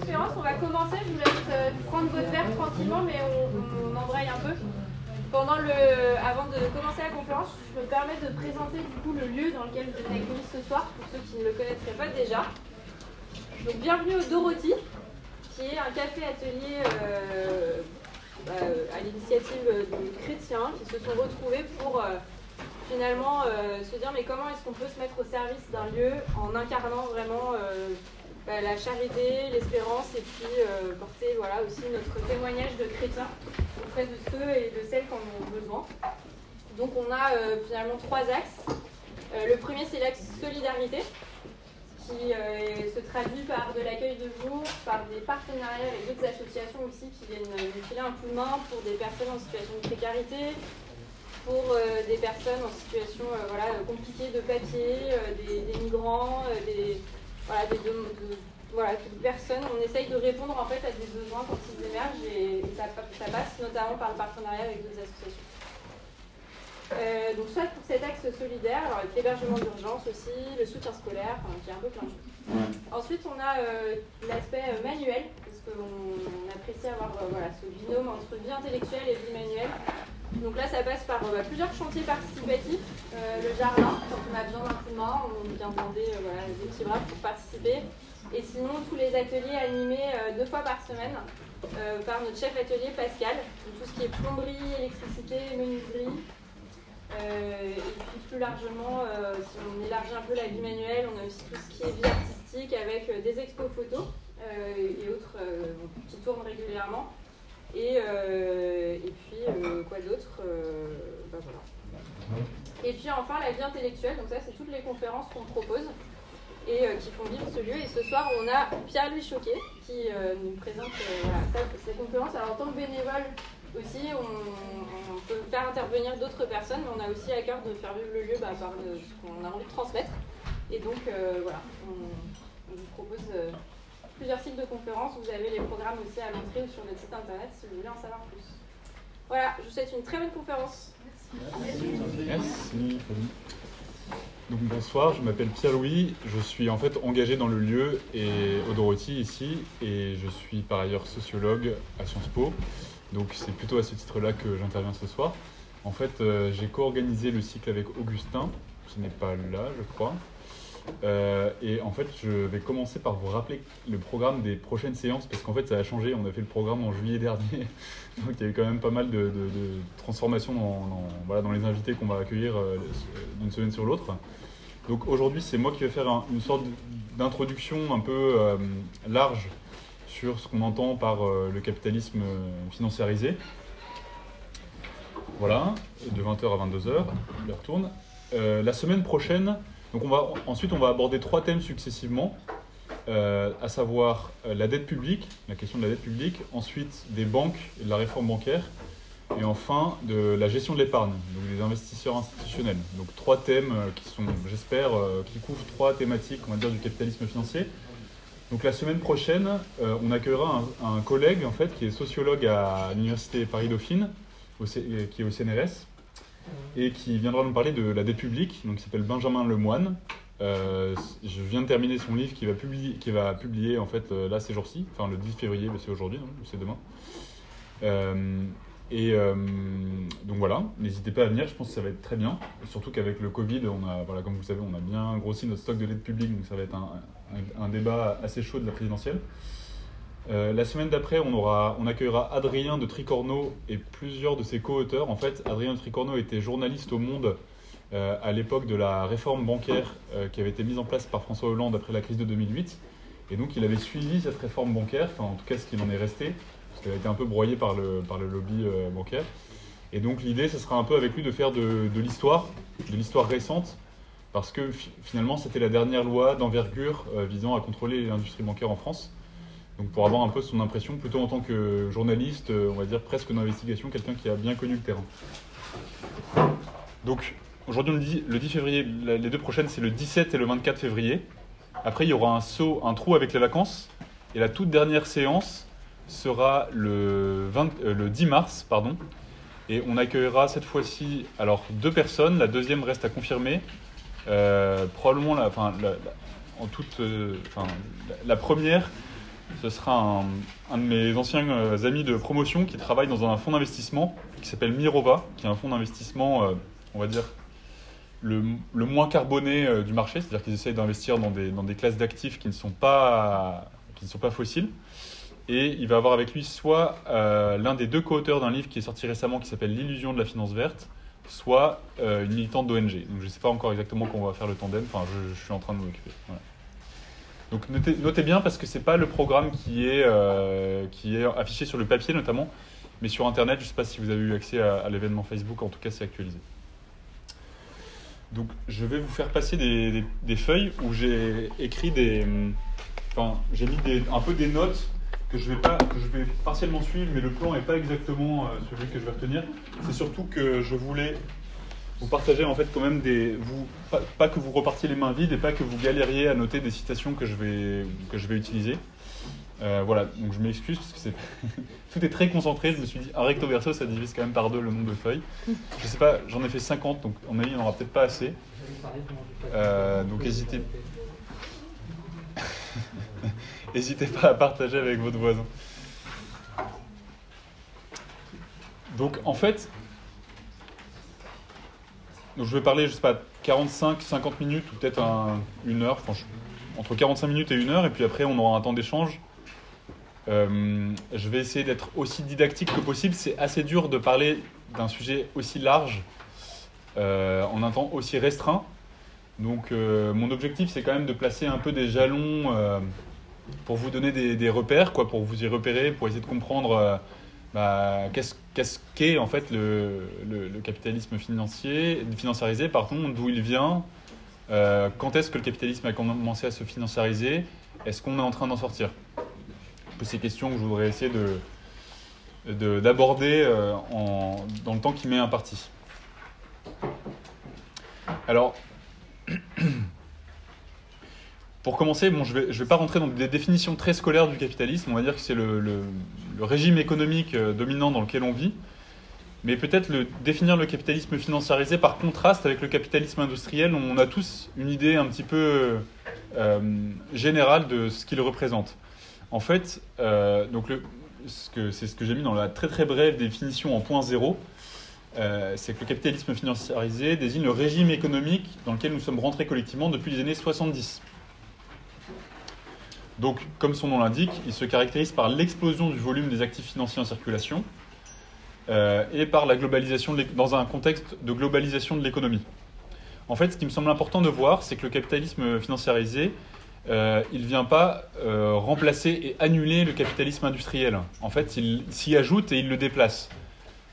conférence. On va commencer. Je vous laisse euh, prendre votre verre tranquillement, mais on, on embraye un peu. Pendant le, avant de commencer la conférence, je me permets de présenter du coup le lieu dans lequel vous êtes ce soir, pour ceux qui ne le connaîtraient pas déjà. Donc bienvenue au Dorothy, qui est un café-atelier euh, euh, à l'initiative de chrétiens qui se sont retrouvés pour finalement se dire mais comment est-ce qu'on peut se mettre au service d'un lieu en incarnant vraiment bah, la charité, l'espérance et puis euh, porter voilà, aussi notre témoignage de chrétien auprès de ceux et de celles qui en ont besoin. Donc on a euh, finalement trois axes. Euh, le premier c'est l'axe solidarité qui se traduit par de l'accueil de jour, par des partenariats avec d'autres associations aussi qui viennent nous filer un coup de main pour des personnes en situation de précarité, pour des personnes en situation voilà, compliquée de papier, des, migrants, des, voilà, des, de- de- voilà, personnes. On essaye de répondre en fait à des besoins quand ils émergent et, et ça, pa- ça passe notamment par le partenariat avec d'autres associations. Euh, donc soit pour cet axe solidaire, alors avec l'hébergement d'urgence aussi, le soutien scolaire, enfin, qui est un peu plein de choses. Ensuite, on a euh, l'aspect euh, manuel, parce qu'on on apprécie avoir euh, voilà, ce binôme entre vie intellectuelle et vie manuelle. Donc là, ça passe par euh, bah, plusieurs chantiers participatifs. Euh, le jardin, quand on a besoin d'un coup de main, on vient demander euh, des petits bras pour participer. Et sinon, tous les ateliers animés deux fois par semaine par notre chef atelier Pascal. Donc, tout ce qui est plomberie, électricité, menuiserie. Et puis plus largement, si on élargit un peu la vie manuelle, on a aussi tout ce qui est vie artistique avec des expos photos et autres qui tournent régulièrement. Et, euh, et puis euh, quoi d'autre bah voilà. Et puis enfin la vie intellectuelle, donc ça c'est toutes les conférences qu'on propose et qui font vivre ce lieu. Et ce soir on a Pierre-Louis Choquet qui nous présente euh, voilà, conférence. Alors en tant que bénévole aussi, on, peut faire intervenir d'autres personnes, mais on a aussi à cœur de faire vivre le lieu bah, par ce qu'on a envie de transmettre. Et donc voilà, on, vous propose plusieurs cycles de conférences. Vous avez les programmes aussi à l'entrée ou sur notre site internet si vous voulez en savoir plus. Voilà, je vous souhaite une très bonne conférence. Merci. Donc bonsoir, je m'appelle Pierre-Louis, je suis en fait engagé dans le lieu et au Dorothy ici et je suis par ailleurs sociologue à Sciences Po. Donc c'est plutôt à ce titre-là que j'interviens ce soir. En fait, euh, j'ai co-organisé le cycle avec Augustin, qui n'est pas là, je crois. Euh, et en fait, je vais commencer par vous rappeler le programme des prochaines séances parce qu'en fait, ça a changé. On a fait le programme en juillet dernier, donc il y a eu quand même pas mal de, transformations dans, voilà, dans les invités qu'on va accueillir euh, d'une semaine sur l'autre. Donc aujourd'hui, c'est moi qui vais faire un- une sorte d'introduction un peu euh, large sur ce qu'on entend par le capitalisme financiarisé. Voilà, de 20h à 22h, l'heure tourne. Euh, la semaine prochaine, donc on va, ensuite on va aborder trois thèmes successivement, euh, à savoir euh, la dette publique, la question de la dette publique, ensuite des banques et de la réforme bancaire, et enfin de la gestion de l'épargne, donc des investisseurs institutionnels. Donc trois thèmes euh, qui sont, j'espère, qui couvrent trois thématiques, dire, du capitalisme financier. Donc la semaine prochaine, on accueillera un, collègue en fait qui est sociologue à l'université C- euh, qui est au CNRS, et qui viendra nous parler de la dette publique. Donc il s'appelle Benjamin Lemoine. Euh, je viens de terminer son livre qui va publier, qui va publier en fait euh, là ces jours-ci, enfin le 10 février, mais c'est aujourd'hui, non c'est demain. Euh, et euh, donc voilà, n'hésitez pas à venir, je pense que ça va être très bien. Surtout qu'avec le Covid, on a, voilà, comme vous le savez, on a bien grossi notre stock de dette publique, donc ça va être un- un débat assez chaud de la présidentielle. Euh, la semaine d'après, on, on accueillera Adrien de Tricorneau et plusieurs de ses co-auteurs. En fait, Adrien de Tricorneau était journaliste au Monde euh, à l'époque de la réforme bancaire euh, qui avait été mise en place par François Hollande après la crise de 2008. Et donc, il avait suivi cette réforme bancaire, en tout cas, ce qu'il en est resté, parce qu'elle a été un peu broyée par le, par le lobby bancaire. Et donc, l'idée, ce sera un peu avec lui de faire de, l'histoire, de l'histoire récente, parce que fi- finalement, c'était la dernière loi d'envergure visant à contrôler l'industrie bancaire en France. Donc pour avoir un peu son impression, plutôt en tant que journaliste, euh, on va dire presque d'investigation, quelqu'un qui a bien connu le terrain. Donc aujourd'hui, on le dit, le 10 février, les deux prochaines, c'est le 17 et le 24 février. Après, il y aura un saut, un trou avec les vacances. Et la toute dernière séance sera le, 20 euh, le 10 mars, pardon. Et on accueillera cette fois-ci alors deux personnes. La deuxième reste à confirmer. Euh, probablement en toute, enfin, la première ce sera un, de mes anciens amis de promotion qui travaille dans un fonds d'investissement qui s'appelle Mirova, qui est un fonds d'investissement, on va dire, le, moins carboné du marché, c'est-à-dire qu'ils essayent d'investir dans des, dans des classes d'actifs qui ne sont pas qui ne sont pas fossiles. Et il va avoir avec lui soit euh, l'un des deux co-auteurs d'un livre qui est sorti récemment qui s'appelle L'illusion de la finance verte, soit euh, une militante d'ONG. Donc je ne sais pas encore exactement comment on va faire le tandem, enfin je, suis en train de m'occuper. Donc notez, notez, bien parce que ce n'est pas le programme qui est, euh, qui est affiché sur le papier notamment, mais sur Internet, je ne sais pas si vous avez eu accès à, l'événement Facebook, en tout cas c'est actualisé. Donc je vais vous faire passer des, des feuilles où j'ai écrit des... Enfin, j'ai mis des, un peu des notes que je vais pas, que je vais partiellement suivre, mais le plan n'est pas exactement euh, celui que je vais retenir. C'est surtout que je voulais vous partager en fait quand même des, pas, que vous repartiez les mains vides et pas que vous galériez à noter des citations que je vais, que je vais utiliser. Euh, voilà, donc je m'excuse parce que c'est tout est très concentré. Je me suis dit un recto verso, ça divise quand même par deux le nombre de feuilles. Je sais pas, j'en ai fait 50, donc en avis il n'y en aura peut-être pas assez. Euh, donc hésitez. N'hésitez pas à partager avec votre voisin. Donc en fait, donc, je vais parler, je sais pas, 45, 50 minutes ou peut-être une heure, entre 45 minutes et une heure, et puis après on aura un temps d'échange. Euh, je vais essayer d'être aussi didactique que possible. C'est assez dur de parler d'un sujet aussi large euh, en un temps aussi restreint. Donc euh, mon objectif c'est quand même de placer un peu des jalons pour vous donner des, repères, quoi, pour vous y repérer, pour essayer de comprendre bah, qu'est-ce qu'est en fait le, capitalisme financier, financiarisé, pardon, d'où il vient, euh, quand est-ce que le capitalisme a commencé à se financiariser, est-ce qu'on est en train d'en sortir? Ces questions que je voudrais essayer de, d'aborder euh, dans le temps qui m'est imparti. Alors, Pour commencer, bon, je ne vais, pas rentrer dans des définitions très scolaires du capitalisme. On va dire que c'est le, régime économique euh, dominant dans lequel on vit. Mais peut-être le, définir le capitalisme financiarisé par contraste avec le capitalisme industriel, on a tous une idée un petit peu euh, générale de ce qu'il représente. En fait, euh, donc c'est ce que j'ai mis dans la très très brève définition en point zéro. c'est que le capitalisme financiarisé désigne le régime économique dans lequel nous sommes rentrés collectivement depuis les années 70. Donc, comme son nom l'indique, il se caractérise par l'explosion du volume des actifs financiers en circulation euh, et par la globalisation dans un contexte de globalisation de l'économie. En fait, ce qui me semble important de voir, c'est que le capitalisme financiarisé, euh, il ne vient pas euh, remplacer et annuler le capitalisme industriel. En fait, il s'y ajoute et il le déplace.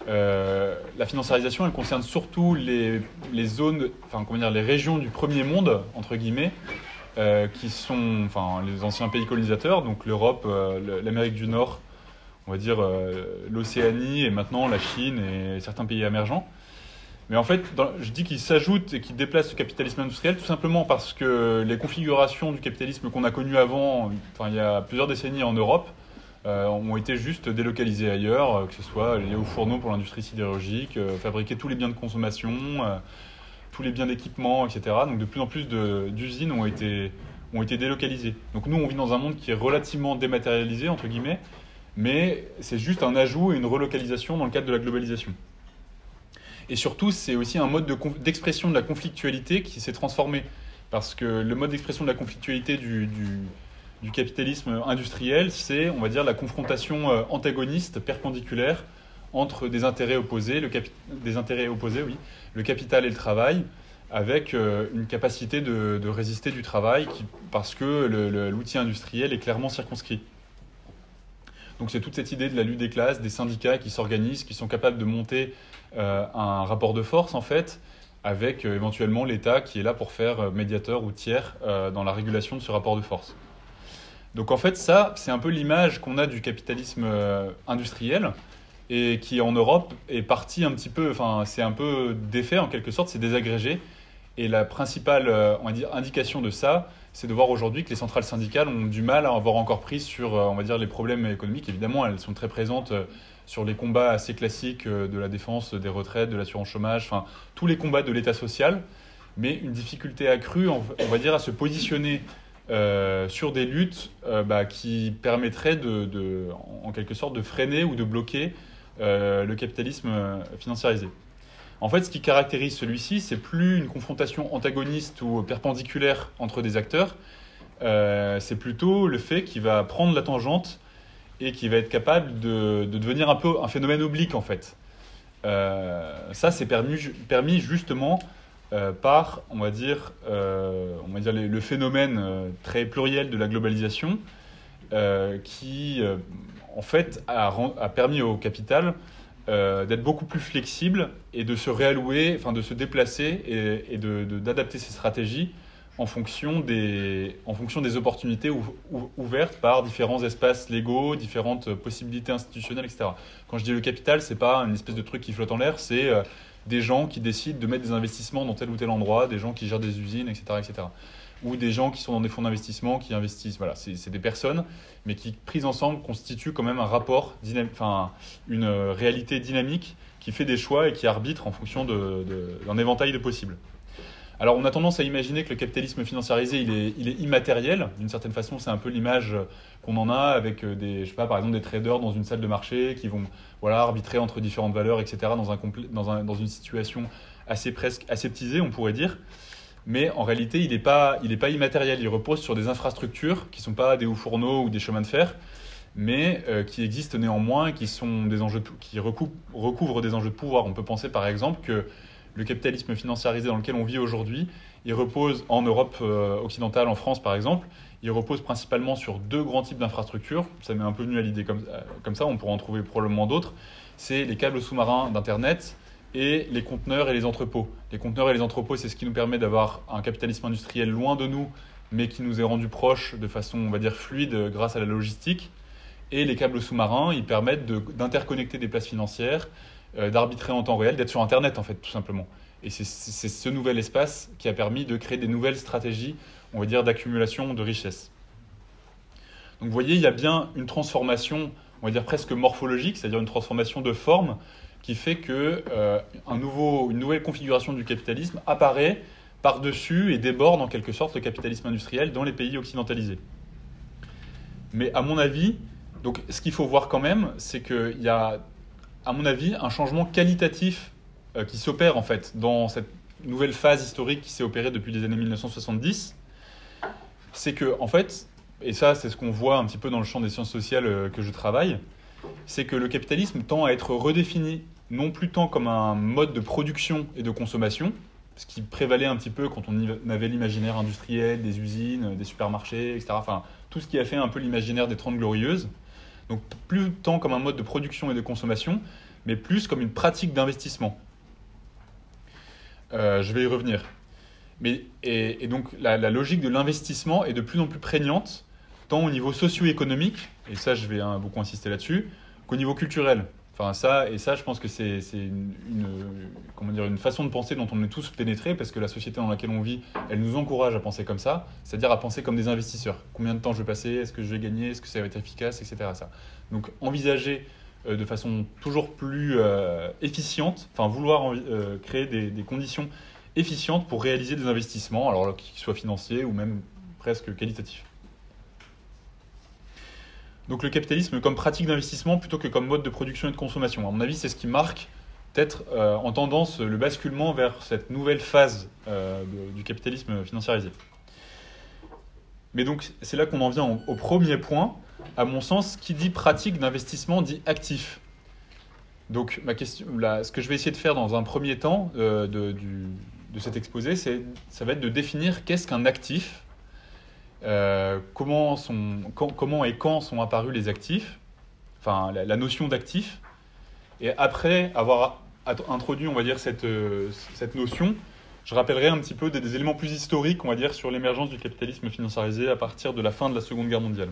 la financiarisation, elle concerne surtout les, les zones, enfin, comment dire, les régions du premier monde, entre guillemets, euh, qui sont enfin, les anciens pays colonisateurs, donc l'Europe, euh, l'Amérique du Nord, on va dire euh, l'Océanie et maintenant la Chine et certains pays émergents. Mais en fait, je dis qu'ils s'ajoutent et qu'ils déplacent le capitalisme industriel tout simplement parce que les configurations du capitalisme qu'on a connues avant, enfin, il y a plusieurs décennies en Europe, ont été juste délocalisées ailleurs, que ce soit lié aux fourneaux pour l'industrie sidérurgique, fabriquer tous les biens de consommation, tous les biens d'équipement, etc. Donc de plus en plus d'usines ont été, ont été délocalisées. Donc nous, on vit dans un monde qui est relativement dématérialisé, entre guillemets, mais c'est juste un ajout et une relocalisation dans le cadre de la globalisation. Et surtout, c'est aussi un mode d'expression de, la conflictualité qui s'est transformé. Parce que le mode d'expression de la conflictualité du, du, capitalisme industriel, c'est, on va dire, la confrontation euh, antagoniste, perpendiculaire, entre des intérêts opposés, le des intérêts opposés, oui, le capital et le travail, avec euh, une capacité de, résister du travail parce que l'outil industriel est clairement circonscrit. Donc c'est toute cette idée de la lutte des classes, des syndicats qui s'organisent, qui sont capables de monter euh, un rapport de force en fait, avec euh, éventuellement l'État qui est là pour faire médiateur ou tiers dans la régulation de ce rapport de force. Donc en fait ça, c'est un peu l'image qu'on a du capitalisme industriel, et qui en Europe est parti un petit peu, enfin c'est un peu défait en quelque sorte, c'est désagrégé. Et la principale euh, on va dire, indication de ça, c'est de voir aujourd'hui que les centrales syndicales ont du mal à avoir encore prise sur euh, on va dire, les problèmes économiques. Évidemment, elles sont très présentes euh, sur les combats assez classiques de la défense des retraites, de l'assurance chômage, enfin tous les combats de l'État social, mais une difficulté accrue, on va dire, à se positionner sur des luttes bah, qui permettraient de- en quelque sorte de freiner ou de bloquer euh, le capitalisme euh, financiarisé. En fait, ce qui caractérise celui-ci, c'est plus une confrontation antagoniste ou perpendiculaire entre des acteurs, euh, c'est plutôt le fait qu'il va prendre la tangente et qu'il va être capable de, de devenir un peu un phénomène oblique en fait. Ça, c'est permis, justement par, on va dire, on va dire le phénomène très pluriel de la globalisation, qui, en fait, a, permis au capital euh, d'être beaucoup plus flexible et de se réallouer, enfin de se déplacer et, d'adapter ses stratégies en fonction des, en fonction des opportunités ou- ou- ouvertes par différents espaces légaux, différentes possibilités institutionnelles, etc. Quand je dis le capital, c'est pas une espèce de truc qui flotte en l'air, c'est euh, des gens qui décident de mettre des investissements dans tel ou tel endroit, des gens qui gèrent des usines, etc., etc. Ou des gens qui sont dans des fonds d'investissement, qui investissent. Voilà, c'est des personnes, mais qui, prises ensemble, constituent quand même un rapport, enfin, une euh, réalité dynamique qui fait des choix et qui arbitre en fonction d'un éventail de possibles. Alors, on a tendance à imaginer que le capitalisme financiarisé, il est, immatériel. D'une certaine façon, c'est un peu l'image qu'on en a avec euh, des, je sais pas, par exemple, des traders dans une salle de marché qui vont voilà, arbitrer entre différentes valeurs, etc., dans, dans une situation assez presque aseptisée, on pourrait dire. Mais en réalité, il n'est pas, pas immatériel. Il repose sur des infrastructures qui ne sont pas des hauts fourneaux ou des chemins de fer, mais euh, qui existent néanmoins, qui, sont des enjeux, qui recouvrent, recouvrent des enjeux de pouvoir. On peut penser par exemple que le capitalisme financiarisé dans lequel on vit aujourd'hui, il repose en Europe euh, occidentale, en France par exemple, il repose principalement sur deux grands types d'infrastructures. Ça m'est un peu venu à l'idée comme, euh, comme ça, on pourra en trouver probablement d'autres. C'est les câbles sous-marins d'Internet et les conteneurs et les entrepôts. Les conteneurs et les entrepôts, c'est ce qui nous permet d'avoir un capitalisme industriel loin de nous, mais qui nous est rendu proche de façon, on va dire, fluide grâce à la logistique. Et les câbles sous-marins, ils permettent d'interconnecter des places financières, euh, d'arbitrer en temps réel, d'être sur Internet en fait, tout simplement. Et c'est ce nouvel espace qui a permis de créer des nouvelles stratégies, on va dire, d'accumulation de richesses. Donc vous voyez, il y a bien une transformation, on va dire presque morphologique, c'est-à-dire une transformation de forme qui fait que euh, nouveau, une nouvelle configuration du capitalisme apparaît par-dessus et déborde en quelque sorte le capitalisme industriel dans les pays occidentalisés. Mais à mon avis, donc ce qu'il faut voir quand même, c'est qu'il y a, à mon avis, un changement qualitatif euh, qui s'opère en fait dans cette nouvelle phase historique qui s'est opérée depuis les années 1970. C'est que, en fait, et ça c'est ce qu'on voit un petit peu dans le champ des sciences sociales euh, que je travaille, c'est que le capitalisme tend à être redéfini non plus tant comme un mode de production et de consommation, ce qui prévalait un petit peu quand on avait l'imaginaire industriel, des usines, des supermarchés, etc. Enfin, tout ce qui a fait un peu l'imaginaire des Trente Glorieuses. Donc plus tant comme un mode de production et de consommation, mais plus comme une pratique d'investissement. Euh, je vais y revenir. Mais, et, donc la, la logique de l'investissement est de plus en plus prégnante, tant au niveau socio-économique, et ça je vais hein, beaucoup insister là-dessus, qu'au niveau culturel. Enfin ça, et ça je pense que c'est une, une- comment dire, une façon de penser dont on est tous pénétrés, parce que la société dans laquelle on vit, elle nous encourage à penser comme ça, c'est-à-dire à penser comme des investisseurs. Combien de temps je vais passer Est-ce que je vais gagner Est-ce que ça va être efficace Etc. Donc envisager euh, de façon toujours plus euh, efficiente, enfin vouloir euh, créer des, des conditions efficientes pour réaliser des investissements, alors qu'ils soient financiers ou même presque qualitatifs. Donc le capitalisme comme pratique d'investissement plutôt que comme mode de production et de consommation. À mon avis, c'est ce qui marque peut-être euh, en tendance le basculement vers cette nouvelle phase euh, du capitalisme financiarisé. Mais donc c'est là qu'on en vient au, premier point. À mon sens, qui dit pratique d'investissement dit actif. Donc ma question, ce que je vais essayer de faire dans un premier temps euh, de, cet exposé, ça va être de définir qu'est-ce qu'un actif, euh, comment, sont, comment et quand sont apparus les actifs, enfin la, notion d'actif, et après avoir introduit, on va dire, cette, euh, cette notion, je rappellerai un petit peu des, éléments plus historiques, on va dire, sur l'émergence du capitalisme financiarisé à partir de la fin de la Seconde Guerre mondiale.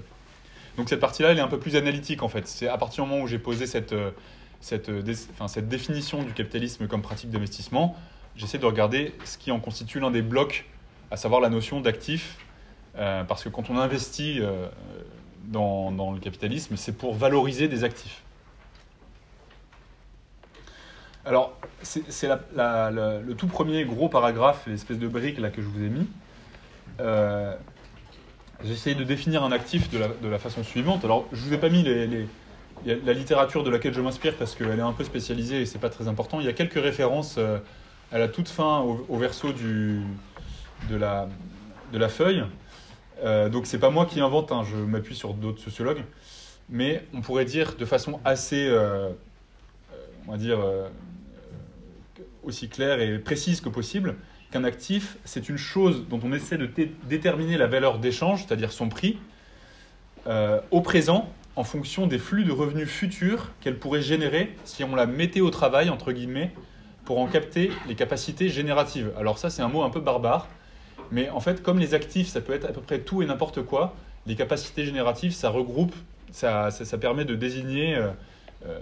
Donc cette partie-là, elle est un peu plus analytique en fait. C'est à partir du moment où j'ai posé cette, euh, cette, dé- cette définition du capitalisme comme pratique d'investissement, j'essaie de regarder ce qui en constitue l'un des blocs, à savoir la notion d'actif. Euh, parce que quand on investit euh, dans, le capitalisme, c'est pour valoriser des actifs. Alors, c'est le tout premier gros paragraphe, l'espèce de brique là que je vous ai mis. Euh, j'ai essayé de définir un actif de la, façon suivante. Alors, je vous ai pas mis la littérature de laquelle je m'inspire parce qu'elle est un peu spécialisée et c'est pas très important. Il y a quelques références à la toute fin au, au verso du, de, la, de la feuille. Euh, donc, c'est pas moi qui invente, hein, je m'appuie sur d'autres sociologues. Mais on pourrait dire de façon assez, euh, on va dire, euh, aussi claire et précise que possible qu'un actif, c'est une chose dont on essaie de déterminer la valeur d'échange, c'est-à-dire son prix, euh, au présent, en fonction des flux de revenus futurs qu'elle pourrait générer si on la mettait au travail, entre guillemets, pour en capter les capacités génératives. Alors ça, c'est un mot un peu barbare, mais en fait, comme les actifs, ça peut être à peu près tout et n'importe quoi, les capacités génératives, ça regroupe, ça, permet de désigner euh, euh,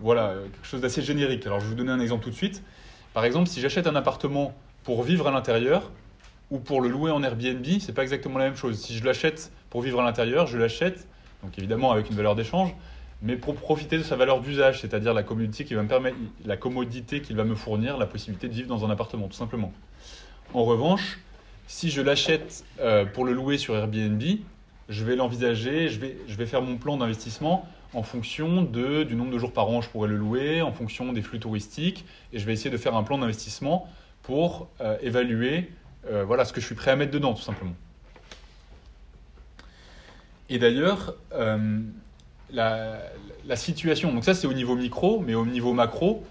voilà, quelque chose d'assez générique. Alors je vais vous donner un exemple tout de suite. Par exemple, si j'achète un appartement pour vivre à l'intérieur ou pour le louer en Airbnb, c'est pas exactement la même chose. Si je l'achète pour vivre à l'intérieur, je l'achète, donc évidemment avec une valeur d'échange, mais pour profiter de sa valeur d'usage, c'est-à-dire la la commodité qu'il va me fournir, la possibilité de vivre dans un appartement, tout simplement. En revanche, si je l'achète euh, pour le louer sur Airbnb, je vais l'envisager, je vais, faire mon plan d'investissement en fonction du nombre de jours par an je pourrais le louer, en fonction des flux touristiques, et je vais essayer de faire un plan d'investissement pour euh, évaluer euh, voilà, ce que je suis prêt à mettre dedans, tout simplement. Et d'ailleurs, la, la, situation, donc ça c'est au niveau micro, mais au niveau macro,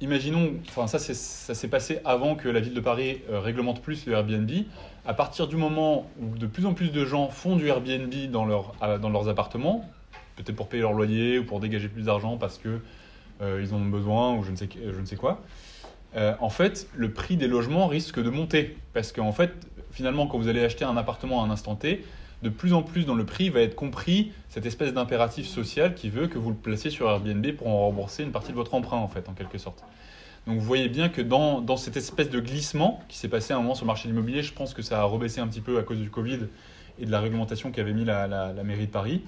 imaginons, enfin ça, ça s'est passé avant que la ville de Paris euh, réglemente plus le Airbnb. À partir du moment où de plus en plus de gens font du Airbnb dans, leur, dans leurs appartements, peut-être pour payer leur loyer ou pour dégager plus d'argent parce que euh, ils en ont besoin ou je ne sais, je ne sais quoi. Euh, en fait, le prix des logements risque de monter parce qu'en fait, finalement, quand vous allez acheter un appartement à un instant T, de plus en plus dans le prix va être compris cette espèce d'impératif social qui veut que vous le placiez sur Airbnb pour en rembourser une partie de votre emprunt, en fait, en quelque sorte. Donc vous voyez bien que dans, dans cette espèce de glissement qui s'est passé à un moment sur le marché de l'immobilier, je pense que ça a rebaissé un petit peu à cause du Covid et de la réglementation qu'avait mis la, la, mairie de Paris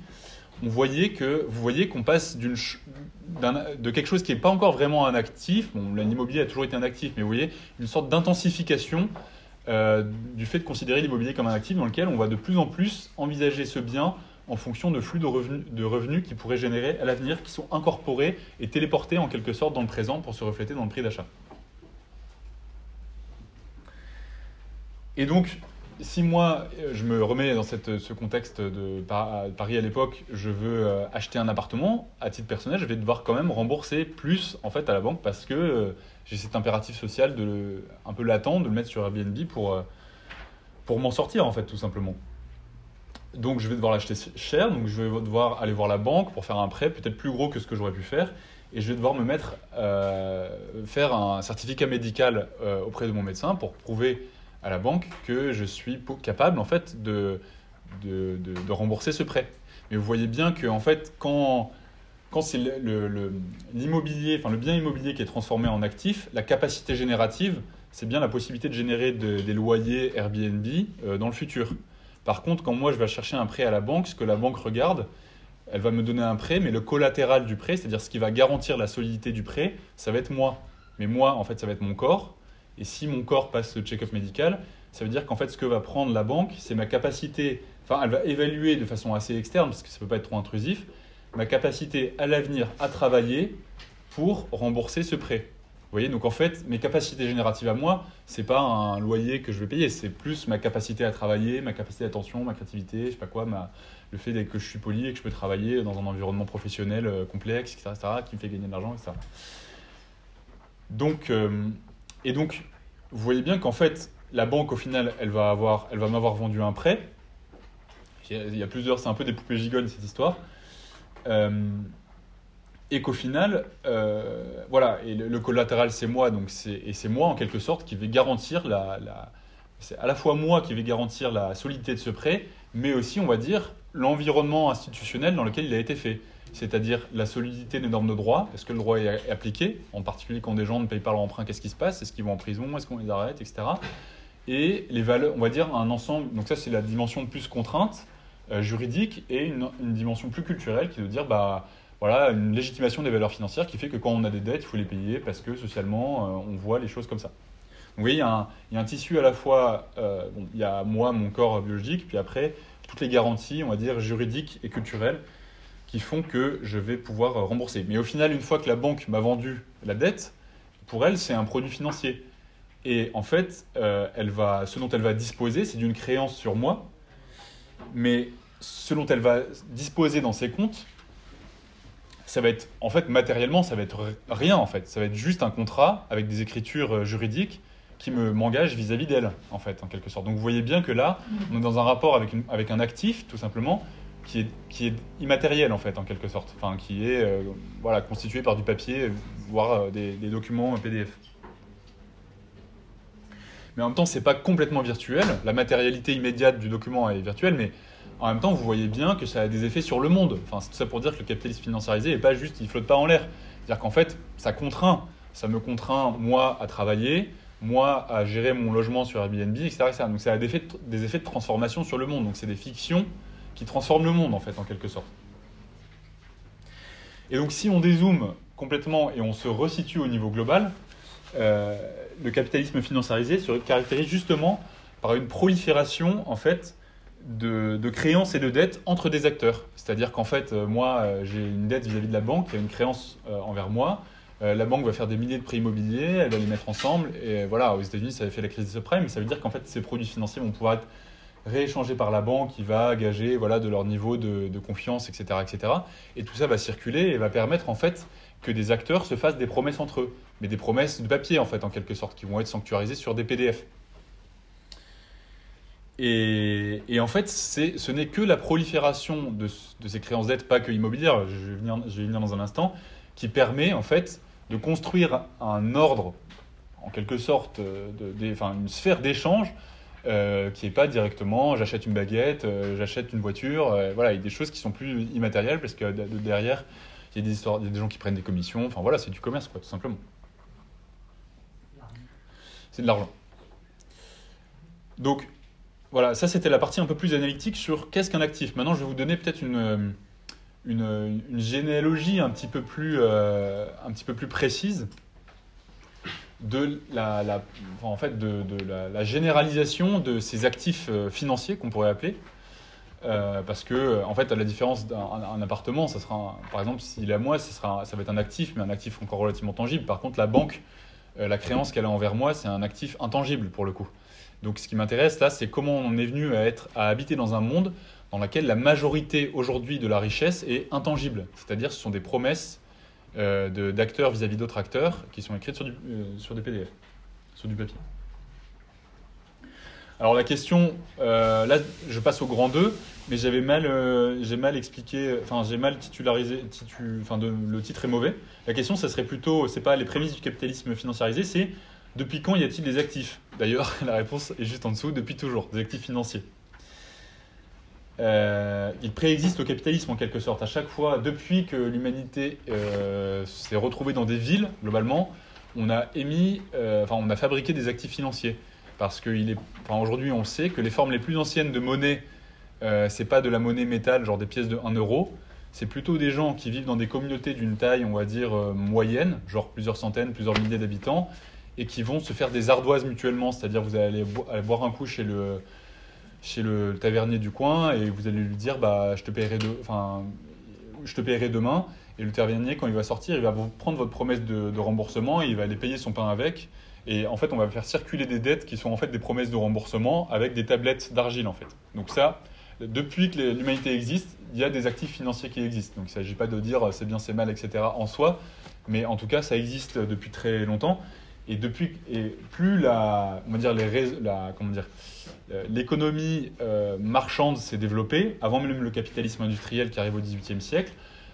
on voyait que, vous voyez qu'on passe de quelque chose qui n'est pas encore vraiment un actif, bon, l'immobilier a toujours été un actif, mais vous voyez, une sorte d'intensification euh, du fait de considérer l'immobilier comme un actif dans lequel on va de plus en plus envisager ce bien en fonction de flux de revenus, de revenus qui pourraient générer à l'avenir, qui sont incorporés et téléportés en quelque sorte dans le présent pour se refléter dans le prix d'achat. Et donc, si moi, je me remets dans ce contexte de Paris à l'époque, je veux euh, acheter un appartement, à titre personnel, je vais devoir quand même rembourser plus en fait à la banque parce que euh, j'ai cet impératif social de le, un peu latent de le mettre sur Airbnb pour, euh, pour m'en sortir en fait tout simplement. Donc je vais devoir l'acheter cher, donc je vais devoir aller voir la banque pour faire un prêt peut-être plus gros que ce que j'aurais pu faire et je vais devoir me mettre euh, faire un certificat médical euh, auprès de mon médecin pour prouver à la banque que je suis capable en fait de, de, de, de rembourser ce prêt. Mais vous voyez bien que en fait quand quand c'est l'immobilier, enfin le bien immobilier qui est transformé en actif, la capacité générative, c'est bien la possibilité de générer de, des loyers Airbnb euh, dans le futur. Par contre, quand moi je vais chercher un prêt à la banque, ce que la banque regarde, elle va me donner un prêt, mais le collatéral du prêt, c'est-à-dire ce qui va garantir la solidité du prêt, ça va être moi. Mais moi, en fait, ça va être mon corps. Et si mon corps passe le check-up médical, ça veut dire qu'en fait, ce que va prendre la banque, c'est ma capacité. Enfin, elle va évaluer de façon assez externe, parce que ça ne peut pas être trop intrusif, ma capacité à l'avenir à travailler pour rembourser ce prêt. Vous voyez, donc en fait, mes capacités génératives à moi, c'est pas un loyer que je vais payer, c'est plus ma capacité à travailler, ma capacité d'attention, ma créativité, je sais pas quoi, le fait que je suis poli et que je peux travailler dans un environnement professionnel euh, complexe, etc., etc., qui me fait gagner de l'argent, etc. Donc, euh, et donc, vous voyez bien qu'en fait, la banque, au final, elle va, va m'avoir vendu un prêt. Il y a plusieurs, c'est un peu des poupées gigoles cette histoire. Euh, et qu'au final, euh, voilà, et le, collatéral c'est moi, donc et c'est moi en quelque sorte qui vais garantir la, c'est à la fois moi qui vais garantir la solidité de ce prêt, mais aussi on va dire l'environnement institutionnel dans lequel il a été fait, c'est-à-dire la solidité des normes de droit, est-ce que le droit est appliqué, en particulier quand des gens ne payent pas leur emprunt, qu'est-ce qui se passe, est-ce qu'ils vont en prison, est-ce qu'on les arrête, etc. Et les valeurs, on va dire un ensemble, donc ça c'est la dimension plus contrainte juridique et une, dimension plus culturelle qui de dire bah voilà une légitimation des valeurs financières qui fait que quand on a des dettes il faut les payer parce que socialement euh, on voit les choses comme ça vous voyez, il y, a un, y a un tissu à la fois, euh, bon, il y a moi, mon corps biologique, puis après, toutes les garanties, on va dire, juridiques et culturelles qui font que je vais pouvoir euh, rembourser. Mais au final, une fois que la banque m'a vendu la dette, pour elle, c'est un produit financier. Et en fait, euh, elle va, ce dont elle va disposer, c'est d'une créance sur moi, mais ce dont elle va disposer dans ses comptes, ça va être, en fait, matériellement, ça va être rien, en fait. Ça va être juste un contrat avec des écritures euh, juridiques qui me m'engagent vis-à-vis d'elle, en fait, en quelque sorte. Donc vous voyez bien que là, on est dans un rapport avec, une- avec un actif, tout simplement, qui est, qui est immatériel, en fait, en quelque sorte. Enfin, qui est euh, voilà, constitué par du papier, voire euh, des, des documents PDF. Mais en même temps, c'est pas complètement virtuel. La matérialité immédiate du document est virtuelle, mais en même temps, vous voyez bien que ça a des effets sur le monde. Enfin, c'est tout ça pour dire que le capitalisme financiarisé n'est pas juste, il flotte pas en l'air. C'est-à-dire qu'en fait, ça contraint. Ça me contraint, moi, à travailler, moi, à gérer mon logement sur Airbnb, etc. etc. Donc ça a des effets, de, transformation sur le monde. Donc c'est des fictions qui transforment le monde, en fait, en quelque sorte. Et donc si on dézoome complètement et on se resitue au niveau global, euh, le capitalisme financiarisé se caractérise justement par une prolifération, en fait, de, créances et de dettes entre des acteurs. C'est-à-dire qu'en fait, euh, moi, euh, j'ai une dette vis-à-vis de la banque, il y a une créance euh, envers moi. La banque va faire des milliers de prêts immobiliers, elle va les mettre ensemble. Et voilà, aux États-Unis, ça avait fait la crise des subprimes, mais ça veut dire qu'en fait, ces produits financiers vont pouvoir être rééchangés par la banque qui va gager voilà, de leur niveau de, de confiance, etc., etc. Et tout ça va circuler et va permettre en fait que des acteurs se fassent des promesses entre eux, mais des promesses de papier en fait, en quelque sorte, qui vont être sanctuarisées sur des PDF. Et, et en fait, ce n'est que la prolifération de, ces créances dettes, pas que immobilières, je vais, venir, je vais venir dans un instant, qui permet en fait de construire un ordre, en quelque sorte, une sphère d'échange euh, qui n'est pas directement j'achète une baguette, euh, j'achète une voiture, euh, voilà, a des choses qui sont plus immatérielles parce que de- de- derrière, il y a des histoires, y a des gens qui prennent des commissions, enfin voilà, c'est du commerce, quoi, tout simplement. C'est de l'argent. Donc, voilà, ça c'était la partie un peu plus analytique sur qu'est-ce qu'un actif. Maintenant, je vais vous donner peut-être une, euh, une, une généalogie un petit peu plus, euh, un petit peu plus précise de la, en fait, de, la, généralisation de ces actifs euh, financiers qu'on pourrait appeler. Euh, parce que, en fait, à la différence d'un un- un appartement, ça sera, par exemple, s'il est à moi, ça, sera, ça va être un actif, mais un actif encore relativement tangible. Par contre, la banque, euh, la créance qu'elle a envers moi, c'est un actif intangible pour le coup. Donc, ce qui m'intéresse là, c'est comment on en est venu à, être, à habiter dans un monde dans lequel la majorité aujourd'hui de la richesse est intangible. C'est-à-dire, ce sont des promesses euh, d'acteurs vis-à-vis d'autres acteurs qui sont écrites sur, du, euh, PDF, sur du papier. Alors la question, euh, là je passe au grand 2, mais j'avais mal, j'ai mal expliqué, enfin j'ai mal titularisé, le titre est mauvais. La question, ça serait plutôt, c'est pas les prémices du capitalisme financiarisé, c'est depuis quand y a-t-il des actifs D'ailleurs, la réponse est juste en dessous, depuis toujours, des actifs financiers. Euh, il préexiste au capitalisme en quelque sorte. À chaque fois, depuis que l'humanité euh, s'est retrouvée dans des villes, globalement, on a émis, euh, enfin, on a fabriqué des actifs financiers. Parce est, enfin, aujourd'hui, on sait que les formes les plus anciennes de monnaie, euh, c'est pas de la monnaie métal, genre des pièces de 1 euro. C'est plutôt des gens qui vivent dans des communautés d'une taille, on va dire, moyenne, genre plusieurs centaines, plusieurs milliers d'habitants, et qui vont se faire des ardoises mutuellement. C'est-à-dire, vous allez aller boire un coup chez le, tavernier du coin et vous allez lui dire bah je te paierai demain. Et le tavernier quand il va sortir il va vous prendre votre promesse de, de remboursement et il va aller payer son pain avec. Et en fait on va faire circuler des dettes qui sont en fait des promesses de remboursement avec des tablettes d'argile en fait. Donc ça depuis que l'humanité existe il y a des actifs financiers qui existent. Donc il ne s'agit pas de dire c'est bien c'est mal etc en soi. Mais en tout cas ça existe depuis très longtemps et depuis et plus la comment dire euh, l'économie euh, marchande s'est développée, avant même le capitalisme industriel qui arrive au XVIIIe siècle,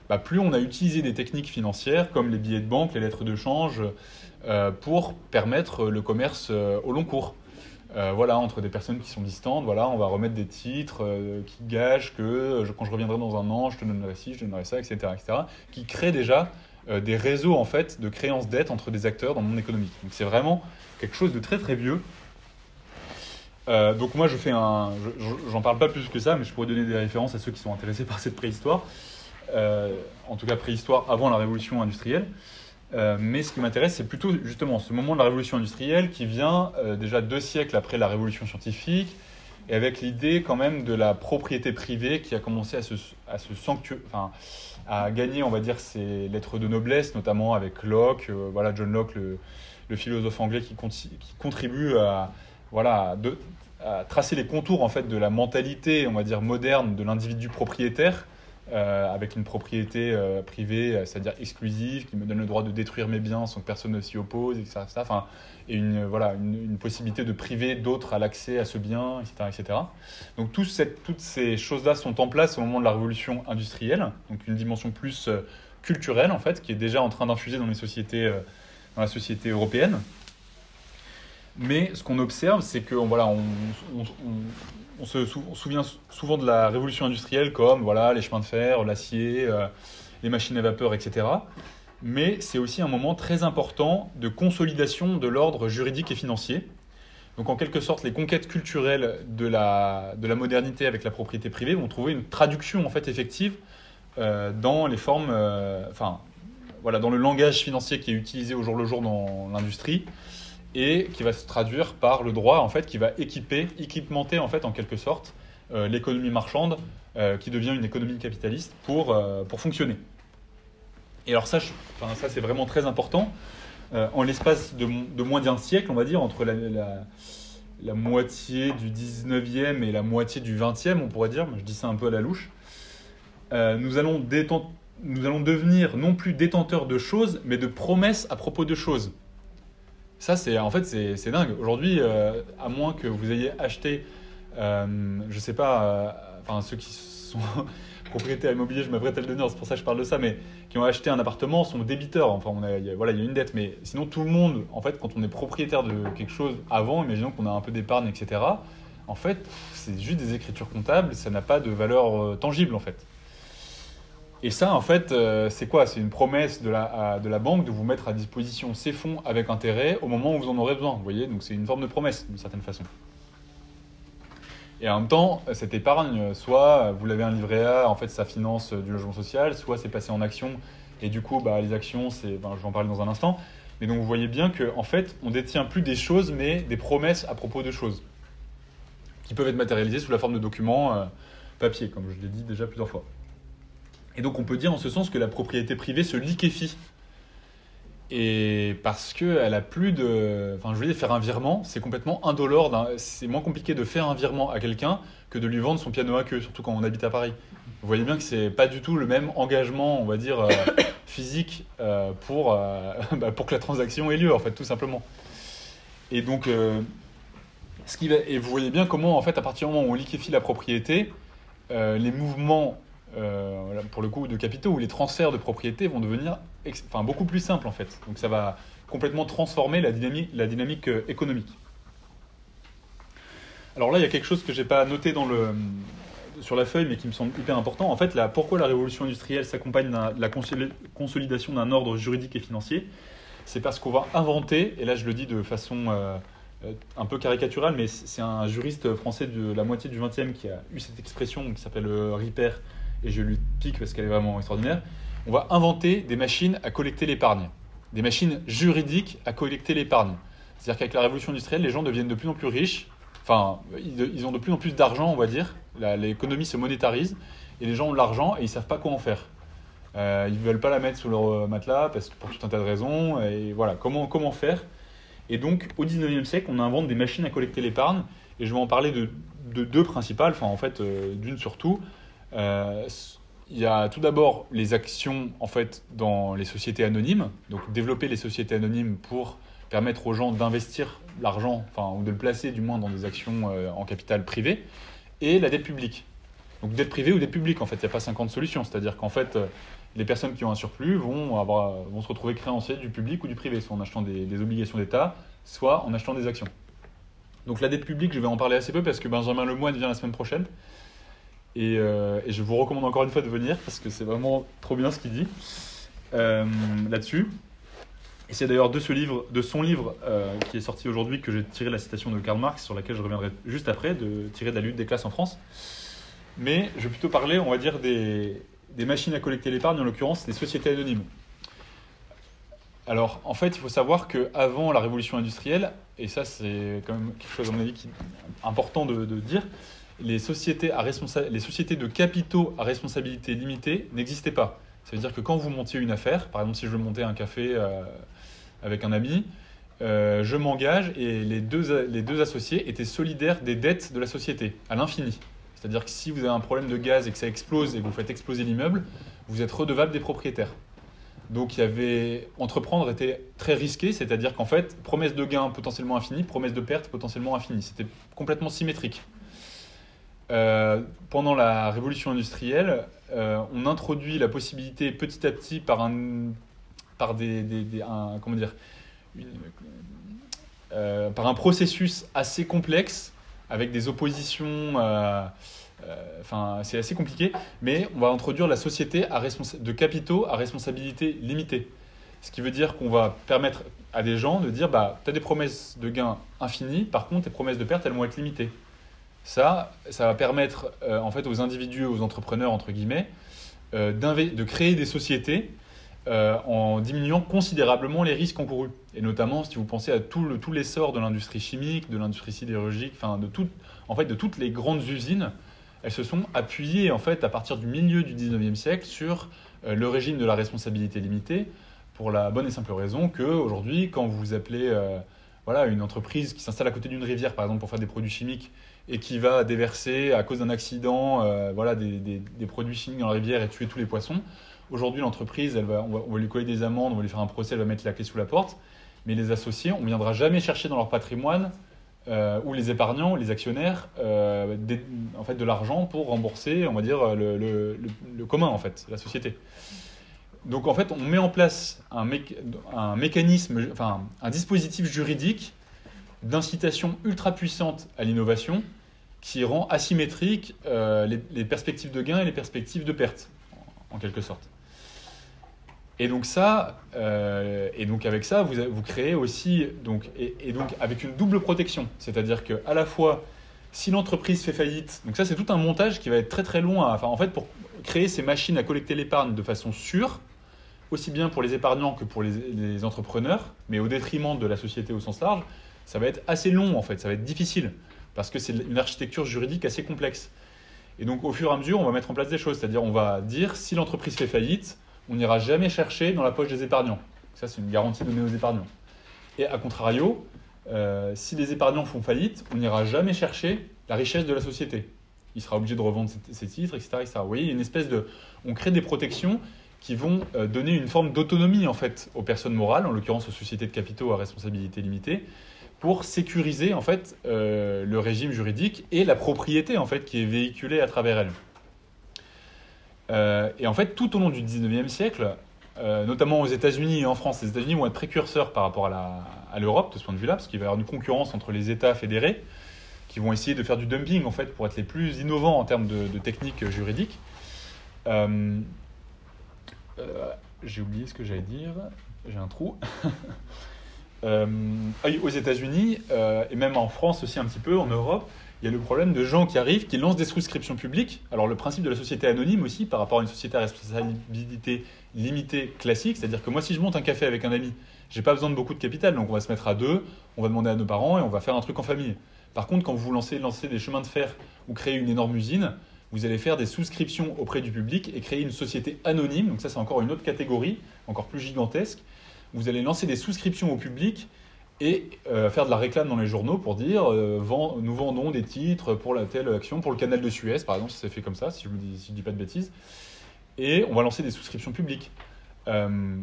bah, plus on a utilisé des techniques financières comme les billets de banque, les lettres de change, euh, pour permettre le commerce au long cours. Voilà, entre des personnes qui sont distantes, voilà, on va remettre des titres qui gagent que quand je reviendrai dans un an, je te donnerai ci, je te donnerai ça, etc., etc., qui créent déjà euh, des réseaux en fait de créances dettes entre des acteurs dans le monde économique. Donc c'est vraiment quelque chose de très très vieux. Euh, donc moi je fais un, je- je- j'en parle pas plus que ça, mais je pourrais donner des références à ceux qui sont intéressés par cette préhistoire. Euh, en tout cas préhistoire avant la révolution industrielle. Mais ce qui m'intéresse, c'est plutôt justement ce moment de la révolution industrielle qui vient déjà deux siècles après la révolution scientifique, et avec l'idée quand même de la propriété privée qui a commencé à se, à se enfin, à gagner, on va dire, ses lettres de noblesse, notamment avec Locke, euh, voilà, John Locke, le, le philosophe anglais qui, contribue à, voilà, de, tracer les contours en fait de la mentalité, on va dire moderne, de l'individu propriétaire, euh, avec une propriété euh, privée, euh, c'est-à-dire exclusive, qui me donne le droit de détruire mes biens sans que personne ne s'y oppose, etc. Enfin, et une, voilà, une, possibilité de priver d'autres à l'accès à ce bien, etc. etc. Donc toutes ces choses-là sont en place au moment de la révolution industrielle, donc une dimension plus culturelle en fait, qui est déjà en train d'infuser dans dans la société européenne. Mais ce qu'on observe, c'est que voilà, on se souvient souvent de la révolution industrielle comme voilà, les chemins de fer, l'acier, euh, les machines à vapeur, etc. Mais c'est aussi un moment très important de consolidation de l'ordre juridique et financier. Donc en quelque sorte, les conquêtes culturelles de la, de la modernité avec la propriété privée vont trouver une traduction en fait effective euh, dans les formes, euh, enfin voilà, dans le langage financier qui est utilisé au jour le jour dans l'industrie et qui va se traduire par le droit en fait qui va équiper, équipementer en fait en quelque sorte euh, l'économie marchande euh, qui devient une économie capitaliste pour, euh, pour fonctionner. Et alors ça, ça c'est vraiment très important. En l'espace de, moins d'un siècle, on va dire, entre la, la, moitié du 19e et la moitié du 20e, on pourrait dire, je dis ça un peu à la louche, nous, allons nous allons devenir non plus détenteurs de choses, mais de promesses à propos de choses. Ça, c'est en fait, c'est dingue. Aujourd'hui, euh, à moins que vous ayez acheté, euh, je sais pas, euh, enfin ceux qui sont propriétaires immobiliers, je m'apprête à le donner, c'est pour ça que je parle de ça, mais qui ont acheté un appartement sont débiteurs. Enfin, on a, voilà, il y a une dette, mais sinon tout le monde, en fait, quand on est propriétaire de quelque chose avant, imaginons qu'on a un peu d'épargne, etc. En fait, c'est juste des écritures comptables, ça n'a pas de valeur tangible, en fait. Et ça, en fait, euh, c'est quoi? C'est une promesse de la, banque de vous mettre à disposition ces fonds avec intérêt au moment où vous en aurez besoin. Vous voyez? Donc c'est une forme de promesse, d'une certaine façon. Et en même temps, cette épargne, soit vous l'avez un livret A, en fait, ça finance du logement social, soit c'est passé en action, et du coup, bah, les actions, c'est, ben, je vais en parler dans un instant. Mais donc vous voyez bien qu'en en fait, on détient plus des choses, mais des promesses à propos de choses, qui peuvent être matérialisées sous la forme de documents euh, papier, comme je l'ai dit déjà plusieurs fois. Et donc on peut dire en ce sens que la propriété privée se liquéfie. Et parce qu'elle a plus de. Enfin, je veux dire, faire un virement, c'est complètement indolore. C'est moins compliqué de faire un virement à quelqu'un que de lui vendre son piano à queue, surtout quand on habite à Paris. Vous voyez bien que c'est pas du tout le même engagement, on va dire, euh, physique euh, pour, euh, bah, pour que la transaction ait lieu, en fait, tout simplement. Et donc, ce qui va, et vous voyez bien comment, en fait, à partir du moment où on liquéfie la propriété, les mouvements euh, pour le coup de capitaux où les transferts de propriété vont devenir enfin, beaucoup plus simples en fait. Donc ça va complètement transformer la dynamique, euh, économique. Alors là, il y a quelque chose que j'ai pas noté sur la feuille, mais qui me semble hyper important. En fait, là, pourquoi la révolution industrielle s'accompagne de la consolidation d'un ordre juridique et financier C'est parce qu'on va inventer, et là je le dis de façon euh, un peu caricaturale, mais c'est un juriste français de la moitié du XXe qui a eu cette expression, qui s'appelle Ripper, et je lui pique parce qu'elle est vraiment extraordinaire. On va inventer des machines à collecter l'épargne, des machines juridiques à collecter l'épargne. C'est-à-dire qu'avec la révolution industrielle, les gens deviennent de plus en plus riches, enfin, ils ont de plus en plus d'argent, on va dire, l'économie se monétarise, et les gens ont de l'argent et ils savent pas quoi en faire. Euh, ils ne veulent pas la mettre sous leur matelas parce que pour tout un tas de raisons, et voilà, comment, faire? Et donc, au 19e siècle, on invente des machines à collecter l'épargne, et je vais en parler de, de deux principales, enfin, en fait, euh, d'une surtout. Euh, il y a tout d'abord les actions en fait dans les sociétés anonymes, donc développer les sociétés anonymes pour permettre aux gens d'investir l'argent, enfin ou de le placer du moins dans des actions euh, en capital privé, et la dette publique. Donc dette privée ou dette publique en fait, il n'y a pas 50 solutions, c'est-à-dire qu'en fait euh, les personnes qui ont un surplus vont, avoir, vont se retrouver créanciers du public ou du privé, soit en achetant des, des obligations d'État, soit en achetant des actions. Donc la dette publique, je vais en parler assez peu parce que Benjamin Lemoine vient la semaine prochaine. Et, euh, et, je vous recommande encore une fois de venir parce que c'est vraiment trop bien ce qu'il dit euh, là-dessus. Et c'est d'ailleurs de, ce livre, de son livre euh, qui est sorti aujourd'hui que j'ai tiré la citation de Karl Marx, sur laquelle je reviendrai juste après, de tirer de la lutte des classes en France. Mais je vais plutôt parler, on va dire, des, machines à collecter l'épargne, en l'occurrence des sociétés anonymes. Alors, en fait, il faut savoir qu'avant la révolution industrielle, et ça c'est quand même quelque chose à mon avis qui est important de dire, les sociétés, à les sociétés de capitaux à responsabilité limitée n'existaient pas. Ça veut dire que quand vous montiez une affaire, par exemple si je monter un café euh, avec un ami, euh, je m'engage et les deux, les deux associés étaient solidaires des dettes de la société, à l'infini. C'est-à-dire que si vous avez un problème de gaz et que ça explose et que vous faites exploser l'immeuble, vous êtes redevable des propriétaires. Donc il y avait entreprendre était très risqué, c'est-à-dire qu'en fait, promesse de gain potentiellement infinie, promesse de perte potentiellement infinie. C'était complètement symétrique. Euh, pendant la révolution industrielle, euh, on introduit la possibilité petit à petit par un, par des, des- un- comment dire, euh, par un processus assez complexe avec des oppositions. Enfin, c'est assez compliqué, mais on va introduire la société à de capitaux à responsabilité limitée. Ce qui veut dire qu'on va permettre à des gens de dire bah, tu as des promesses de gains infinies, par contre, tes promesses de perte, elles vont être limitées. Ça, ça va permettre euh, en fait aux individus, aux entrepreneurs entre guillemets, euh, de créer des sociétés euh, en diminuant considérablement les risques encourus. Et notamment, si vous pensez à tout le- tout l'essor de l'industrie chimique, de l'industrie sidérurgique, enfin de en fait de toutes les grandes usines, elles se sont appuyées en fait à partir du milieu du 19e siècle sur le régime de la responsabilité limitée pour la bonne et simple raison que aujourd'hui, quand vous appelez voilà, une entreprise qui s'installe à côté d'une rivière, par exemple, pour faire des produits chimiques, et qui va déverser, à cause d'un accident, euh, voilà, des, des- produits chimiques dans la rivière et tuer tous les poissons, aujourd'hui, l'entreprise, elle va, on, va, lui coller des amendes, on va lui faire un procès, elle va mettre la clé sous la porte, mais les associés, on ne viendra jamais chercher dans leur patrimoine, euh, ou les épargnants, les actionnaires, euh, en fait, de l'argent pour rembourser, on va dire, le, le- commun, en fait, la société. Donc en fait, on met en place un, un mécanisme, enfin un dispositif juridique d'incitation ultra puissante à l'innovation qui rend asymétrique euh, les, perspectives de gain et les perspectives de perte, en, quelque sorte. Et donc ça, euh, et donc avec ça, vous, créez aussi donc et, donc avec une double protection, c'est-à-dire que à la fois si l'entreprise fait faillite, donc ça c'est tout un montage qui va être très très long. enfin en fait pour créer ces machines à collecter l'épargne de façon sûre, aussi bien pour les épargnants que pour les entrepreneurs, mais au détriment de la société au sens large, ça va être assez long en fait, ça va être difficile, parce que c'est une architecture juridique assez complexe. Et donc au fur et à mesure, on va mettre en place des choses, c'est-à-dire on va dire si l'entreprise fait faillite, on n'ira jamais chercher dans la poche des épargnants. Ça c'est une garantie donnée aux épargnants. Et à contrario, euh, si les épargnants font faillite, on n'ira jamais chercher la richesse de la société. Il sera obligé de revendre ses, titres, etc.. Vous voyez, une espèce de... On crée des protections qui vont euh, donner une forme d'autonomie en fait aux personnes morales, en l'occurrence aux sociétés de capitaux à responsabilité limitée, pour sécuriser en fait euh, le régime juridique et la propriété en fait qui est véhiculée à travers elle. Euh, et en fait, tout au long du 19e siècle, euh, notamment aux États-Unis et en France, les États-Unis vont être précurseurs par rapport à l'Europe de ce point de vue-là, parce qu'il va y avoir une concurrence entre les États fédérés qui vont essayer de faire du dumping en fait pour être les plus innovants en termes de, techniques juridiques. J'ai oublié ce que j'allais dire, j'ai un trou. Euh, aux États-Unis euh, et même en France aussi un petit peu, en Europe, il y a le problème de gens qui arrivent, qui lancent des souscriptions publiques. Alors le principe de la société anonyme aussi par rapport à une société à responsabilité limitée classique, c'est-à-dire que moi si je monte un café avec un ami, j'ai pas besoin de beaucoup de capital, donc on va se mettre à deux, on va demander à nos parents et on va faire un truc en famille. Par contre, quand vous lancez, lancez des chemins de fer ou créez une énorme usine, vous allez faire des souscriptions auprès du public et créer une société anonyme. Donc ça, c'est encore une autre catégorie, encore plus gigantesque. Vous allez lancer des souscriptions au public et euh, faire de la réclame dans les journaux pour dire euh, vend- nous vendons des titres pour la telle action, pour le canal de Suez, par exemple, si c'est fait comme ça, si je ne dis, pas de bêtises. Et on va lancer des souscriptions publiques. Euh,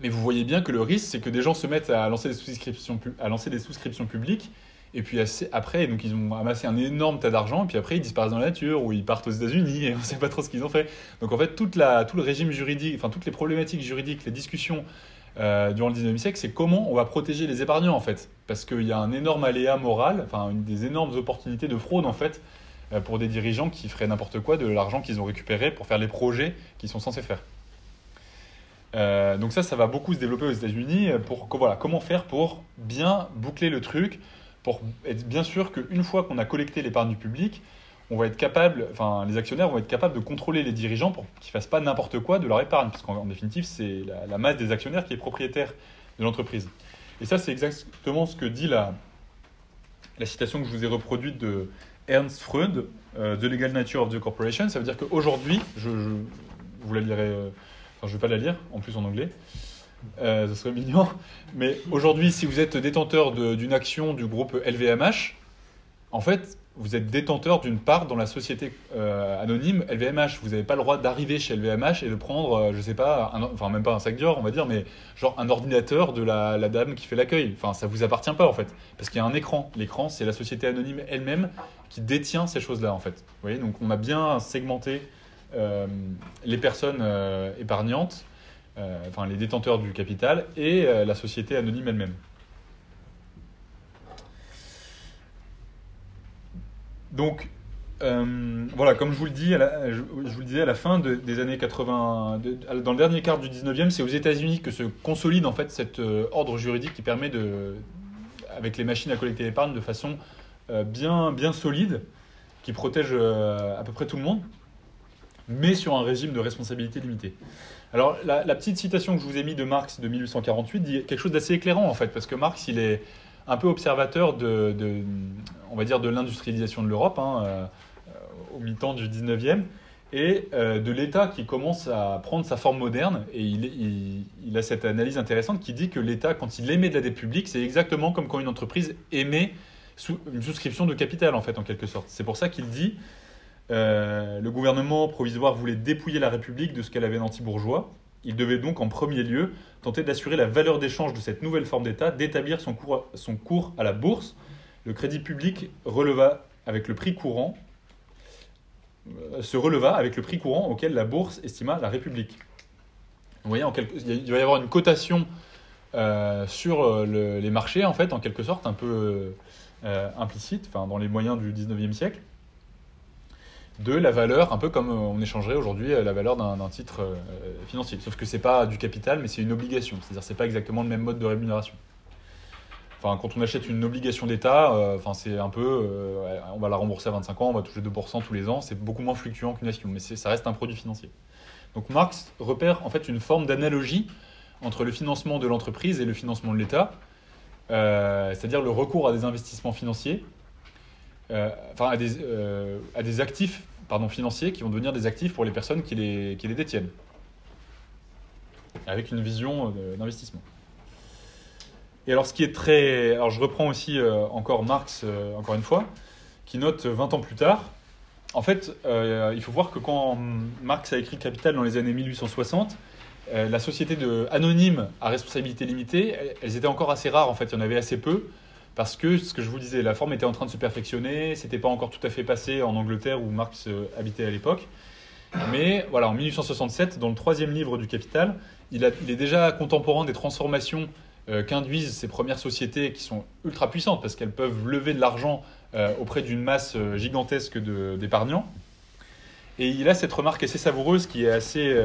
mais vous voyez bien que le risque, c'est que des gens se mettent à lancer des souscriptions, à lancer des souscriptions publiques et puis après, donc ils ont amassé un énorme tas d'argent, et puis après ils disparaissent dans la nature, ou ils partent aux États-Unis, et on ne sait pas trop ce qu'ils ont fait. Donc en fait, toute la, tout le régime juridique, enfin toutes les problématiques juridiques, les discussions euh, durant le 19e siècle, c'est comment on va protéger les épargnants en fait. Parce qu'il y a un énorme aléa moral, enfin des énormes opportunités de fraude en fait, euh, pour des dirigeants qui feraient n'importe quoi de l'argent qu'ils ont récupéré pour faire les projets qu'ils sont censés faire. Euh, donc ça, ça va beaucoup se développer aux États-Unis pour voilà, comment faire pour bien boucler le truc, pour être bien sûr qu'une fois qu'on a collecté l'épargne du public, on va être capable, enfin, les actionnaires vont être capables de contrôler les dirigeants pour qu'ils fassent pas n'importe quoi de leur épargne, parce qu'en définitive, c'est la, masse des actionnaires qui est propriétaire de l'entreprise. Et ça, c'est exactement ce que dit la, la citation que je vous ai reproduite de Ernst Freud, euh, The Legal Nature of the Corporation. Ça veut dire qu'aujourd'hui, je, je, vous la lirai, euh, enfin, je vais pas la lire, en plus en anglais, euh, ce serait mignon. Mais aujourd'hui, si vous êtes détenteur d'une action du groupe LVMH, en fait, vous êtes détenteur d'une part dans la société euh, anonyme LVMH. Vous n'avez pas le droit d'arriver chez LVMH et de prendre, euh, je sais pas, enfin même pas un sac Dior, on va dire, mais genre un ordinateur de la, dame qui fait l'accueil. Enfin, ça vous appartient pas en fait, parce qu'il y a un écran. L'écran, c'est la société anonyme elle-même qui détient ces choses-là en fait. Vous voyez, donc on a bien segmenté euh, les personnes euh, épargnantes, enfin les détenteurs du capital et la société anonyme elle-même. Donc, euh, voilà, comme je vous le disais, à la fin de- des années 80, de- dans le dernier quart du 19e, c'est aux États-Unis que se consolide en fait cet euh, ordre juridique qui permet de, avec les machines à collecter l'épargne de façon euh, bien, bien solide, qui protège à peu près tout le monde, mais sur un régime de responsabilité limitée. Alors, la, petite citation que je vous ai mis de Marx de 1848 dit quelque chose d'assez éclairant en fait, parce que Marx, il est un peu observateur de, on va dire, de l'industrialisation de l'Europe, hein, euh, au mi-temps du 19e, et euh, de l'État qui commence à prendre sa forme moderne. Et il, a cette analyse intéressante qui dit que l'État, quand il émet de la dette publique, c'est exactement comme quand une entreprise émet une souscription de capital, en fait, en quelque sorte. C'est pour ça qu'il dit euh, le gouvernement provisoire voulait dépouiller la République de ce qu'elle avait d'anti-bourgeois. Il devait donc, en premier lieu, tenter d'assurer la valeur d'échange de cette nouvelle forme d'État, d'établir son cours, à la bourse. Le crédit public releva avec le prix courant, euh, se releva avec le prix courant auquel la bourse estima la République. Il va y avoir une cotation euh, sur euh, le- les marchés, en fait, en quelque sorte, un peu implicite, enfin, dans les moyens du 19e siècle, de la valeur, un peu comme euh, on échangerait aujourd'hui euh, la valeur d'un titre euh, financier. Sauf que c'est pas du capital, mais c'est une obligation. C'est-à-dire c'est pas exactement le même mode de rémunération. Quand on achète une obligation d'État, c'est un peu, on va la rembourser à 25 ans, on va toucher 2% tous les ans, c'est beaucoup moins fluctuant qu'une action, mais ça reste un produit financier. Donc Marx repère en fait une forme d'analogie entre le financement de l'entreprise et le financement de l'État, c'est-à-dire le recours à des investissements financiers, enfin à des actifs pardon, financiers qui vont devenir des actifs pour les personnes qui les, qui les détiennent, avec une vision euh, d'investissement. Et alors ce qui est très... Alors je reprends aussi euh, encore Marx, euh, encore une fois, qui note 20 ans plus tard, en fait, il faut voir que quand Marx a écrit Capital dans les années 1860, euh, la société de anonyme à responsabilité limitée, elles étaient encore assez rares en fait, il y en avait assez peu, parce que ce que je vous disais, la forme était en train de se perfectionner, c'était pas encore tout à fait passé en Angleterre où Marx euh, habitait à l'époque. Mais voilà, en 1867, dans le troisième livre du Capital, il, est déjà contemporain des transformations euh, qu'induisent ces premières sociétés qui sont ultra puissantes parce qu'elles peuvent lever de l'argent euh, auprès d'une masse gigantesque d'épargnants. Et il a cette remarque assez savoureuse qui est assez,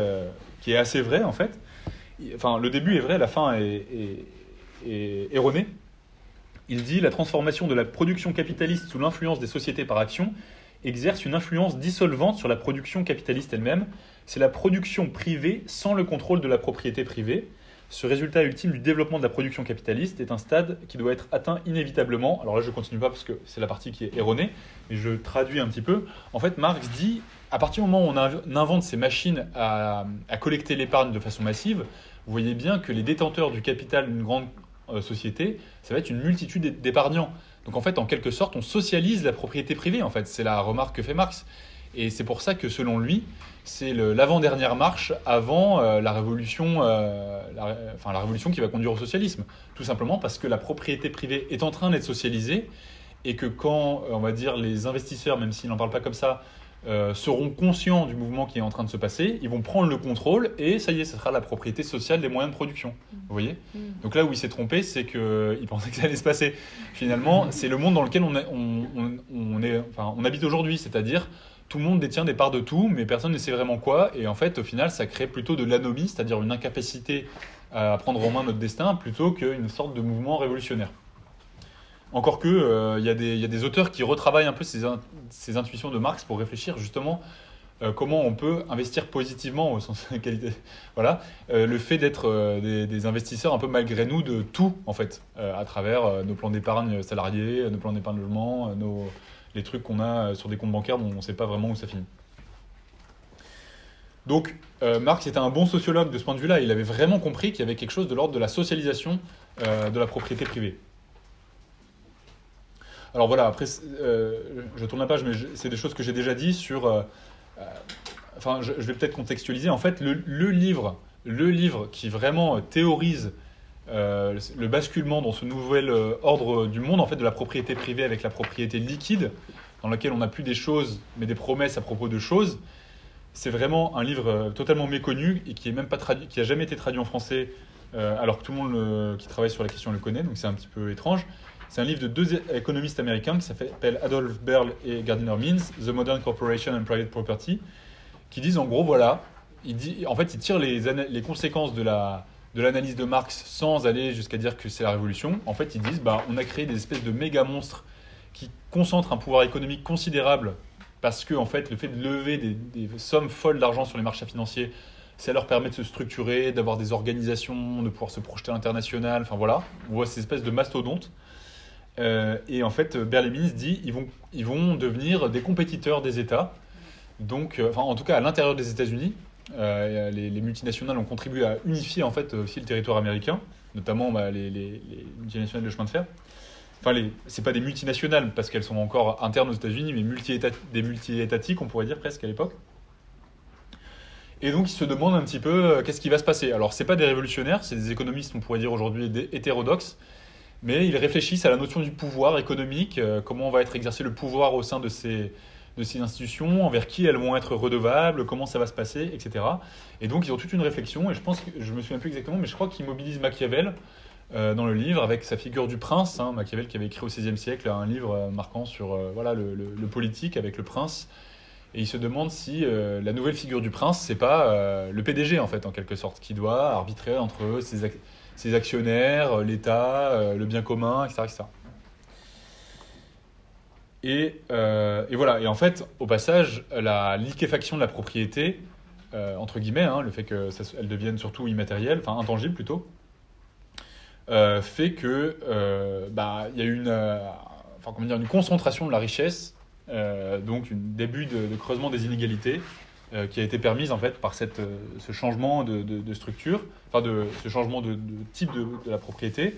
qui est assez vraie en fait. Enfin, le début est vrai, la fin est erronée. Il dit la transformation de la production capitaliste sous l'influence des sociétés par action exerce une influence dissolvante sur la production capitaliste elle-même. C'est la production privée sans le contrôle de la propriété privée. Ce résultat ultime du développement de la production capitaliste est un stade qui doit être atteint inévitablement. Alors là, je ne continue pas parce que c'est la partie qui est erronée, mais je traduis un petit peu. En fait, Marx dit, à partir du moment où on inv- on invente ces machines à, à collecter l'épargne de façon massive, vous voyez bien que les détenteurs du capital d'une grande euh, société, ça va être une multitude d'é- d'épargnants. Donc en fait, en quelque sorte, on socialise la propriété privée. En fait, c'est la remarque que fait Marx. Et c'est pour ça que, selon lui, c'est l'avant-dernière marche avant euh, la révolution, euh, enfin la révolution qui va conduire au socialisme. Tout simplement parce que la propriété privée est en train d'être socialisée et que quand, on va dire, les investisseurs, même s'ils n'en parlent pas comme ça, euh, seront conscients du mouvement qui est en train de se passer, ils vont prendre le contrôle et ça y est, ce sera la propriété sociale des moyens de production. Vous voyez Donc là où il s'est trompé, c'est qu'il pensait que ça allait se passer. Finalement, c'est le monde dans lequel on, est, on, on- on est, enfin, on habite aujourd'hui, c'est-à-dire tout le monde détient des parts de tout, mais personne ne sait vraiment quoi. Et en fait, au final, ça crée plutôt de l'anomie, c'est-à-dire une incapacité à prendre en main notre destin, plutôt qu'une sorte de mouvement révolutionnaire. Encore que, euh, y, a des- auteurs qui retravaillent un peu ces, in- ces intuitions de Marx pour réfléchir justement euh, comment on peut investir positivement au sens de qualité. Voilà, Euh, le fait d'être des, investisseurs un peu malgré nous de tout en fait, à travers nos plans d'épargne salariés, nos plans d'épargne logement, les trucs qu'on a sur des comptes bancaires dont on ne sait pas vraiment où ça finit. Donc, Marx était un bon sociologue de ce point de vue-là. Il avait vraiment compris qu'il y avait quelque chose de l'ordre de la socialisation de la propriété privée. Alors voilà, après, euh, je tourne la page, mais c'est des choses que j'ai déjà dit sur. euh, euh, enfin, je, vais peut-être contextualiser. En fait, le, livre, le livre qui vraiment théorise le basculement dans ce nouvel ordre du monde, en fait, de la propriété privée avec la propriété liquide, dans laquelle on n'a plus des choses, mais des promesses à propos de choses. C'est vraiment un livre totalement méconnu et qui est même pas traduit, qui a jamais été traduit en français, alors que tout le monde qui travaille sur la question le connaît, donc c'est un petit peu étrange. C'est un livre de deux économistes américains qui s'appelle Adolph Berle et Gardiner Means, The Modern Corporation and Private Property, qui disent en gros voilà, il dit, en fait ils tirent les conséquences de la de l'analyse de Marx sans aller jusqu'à dire que c'est la révolution. En fait ils disent bah on a créé des espèces de méga monstres qui concentrent un pouvoir économique considérable parce que en fait le fait de lever des, des sommes folles d'argent sur les marchés financiers ça leur permet de se structurer, d'avoir des organisations, de pouvoir se projeter à l'international. Enfin voilà, on voit ces espèces de mastodontes. Euh, et en fait, Berlemins dit ils vont, ils vont devenir des compétiteurs des États. Donc, euh, enfin, en tout cas, à l'intérieur des États-Unis, euh, les, les multinationales ont contribué à unifier en fait aussi le territoire américain, notamment bah, les, les- les multinationales de chemin de fer. Enfin, c'est pas des multinationales parce qu'elles sont encore internes aux États-Unis, mais des multi-étatiques, on pourrait dire presque à l'époque. Et donc, ils se demandent un petit peu euh, qu'est-ce qui va se passer? Alors, c'est pas des révolutionnaires, c'est des économistes, on pourrait dire aujourd'hui, hétérodoxes, mais ils réfléchissent à la notion du pouvoir économique, euh, comment va être exercé le pouvoir au sein de ces, de ces institutions, envers qui elles vont être redevables, comment ça va se passer, etc. Et donc, ils ont toute une réflexion, et je pense que, je me souviens plus exactement, mais je crois qu'ils mobilisent Machiavel euh, dans le livre avec sa figure du prince, hein, Machiavel qui avait écrit au XVIe siècle un livre euh, marquant sur voilà, le, le- politique avec le prince. Et il se demande si la nouvelle figure du prince, c'est pas le PDG en fait, en quelque sorte, qui doit arbitrer entre ac- ses actionnaires, euh, l'État, euh, le bien commun, etc. etc. Et, euh, et voilà. Et en fait, au passage, la liquéfaction de la propriété, entre guillemets, hein, le fait qu'elle devienne surtout immatérielle, enfin intangible plutôt, fait que bah, il y a une, comment dire, une concentration de la richesse, donc un début de creusement des inégalités euh, qui a été permise en fait par cette, euh, ce changement de, de- structure, enfin de ce changement de, type de, la propriété,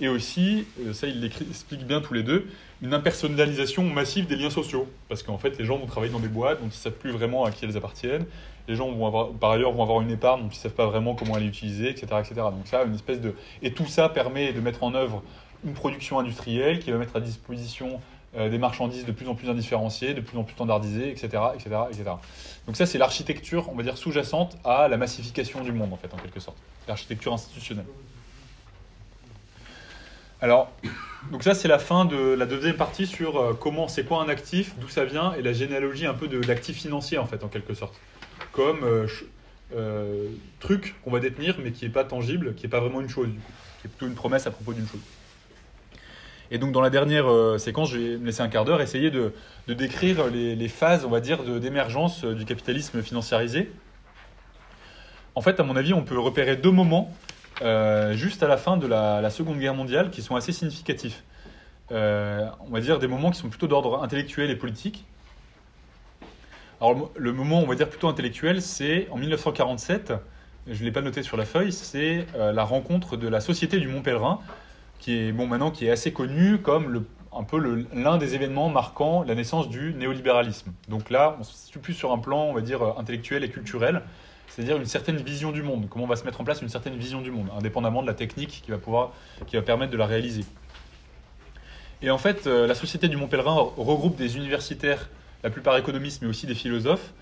et aussi, euh, ça ils l'expliquent bien tous les deux, une impersonnalisation massive des liens sociaux, parce qu'en fait les gens vont travailler dans des boîtes dont ils ne savent plus vraiment à qui elles appartiennent, les gens vont avoir, par ailleurs vont avoir une épargne dont ils ne savent pas vraiment comment elle est utilisée, etc., etc. Donc ça, une espèce de... Et tout ça permet de mettre en œuvre une production industrielle qui va mettre à disposition euh, des marchandises de plus en plus indifférenciées, de plus en plus standardisées, etc., etc., etc. Donc ça, c'est l'architecture, on va dire, sous-jacente à la massification du monde, en fait, en quelque sorte. L'architecture institutionnelle. Alors, donc ça, c'est la fin de la deuxième partie sur euh, comment, c'est quoi un actif, d'où ça vient, et la généalogie un peu de l'actif financier, en fait, en quelque sorte. Comme euh, truc qu'on va détenir, mais qui n'est pas tangible, qui n'est pas vraiment une chose, qui est plutôt une promesse à propos d'une chose. Et donc, dans la dernière euh, séquence, je vais me laisser un quart d'heure, essayer de, décrire les, phases, on va dire, d'émergence euh, du capitalisme financiarisé. En fait, à mon avis, on peut repérer deux moments euh, juste à la fin de la, Seconde Guerre mondiale qui sont assez significatifs. On va dire des moments qui sont plutôt d'ordre intellectuel et politique. Alors le mo- le moment, on va dire plutôt intellectuel, c'est en 1947, je ne l'ai pas noté sur la feuille, c'est la rencontre de la Société du Mont Pèlerin, qui est bon maintenant qui est assez connue comme un peu l'un des événements marquant la naissance du néolibéralisme. Donc là, on se situe plus sur un plan, on va dire intellectuel et culturel, c'est-à-dire une certaine vision du monde, comment on va se mettre en place une certaine vision du monde, indépendamment de la technique qui va pouvoir, qui va permettre de la réaliser. Et en fait, euh, la Société du Mont Pèlerin regroupe des universitaires, la plupart économistes, mais aussi des philosophes,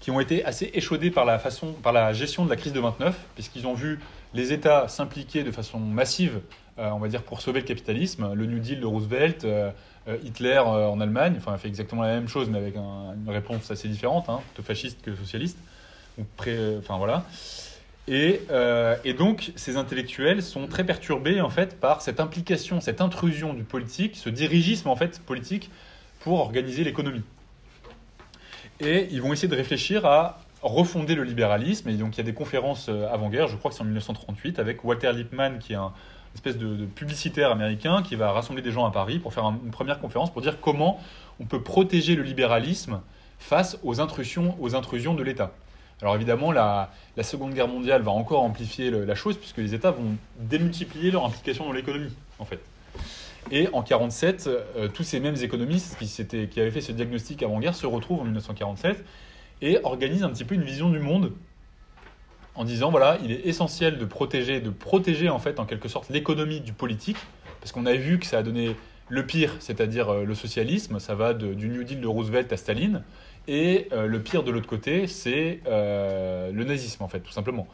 qui ont été assez échaudés par la, façon, par la gestion de la crise de 29, puisqu'ils ont vu les États s'impliquer de façon massive, on va dire, pour sauver le capitalisme. Le New Deal de Roosevelt, euh, euh, Hitler euh, en Allemagne, enfin, a fait exactement la même chose, mais avec un- une réponse assez différente, hein, plutôt fasciste que socialiste. Enfin, voilà. Et, euh, et donc, ces intellectuels sont très perturbés en fait par cette implication, cette intrusion du politique, ce dirigisme en fait politique pour organiser l'économie. Et ils vont essayer de réfléchir à refonder le libéralisme. Et donc, il y a des conférences euh, avant-guerre, je crois que c'est en 1938, avec Walter Lippmann, qui est un espèce de, publicitaire américain, qui va rassembler des gens à Paris pour faire un- une première conférence pour dire comment on peut protéger le libéralisme face aux intrusions, aux intrusions de l'État. Alors évidemment, la, Seconde Guerre mondiale va encore amplifier la chose, puisque les États vont démultiplier leur implication dans l'économie, en fait. Et en 1947, tous ces mêmes économistes qui, qui avaient fait ce diagnostic avant-guerre se retrouvent en 1947 et organisent un petit peu une vision du monde en disant voilà, il est essentiel de protéger, de protéger en fait en quelque sorte l'économie du politique, parce qu'on a vu que ça a donné le pire, c'est-à-dire euh, le socialisme, ça va du New Deal de Roosevelt à Staline, et euh, le pire de l'autre côté, c'est euh, le nazisme en fait, tout simplement.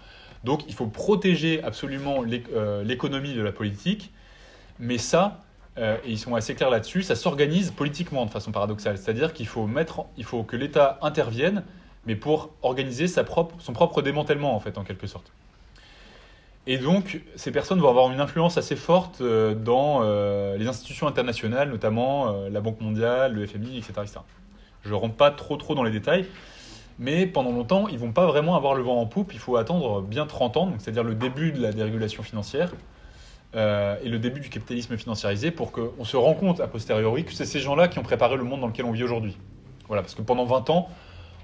Donc il faut protéger absolument l'é- l'économie de la politique, mais ça, et ils sont assez clairs là-dessus, ça s'organise politiquement de façon paradoxale, c'est-à-dire qu'il faut faut que l'État intervienne, mais pour organiser sa propre, son propre démantèlement en fait, en quelque sorte. Et donc, ces personnes vont avoir une influence assez forte euh, dans euh, les institutions internationales, notamment euh, la Banque mondiale, le FMI, etc. etc. Je ne rentre pas trop trop dans les détails, mais pendant longtemps, ils vont pas vraiment avoir le vent en poupe. Il faut attendre bien 30 ans, c'est-à-dire le début de la dérégulation financière et le début du capitalisme financiarisé pour qu'on se rend compte a posteriori que c'est ces gens-là qui ont préparé le monde dans lequel on vit aujourd'hui. Voilà, parce que pendant 20 ans,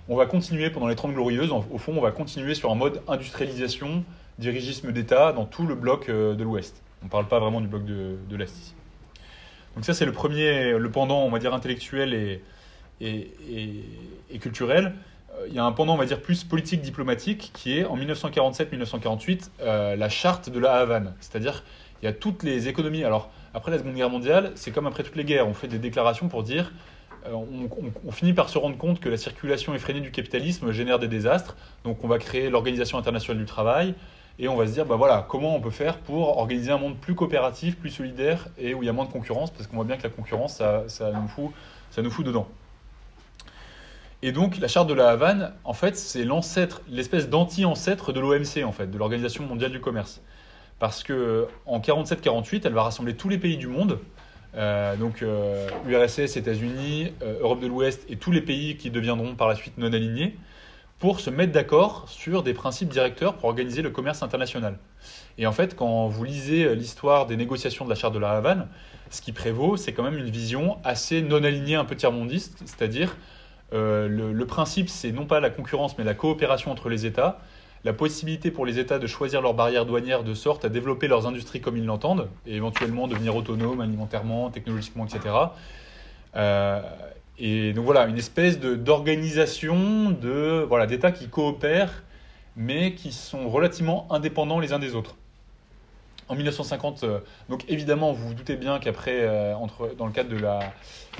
on va continuer, pendant les 30 glorieuses, au fond, on va continuer sur un mode industrialisation, dirigisme d'État dans tout le bloc euh, de l'Ouest. On ne parle pas vraiment du bloc de, l'Est ici. Donc ça, c'est le premier, le pendant, on va dire, intellectuel et, culturel. Euh, Il y a un pendant, on va dire, plus politique diplomatique, qui est en 1947-1948, euh, la charte de la Havane. C'est-à-dire, il y a toutes les économies. Alors, après la Seconde Guerre mondiale, c'est comme après toutes les guerres. On fait des déclarations pour dire on, on- finit par se rendre compte que la circulation effrénée du capitalisme génère des désastres. Donc on va créer l'Organisation internationale du travail et on va se dire bah voilà comment on peut faire pour organiser un monde plus coopératif, plus solidaire et où il y a moins de concurrence parce qu'on voit bien que la concurrence ça, ça nous fout ça nous fout dedans. Et donc la charte de la Havane en fait c'est l'ancêtre l'espèce d'anti-ancêtre de l'OMC en fait de l'Organisation mondiale du commerce parce que en 47-48 elle va rassembler tous les pays du monde euh, donc euh, URSS, États-Unis, euh, Europe de l'Ouest et tous les pays qui deviendront par la suite non alignés pour se mettre d'accord sur des principes directeurs pour organiser le commerce international. Et en fait, quand vous lisez l'histoire des négociations de la charte de la Havane, ce qui prévaut, c'est quand même une vision assez non alignée, un peu tiers-mondiste, c'est-à-dire euh, le principe, c'est non pas la concurrence, mais la coopération entre les États, la possibilité pour les États de choisir leurs barrières douanières de sorte à développer leurs industries comme ils l'entendent, et éventuellement devenir autonomes alimentairement, technologiquement, etc. Euh, et donc voilà, une espèce d'organisation de voilà d'États qui coopèrent, mais qui sont relativement indépendants les uns des autres. En 1950, euh, donc évidemment, vous vous doutez bien qu'après, euh, dans le cadre de la,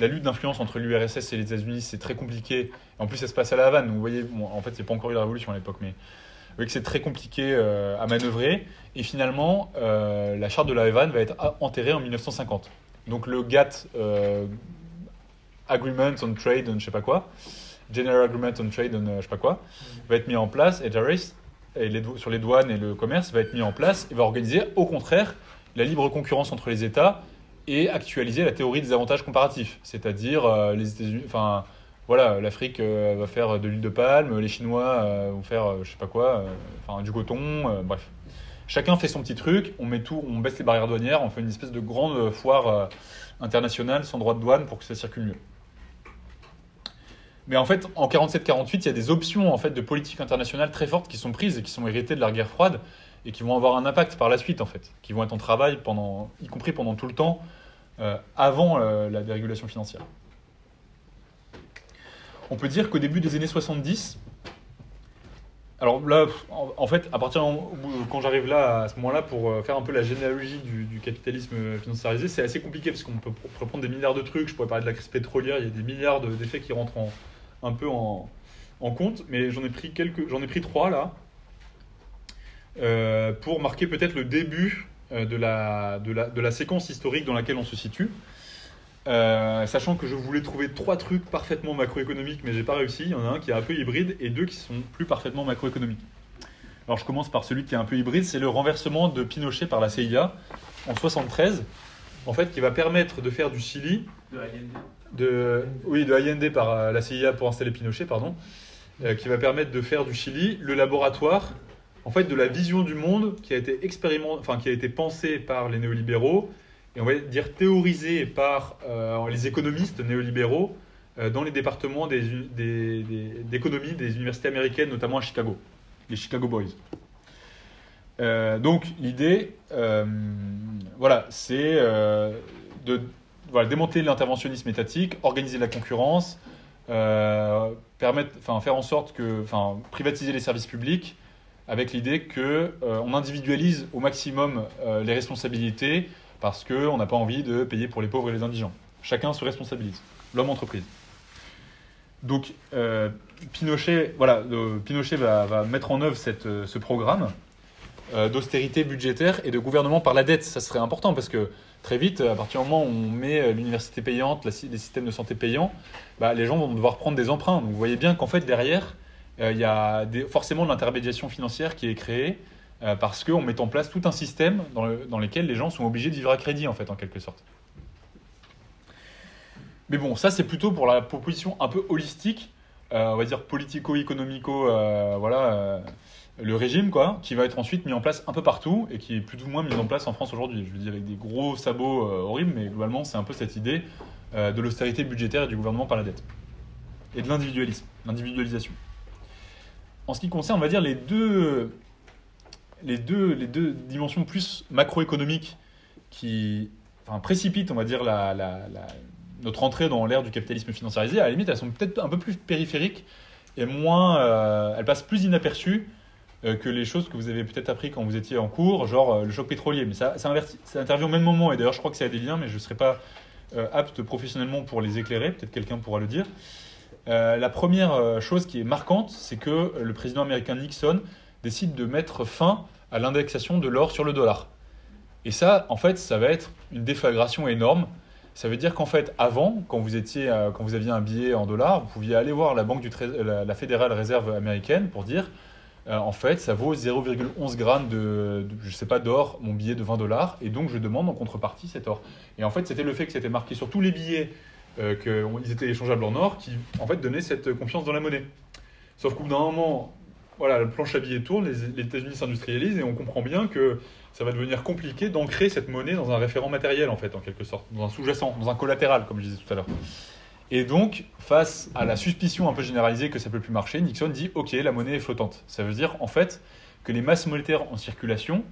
lutte d'influence entre l'URSS et les États-Unis, c'est très compliqué. En plus, ça se passe à La Havane. Vous voyez, en fait, a pas encore eu la révolution à l'époque, mais voyez que c'est très compliqué euh, à manœuvrer. Et finalement, euh, la charte de la Havane va être enterrée en 1950. Donc le GATT, euh, Agreement on Trade, on je sais pas quoi, General Agreement on Trade, on je sais pas quoi, va être mis en place, et JARIS, et les sur les douanes et le commerce, va être mis en place et va organiser au contraire la libre concurrence entre les États et actualiser la théorie des avantages comparatifs. C'est-à-dire, les États-Unis, voilà, l'Afrique euh, va faire de l'huile de palme, les Chinois euh, vont faire, euh, je sais pas quoi, enfin, du coton, bref. Chacun fait son petit truc, on met tout, on baisse les barrières douanières, on fait une espèce de grande foire internationale sans droit de douane pour que ça circule mieux. Mais en fait, en 47-48, il y a des options en fait de politique internationale très fortes qui sont prises et qui sont héritées de la guerre froide et qui vont avoir un impact par la suite en fait, qui vont être en travail pendant, y compris pendant tout le temps avant la dérégulation financière. On peut dire qu'au début des années 70, alors là, en, fait, à partir quand j'arrive là, à ce moment-là, pour euh, faire un peu la généalogie du, capitalisme financiarisé, c'est assez compliqué parce qu'on peut pr- reprendre des milliards de trucs. Je pourrais parler de la crise pétrolière, il y a des milliards de- d'effets qui rentrent en, un peu en, compte, mais j'en ai pris trois là, euh, pour marquer peut-être le début euh, de la séquence historique dans laquelle on se situe. Euh, sachant que je voulais trouver trois trucs parfaitement macroéconomiques, mais j'ai pas réussi. Il y en a un qui est un peu hybride et deux qui sont plus parfaitement macroéconomiques. Alors je commence par celui qui est un peu hybride, c'est le renversement de Pinochet par la CIA en 73, en fait, qui va permettre de faire du Chili, De Allende. de, oui, de Allende par euh, la CIA pour installer Pinochet, pardon, euh, qui va permettre de faire du Chili le laboratoire, en fait, de la vision du monde qui a été expérimenté, enfin, qui a été pensée par les néolibéraux et on va dire théorisée par euh, les économistes néolibéraux euh, dans les départements des u- des- des- d'économie des, universités américaines, notamment à Chicago, les Chicago Boys. Euh, donc l'idée, voilà, c'est de voilà, démonter l'interventionnisme étatique, organiser la concurrence, permettre, faire en sorte que, enfin, privatiser les services publics, avec l'idée que on individualise au maximum les responsabilités parce qu'on n'a pas envie de payer pour les pauvres et les indigents. Chacun se responsabilise, l'homme entreprise. Donc euh, Pinochet, voilà, Pinochet va, mettre en œuvre cette, euh, ce programme euh, d'austérité budgétaire et de gouvernement par la dette. Ça serait important parce que très vite, à partir du moment où on met euh, l'université payante, les systèmes de santé payants, bah, les gens vont devoir prendre des emprunts. Donc vous voyez bien qu'en fait derrière, euh, il y a forcément de l'intermédiation financière qui est créée euh, parce qu'on met en place tout un système dans, le- dans lequel les gens sont obligés de vivre à crédit en fait en quelque sorte. Mais bon, ça c'est plutôt pour la proposition un peu holistique, euh, on va dire politico-économico, euh, voilà, le régime quoi, qui va être ensuite mis en place un peu partout et qui est plus ou moins mis en place en France aujourd'hui. Je le dis avec des gros sabots horribles, mais globalement c'est un peu cette idée de l'austérité budgétaire et du gouvernement par la dette et de l'individualisme, l'individualisation. En ce qui concerne, on va dire les deux, les deux, les deux dimensions plus macroéconomiques qui précipitent, on va dire, la, notre entrée dans l'ère du capitalisme financiarisé, à la limite, elles sont peut-être un peu plus périphériques et moins, euh, elles passent plus inaperçues euh, que les choses que vous avez peut-être appris quand vous étiez en cours, genre euh, le choc pétrolier. Mais ça, ça, intervient au même moment, et d'ailleurs, je crois que ça a des liens, mais je ne serai pas apte professionnellement pour les éclairer, peut-être quelqu'un pourra le dire. La première chose qui est marquante, c'est que le président américain Nixon décide de mettre fin à l'indexation de l'or sur le dollar. Et ça, en fait, ça va être une déflagration énorme. Ça veut dire qu'en fait, avant, quand vous, étiez, euh, quand vous aviez un billet en dollars, vous pouviez aller voir la banque du Fédérale Réserve américaine pour dire, euh, en fait, ça vaut 0,11 grammes de, de- je sais pas, d'or, mon billet de 20 dollars, et donc je demande en contrepartie cet or. Et en fait, c'était le fait que c'était marqué sur tous les billets euh, qu'ils étaient échangeables en or qui, en fait, donnait cette confiance dans la monnaie. Sauf qu'au bout d'un moment, voilà, la planche à billets tourne, les, États-Unis s'industrialisent et on comprend bien que ça va devenir compliqué d'ancrer cette monnaie dans un référent matériel, en fait, en quelque sorte, dans un sous-jacent, dans un collatéral, comme je disais tout à l'heure. Et donc, face à la suspicion un peu généralisée que ça peut plus marcher, Nixon dit OK, la monnaie est flottante. Ça veut dire, en fait, que les masses monétaires en circulation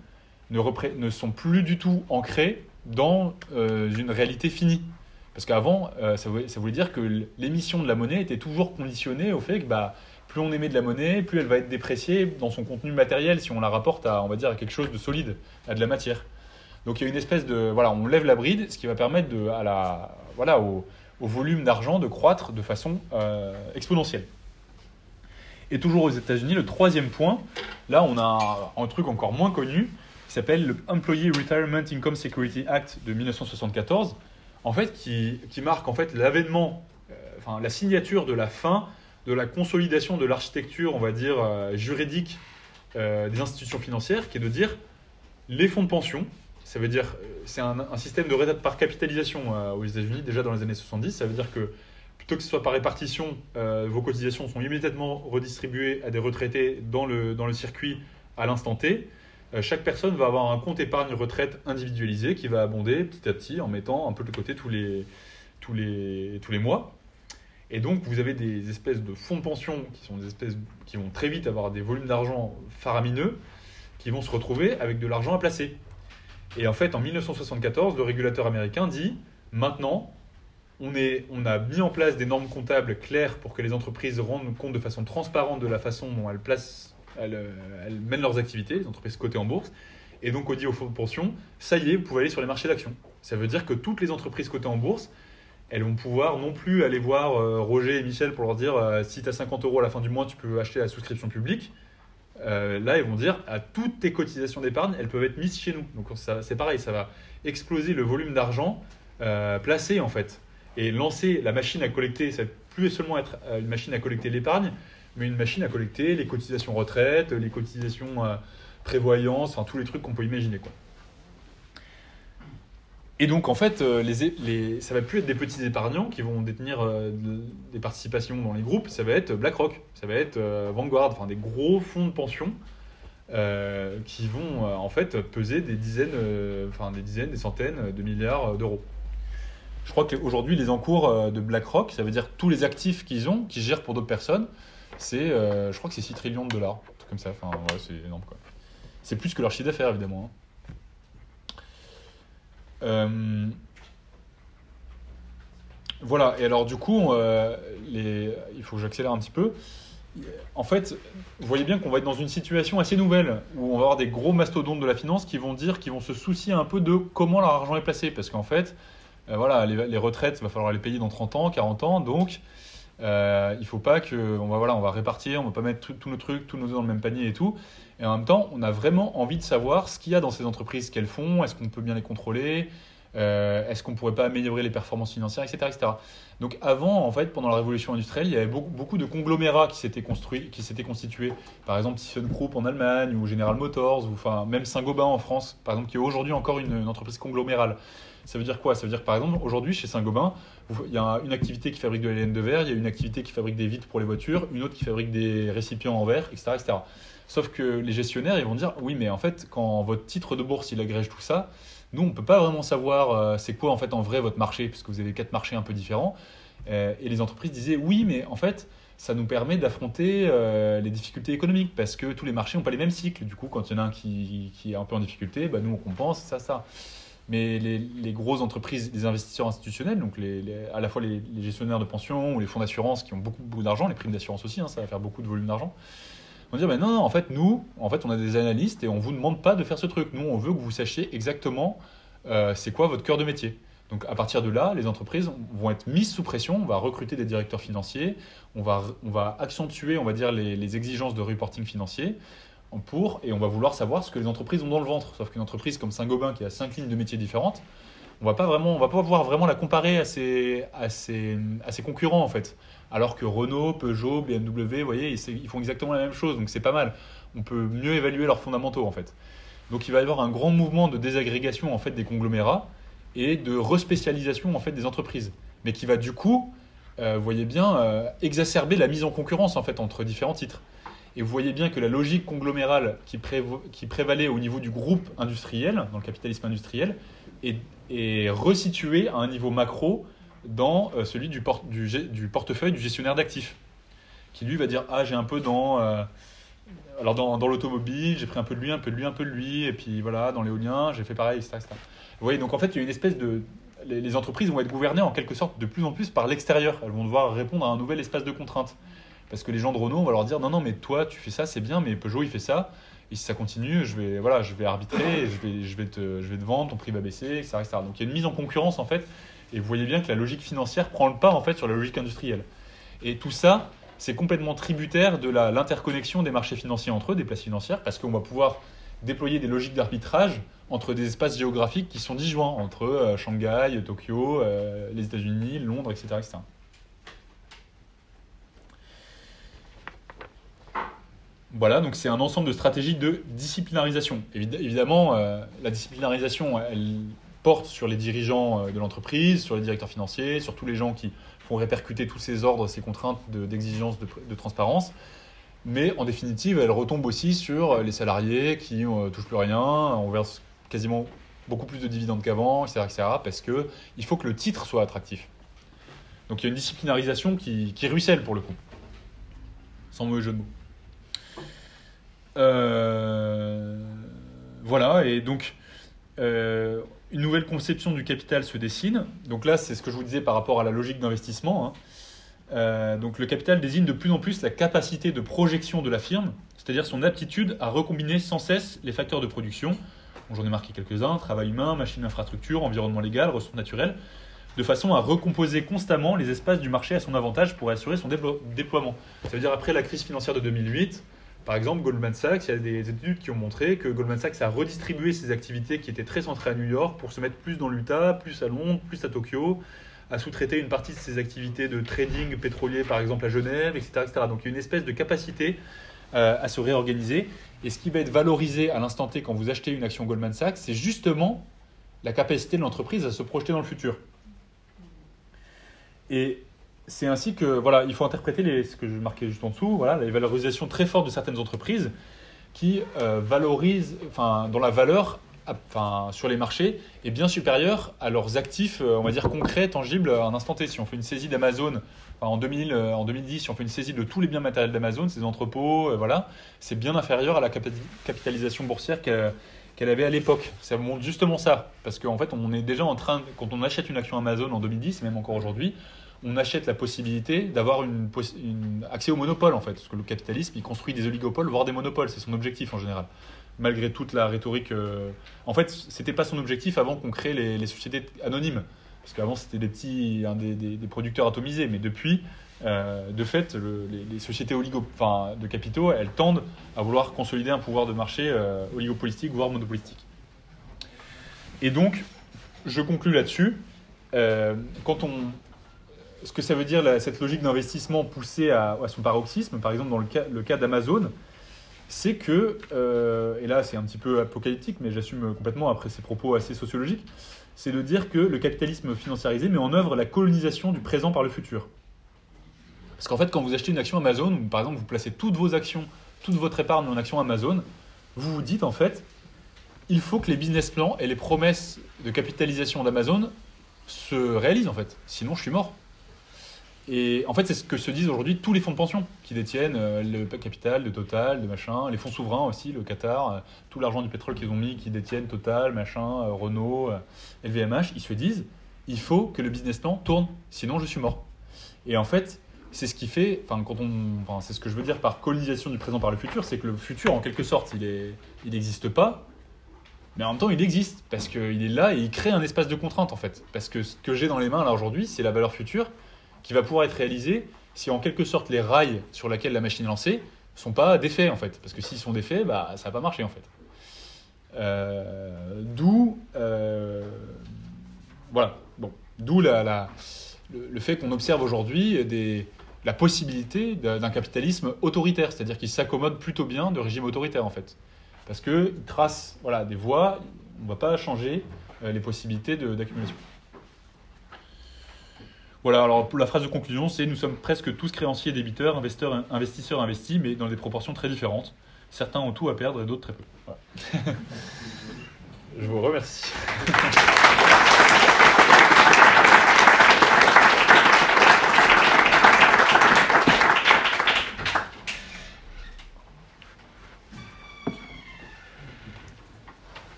ne, ne sont plus du tout ancrées dans euh, une réalité finie. Parce qu'avant, euh, ça, voulait, ça voulait dire que l'émission de la monnaie était toujours conditionnée au fait que bah, plus on émet de la monnaie, plus elle va être dépréciée dans son contenu matériel si on la rapporte à, on va dire, à quelque chose de solide, à de la matière. Donc il y a une espèce de, voilà, on lève la bride, ce qui va permettre à la, voilà, au, volume d'argent de croître de façon euh, exponentielle. Et toujours aux États-Unis, le troisième point, là on a un, truc encore moins connu, qui s'appelle le Employee Retirement Income Security Act de 1974, en fait, qui, qui marque en fait l'avènement, euh, enfin la signature de la fin de la consolidation de l'architecture, on va dire, euh, juridique euh, des institutions financières, qui est de dire les fonds de pension, ça veut dire, euh, c'est un, système de retraite par capitalisation aux États-Unis déjà dans les années 70, ça veut dire que plutôt que ce soit par répartition, vos cotisations sont immédiatement redistribuées à des retraités dans le, dans le circuit à l'instant T. Chaque personne va avoir un compte épargne retraite individualisé qui va abonder petit à petit en mettant un peu de côté tous les, tous les, tous les mois. Et donc, vous avez des espèces de fonds de pension qui sont des espèces qui vont très vite avoir des volumes d'argent faramineux, qui vont se retrouver avec de l'argent à placer. Et en fait, en 1974, le régulateur américain dit maintenant, on, est, on a mis en place des normes comptables claires pour que les entreprises rendent compte de façon transparente de la façon dont elles, placent, elles, elles mènent leurs activités, les entreprises cotées en bourse. Et donc, on dit aux fonds de pension ça y est, vous pouvez aller sur les marchés d'actions. Ça veut dire que toutes les entreprises cotées en bourse elles vont pouvoir non plus aller voir euh, Roger et Michel pour leur dire euh, si tu as 50 euros à la fin du mois, tu peux acheter la souscription publique. Euh, là, ils vont dire à toutes tes cotisations d'épargne, elles peuvent être mises chez nous. Donc c'est pareil, ça va exploser le volume d'argent placé en fait. Et lancer la machine à collecter, ça va plus seulement être une machine à collecter l'épargne, mais une machine à collecter les cotisations retraite, les cotisations prévoyance, enfin tous les trucs qu'on peut imaginer. Quoi. Et donc, en fait, euh, les, les, ça va plus être des petits épargnants qui vont détenir euh, des participations dans les groupes, ça va être BlackRock, ça va être euh, Vanguard, enfin des gros fonds de pension qui vont en fait peser des dizaines, enfin des dizaines, des centaines de milliards d'euros. Je crois qu'aujourd'hui, les encours de BlackRock, ça veut dire tous les actifs qu'ils ont, qu'ils gèrent pour d'autres personnes, c'est, je crois que c'est 6 trillions de dollars, un comme ça. Enfin, c'est énorme quoi. C'est plus que leur chiffre d'affaires, évidemment. Hein. Euh, voilà, et alors du coup, euh, il faut que j'accélère un petit peu. En fait, vous voyez bien qu'on va être dans une situation assez nouvelle où on va avoir des gros mastodontes de la finance qui vont dire, qui vont se soucier un peu de comment leur argent est placé. Parce qu'en fait, euh, voilà, les, retraites, il va falloir les payer dans 30 ans, 40 ans. Donc, euh, il faut pas que. On va, voilà, on va répartir, on va pas mettre tous nos trucs, tous nos œufs dans le même panier et tout. Et en même temps, on a vraiment envie de savoir ce qu'il y a dans ces entreprises qu'elles font, est-ce qu'on peut bien les contrôler, euh, est-ce qu'on pourrait pas améliorer les performances financières, etc., etc. Donc avant, en fait, pendant la révolution industrielle, il y avait beaucoup, de conglomérats qui s'étaient construits, qui s'étaient constitués. Par exemple, ThyssenKrupp en Allemagne ou General Motors ou enfin même Saint-Gobain en France, par exemple, qui est aujourd'hui encore une, entreprise conglomérale. Ça veut dire quoi? Ça veut dire par exemple, aujourd'hui chez Saint-Gobain, il y a une activité qui fabrique de la laine de verre, il y a une activité qui fabrique des vitres pour les voitures, une autre qui fabrique des récipients en verre, etc., etc. Sauf que les gestionnaires, ils vont dire oui, mais en fait, quand votre titre de bourse il agrège tout ça, nous on peut pas vraiment savoir euh, c'est quoi en fait en vrai votre marché, puisque vous avez quatre marchés un peu différents. Euh, et les entreprises disaient oui, mais en fait, ça nous permet d'affronter euh, les difficultés économiques parce que tous les marchés n'ont pas les mêmes cycles. Du coup, quand il y en a un qui, qui est un peu en difficulté, bah, nous on compense ça, ça. Mais les, les, grosses entreprises, les investisseurs institutionnels, donc les, à la fois les, gestionnaires de pension ou les fonds d'assurance qui ont beaucoup, beaucoup d'argent, les primes d'assurance aussi, hein, ça va faire beaucoup de volume d'argent, vont dire ben non, non, en fait, nous, en fait, on a des analystes et on ne vous demande pas de faire ce truc. Nous, on veut que vous sachiez exactement euh, c'est quoi votre cœur de métier. Donc à partir de là, les entreprises vont être mises sous pression, on va recruter des directeurs financiers, on va, on va accentuer, on va dire, les, exigences de reporting financier pour, et on va vouloir savoir ce que les entreprises ont dans le ventre. Sauf qu'une entreprise comme Saint-Gobain qui a cinq lignes de métiers différentes, on va vraiment, va pas pouvoir vraiment la comparer à ses, à ses, à ses concurrents en fait. Alors que Renault, Peugeot, BMW, vous voyez, ils, font exactement la même chose, donc c'est pas mal. On peut mieux évaluer leurs fondamentaux en fait. Donc il va y avoir un grand mouvement de désagrégation en fait des conglomérats et de respécialisation en fait des entreprises, mais qui va du coup, euh, vous voyez bien, euh, exacerber la mise en concurrence en fait entre différents titres. Et vous voyez bien que la logique conglomérale qui, prévalait au niveau du groupe industriel, dans le capitalisme industriel, est resituée à un niveau macro dans euh, celui du, du, portefeuille du gestionnaire d'actifs, qui lui va dire Ah, j'ai un peu dans. Euh, alors dans, dans l'automobile, j'ai pris un peu de lui, un peu de lui, un peu de lui, et puis voilà, dans l'éolien, j'ai fait pareil, etc., etc. Vous voyez, donc en fait, il y a une espèce de. Les, entreprises vont être gouvernées en quelque sorte de plus en plus par l'extérieur. Elles vont devoir répondre à un nouvel espace de contraintes. Parce que les gens de Renault, on va leur dire non, non, mais toi, tu fais ça, c'est bien, mais Peugeot, il fait ça. Et si ça continue, je vais, voilà, je vais arbitrer, je vais, je, vais te, je vais te vendre, ton prix va baisser, etc. Donc il y a une mise en concurrence, en fait, et vous voyez bien que la logique financière prend le pas, en fait, sur la logique industrielle. Et tout ça, c'est complètement tributaire de l'interconnexion des marchés financiers entre eux, des places financières, parce qu'on va pouvoir déployer des logiques d'arbitrage entre des espaces géographiques qui sont disjoints, entre euh, Shanghai, Tokyo, euh, les États-Unis, Londres, etc.. Voilà, donc c'est un ensemble de stratégies de disciplinarisation. évidemment, euh, la disciplinarisation, elle sur les dirigeants euh, de l'entreprise, sur les directeurs financiers, sur tous les gens qui font répercuter tous ces ordres, ces contraintes d'exigence de, transparence. Mais en définitive, elle retombe aussi sur les salariés qui ne euh, touchent plus rien, on verse quasiment beaucoup plus de dividendes qu'avant, etc., etc., parce qu'il faut que le titre soit attractif. Donc il y a une disciplinarisation qui, ruisselle pour le coup, sans mauvais jeu de mots. Euh, voilà, et donc euh, une nouvelle conception du capital se dessine. Donc là, c'est ce que je vous disais par rapport à la logique d'investissement. Hein. Euh, donc le capital désigne de plus en plus la capacité de projection de la firme, c'est-à-dire son aptitude à recombiner sans cesse les facteurs de production. J'en ai marqué quelques-uns, travail humain, machine infrastructure, environnement légal, ressources naturelles, de façon à recomposer constamment les espaces du marché à son avantage pour assurer son déploiement. Ça veut dire après la crise financière de 2008, par exemple, Goldman Sachs, il y a des études qui ont montré que Goldman Sachs a redistribué ses activités qui étaient très centrées à New York pour se mettre plus dans l'Utah, plus à Londres, plus à Tokyo, à sous-traiter une partie de ses activités de trading pétrolier, par exemple à Genève, etc. etc. Donc il y a une espèce de capacité euh, à se réorganiser. Et ce qui va être valorisé à l'instant T quand vous achetez une action Goldman Sachs, c'est justement la capacité de l'entreprise à se projeter dans le futur. Et c'est ainsi que, voilà, il faut interpréter les, ce que je marquais juste en dessous, voilà, les valorisations très fortes de certaines entreprises qui euh, valorisent, enfin, dont la valeur enfin, sur les marchés est bien supérieure à leurs actifs, euh, on va dire concrets, tangibles à un instant T. Si on fait une saisie d'Amazon en, 2000, euh, en 2010, si on fait une saisie de tous les biens matériels d'Amazon, ses entrepôts, voilà, c'est bien inférieur à la capitalisation boursière qu'elle avait à l'époque. Ça montre justement ça. Parce qu'en fait, on est déjà en train, quand on achète une action Amazon en 2010, et même encore aujourd'hui, on achète la possibilité d'avoir accès au monopole en fait. Parce que le capitalisme, il construit des oligopoles, voire des monopoles. C'est son objectif en général. Malgré toute la rhétorique. Euh, en fait, c'était pas son objectif avant qu'on crée les, sociétés anonymes. Parce qu'avant, c'était des petits producteurs atomisés. Mais depuis, euh, de fait, les, sociétés oligo, de capitaux, elles tendent à vouloir consolider un pouvoir de marché euh, oligopolistique, voire monopolistique. Et donc, je conclus là-dessus. quand on, ce que ça veut dire, cette logique d'investissement poussée à, son paroxysme, par exemple dans le cas, d'Amazon, c'est que, euh, et là c'est un petit peu apocalyptique, mais j'assume complètement après ces propos assez sociologiques, c'est de dire que le capitalisme financiarisé met en œuvre la colonisation du présent par le futur. Parce qu'en fait, quand vous achetez une action Amazon, ou par exemple vous placez toutes vos actions, toute votre épargne en action Amazon, vous vous dites en fait, il faut que les business plans et les promesses de capitalisation d'Amazon se réalisent en fait, sinon je suis mort. Et en fait, c'est ce que se disent aujourd'hui tous les fonds de pension qui détiennent euh, le capital de Total, de machin, les fonds souverains aussi, le Qatar, euh, tout l'argent du pétrole qu'ils ont mis, qui détiennent Total, machin, euh, Renault, LVMH, ils se disent il faut que le business plan tourne, sinon je suis mort. Et en fait, c'est ce qui fait, enfin, quand on, c'est ce que je veux dire par colonisation du présent par le futur, c'est que le futur, en quelque sorte, il est, il n'existe pas, mais en même temps, il existe parce qu'il est là et il crée un espace de contrainte en fait. Parce que ce que j'ai dans les mains là aujourd'hui, c'est la valeur future qui va pouvoir être réalisé si en quelque sorte les rails sur lesquels la machine est lancée sont pas défaits en fait. Parce que s'ils sont défaits, bah, ça va pas marcher en fait. Euh, d'où euh, voilà, bon, d'où la, le, fait qu'on observe aujourd'hui la possibilité d'un capitalisme autoritaire, c'est-à-dire qu'il s'accommode plutôt bien de régimes autoritaires en fait, parce qu'il trace voilà des voies, on ne va pas changer euh, les possibilités d'accumulation. Voilà, alors la phrase de conclusion, c'est nous sommes presque tous créanciers, débiteurs, investisseurs, investisseurs investis, mais dans des proportions très différentes. Certains ont tout à perdre et d'autres très peu. Je vous remercie.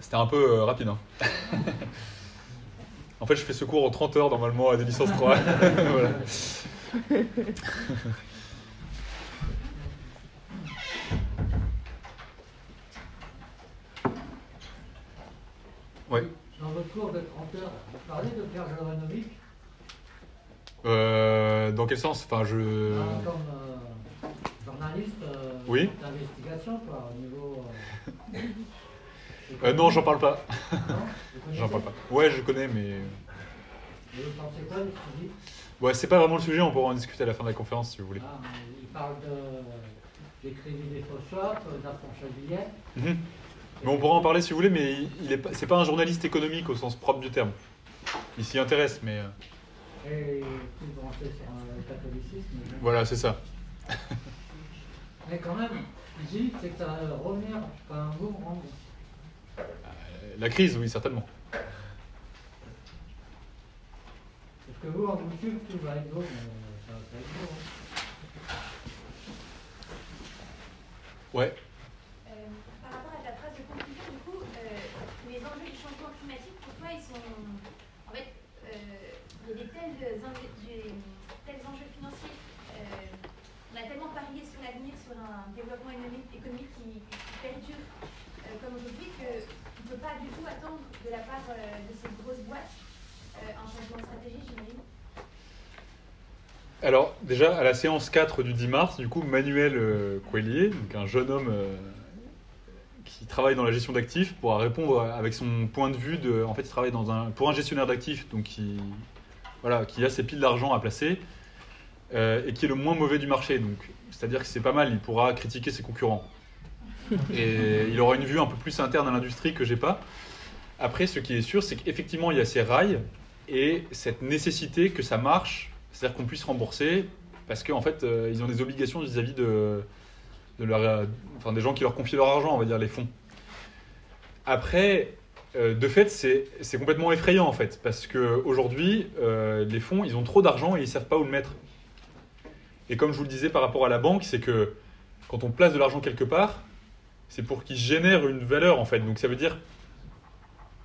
C'était un peu euh, rapide. Hein. En fait, je fais ce cours en 30 heures normalement à des licences 3. voilà. Ouais. Dans votre cours de 30 heures, vous parlez de Pierre Jovanovic euh, Dans quel sens? Enfin, je. Ah, comme euh, journaliste euh, oui. d'investigation, quoi, au niveau. Euh, euh, non, j'en parle pas. J'en parle pas. Ouais, je connais, mais. vous pensez quoi du sujet? Ouais, c'est pas vraiment le sujet, on pourra en discuter à la fin de la conférence si vous voulez. Ah, il parle de. des crédits des faux shops, d'approchage mhm. Mais on pourra en parler si vous voulez, mais il est c'est pas un journaliste économique au sens propre du terme. Il s'y intéresse, mais. Euh, Et plus branché sur le catholicisme. Voilà, c'est ça. mais quand même, dit c'est que ça va revenir comme un boomerang. La crise, oui, certainement. Parce que vous, en boutique, tout va être beau, mais ça va pas être beau. Hein. Ouais. Euh, par rapport à ta phrase de conclusion, du coup, euh, les enjeux du changement climatique, pour toi, ils sont. En fait, euh, il y a des tels, tels enjeux financiers. on a tellement parié sur l'avenir, sur un développement économique, économique qui, qui perdure comme aujourd'hui que ne peut pas du tout attendre de la part euh, de euh, un changement de stratégie, j'imagine alors, déjà, à la séance 4 du 10 mars, du coup, Manuel euh, donc un jeune homme qui travaille dans la gestion d'actifs pourra répondre avec son point de vue. En fait, il travaille pour un gestionnaire d'actifs, donc qui, a ses piles d'argent à placer euh, et qui est le moins mauvais du marché. Donc, c'est-à-dire que c'est pas mal. Il pourra critiquer ses concurrents et il aura une vue un peu plus interne à l'industrie que j'ai pas. Après, ce qui est sûr, c'est qu'effectivement, il y a ces rails et cette nécessité que ça marche, c'est-à-dire qu'on puisse rembourser parce qu'en fait, euh, ils ont des obligations vis-à-vis de, de leur, euh, enfin, des gens qui leur confient leur argent, on va dire les fonds. Après, euh, de fait, c'est complètement effrayant en fait, parce qu'aujourd'hui, les fonds, ils ont trop d'argent et ils ne savent pas où le mettre. Et comme je vous le disais par rapport à la banque, c'est que quand on place de l'argent quelque part, c'est pour qu'il génère une valeur en fait. Donc ça veut dire,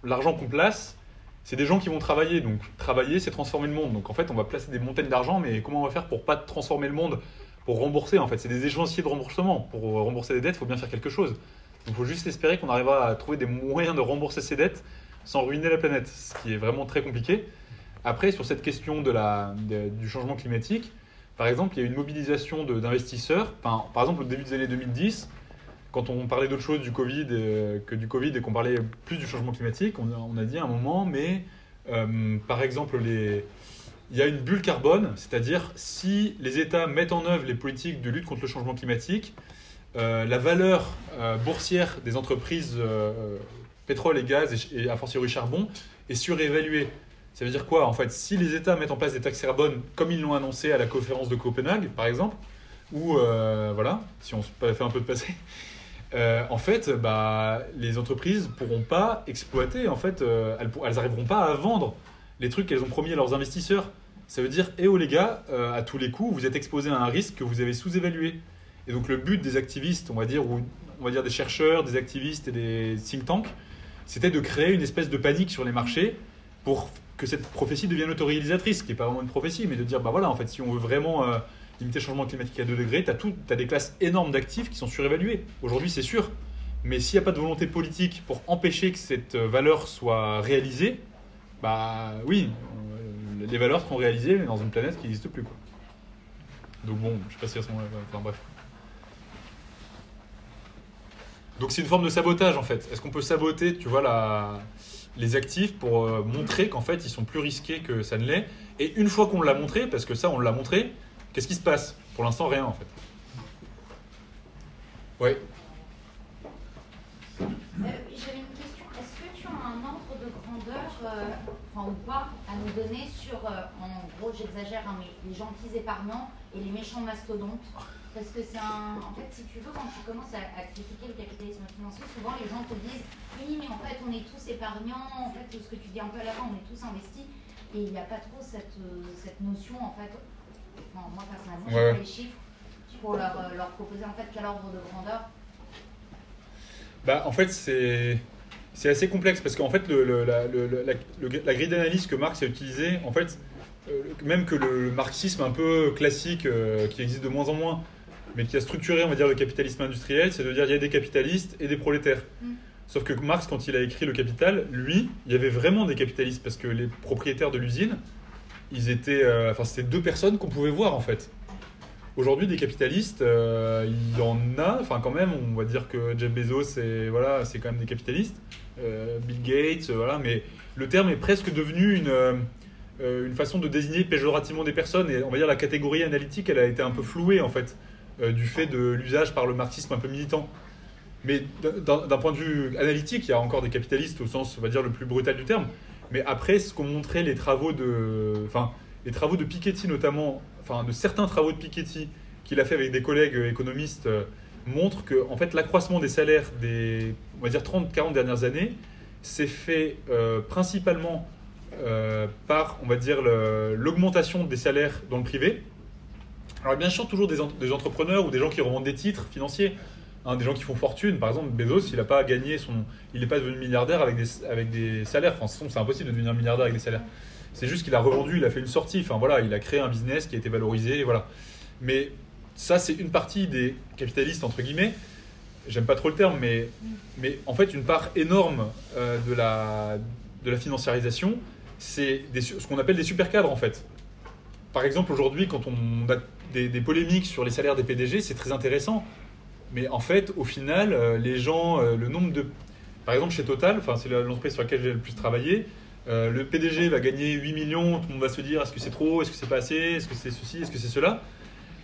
l'argent qu'on place, c'est des gens qui vont travailler. Donc travailler, c'est transformer le monde. Donc en fait, on va placer des montagnes d'argent, mais comment on va faire pour pas transformer le monde Pour rembourser en fait? C'est des échéanciers de remboursement. Pour rembourser des dettes, il faut bien faire quelque chose. Il faut juste espérer qu'on arrivera à trouver des moyens de rembourser ces dettes sans ruiner la planète, ce qui est vraiment très compliqué. Après, sur cette question de la, du changement climatique, par exemple, il y a une mobilisation d'investisseurs. Par exemple, au début des années 2010, quand on parlait d'autre chose du Covid euh, que du Covid et qu'on parlait plus du changement climatique, on a, dit à un moment, mais euh, par exemple, il y a une bulle carbone, c'est-à-dire si les États mettent en œuvre les politiques de lutte contre le changement climatique, euh, la valeur boursière des entreprises pétrole et gaz et, et a fortiori charbon est surévaluée. Ça veut dire quoi? En fait, si les États mettent en place des taxes carbone comme ils l'ont annoncé à la conférence de Copenhague, par exemple, ou voilà, si on fait un peu de passé, euh, en fait, bah, les entreprises pourront pas exploiter, en fait, euh, elles, elles arriveront pas à vendre les trucs qu'elles ont promis à leurs investisseurs. Ça veut dire, eh oh les gars, euh, à tous les coups, vous êtes exposés à un risque que vous avez sous-évalué. Et donc le but des activistes, on va dire, ou on va dire des chercheurs, des activistes et des think tanks, c'était de créer une espèce de panique sur les marchés pour que cette prophétie devienne autoréalisatrice, ce qui n'est pas vraiment une prophétie, mais de dire, bah voilà, en fait, si on veut vraiment limiter le changement climatique à 2 degrés, tu as, des classes énormes d'actifs qui sont surévaluées. Aujourd'hui, c'est sûr. Mais s'il n'y a pas de volonté politique pour empêcher que cette euh, valeur soit réalisée, bah oui, euh, les valeurs seront réalisées, dans une planète qui n'existe plus. Quoi. Donc bon, je sais pas si à ce moment-là. Enfin bref. Donc c'est une forme de sabotage en fait. Est-ce qu'on peut saboter, tu vois, la... les actifs pour euh, montrer qu'en fait ils sont plus risqués que ça ne l'est? Et une fois qu'on l'a montré, parce que ça on l'a montré, qu'est-ce qui se passe Pour l'instant rien en fait. Ouais. Euh, J'avais une question. Est-ce que tu as un ordre de grandeur, euh, enfin ou pas, à nous donner sur, euh, en gros, j'exagère, hein, mais les gentils épargnants et les méchants mastodontes? Parce que c'est un. En fait, si tu veux, quand tu commences à, critiquer le capitalisme financier, souvent les gens te disent Oui, mais en fait, on est tous épargnants, en fait, tout ce que tu dis un peu à l'avant, on est tous investis. Et il n'y a pas trop cette, cette notion, en fait. Enfin, moi, personnellement, j'ai Ouais. pas les chiffres pour leur, euh, leur proposer, en fait, quel ordre de grandeur. Bah, en fait, c'est c'est assez complexe parce qu'en fait, le, le- la, le- la- la grille d'analyse que Marx a utilisée, en fait, euh, même que le, marxisme un peu classique euh, qui existe de moins en moins, mais qui a structuré, on va dire, le capitalisme industriel, c'est de dire il y a des capitalistes et des prolétaires. Mm. Sauf que Marx, quand il a écrit Le Capital, lui, il y avait vraiment des capitalistes parce que les propriétaires de l'usine, ils étaient, euh, c'était deux personnes qu'on pouvait voir en fait. Aujourd'hui, des capitalistes, euh, il y en a, enfin quand même, on va dire que Jeff Bezos, c'est voilà, c'est quand même des capitalistes, Euh, Bill Gates, voilà, mais le terme est presque devenu une, une façon de désigner péjorativement des personnes, et on va dire la catégorie analytique, elle a été un peu flouée en fait, du fait de l'usage par le marxisme un peu militant. Mais d'un point de vue analytique, il y a encore des capitalistes au sens, on va dire, le plus brutal du terme. Mais après, ce qu'ont montré les travaux de, enfin, les travaux de Piketty notamment, enfin, de certains travaux de Piketty qu'il a fait avec des collègues économistes, euh, montrent que, en fait, l'accroissement des salaires des, on va dire, 30-40 dernières années, s'est fait euh, principalement euh, par, on va dire, l'augmentation des salaires dans le privé. Alors, bien sûr, toujours des, des entrepreneurs ou des gens qui revendent des titres financiers. Hein, des gens qui font fortune, par exemple Bezos, il n'a pas gagné son, il n'est pas devenu milliardaire avec des, avec des salaires. Enfin, c'est impossible de devenir milliardaire avec des salaires. C'est juste qu'il a revendu, il a fait une sortie. Enfin voilà, il a créé un business qui a été valorisé. Voilà. Mais ça, c'est une partie des capitalistes entre guillemets. J'aime pas trop le terme, mais, mais en fait, une part énorme euh, de la de la financiarisation, c'est ce qu'on appelle des super cadres en fait. Par exemple, aujourd'hui, quand on a des, des polémiques sur les salaires des PDG, c'est très intéressant Mais en fait, au final, euh, les gens, euh, le nombre de. Par exemple, chez Total, c'est l'entreprise sur laquelle j'ai le plus travaillé, euh, le PDG va gagner 8 millions, tout le monde va se dire est-ce que c'est trop, est-ce que c'est pas assez, est-ce que c'est ceci, est-ce que c'est cela?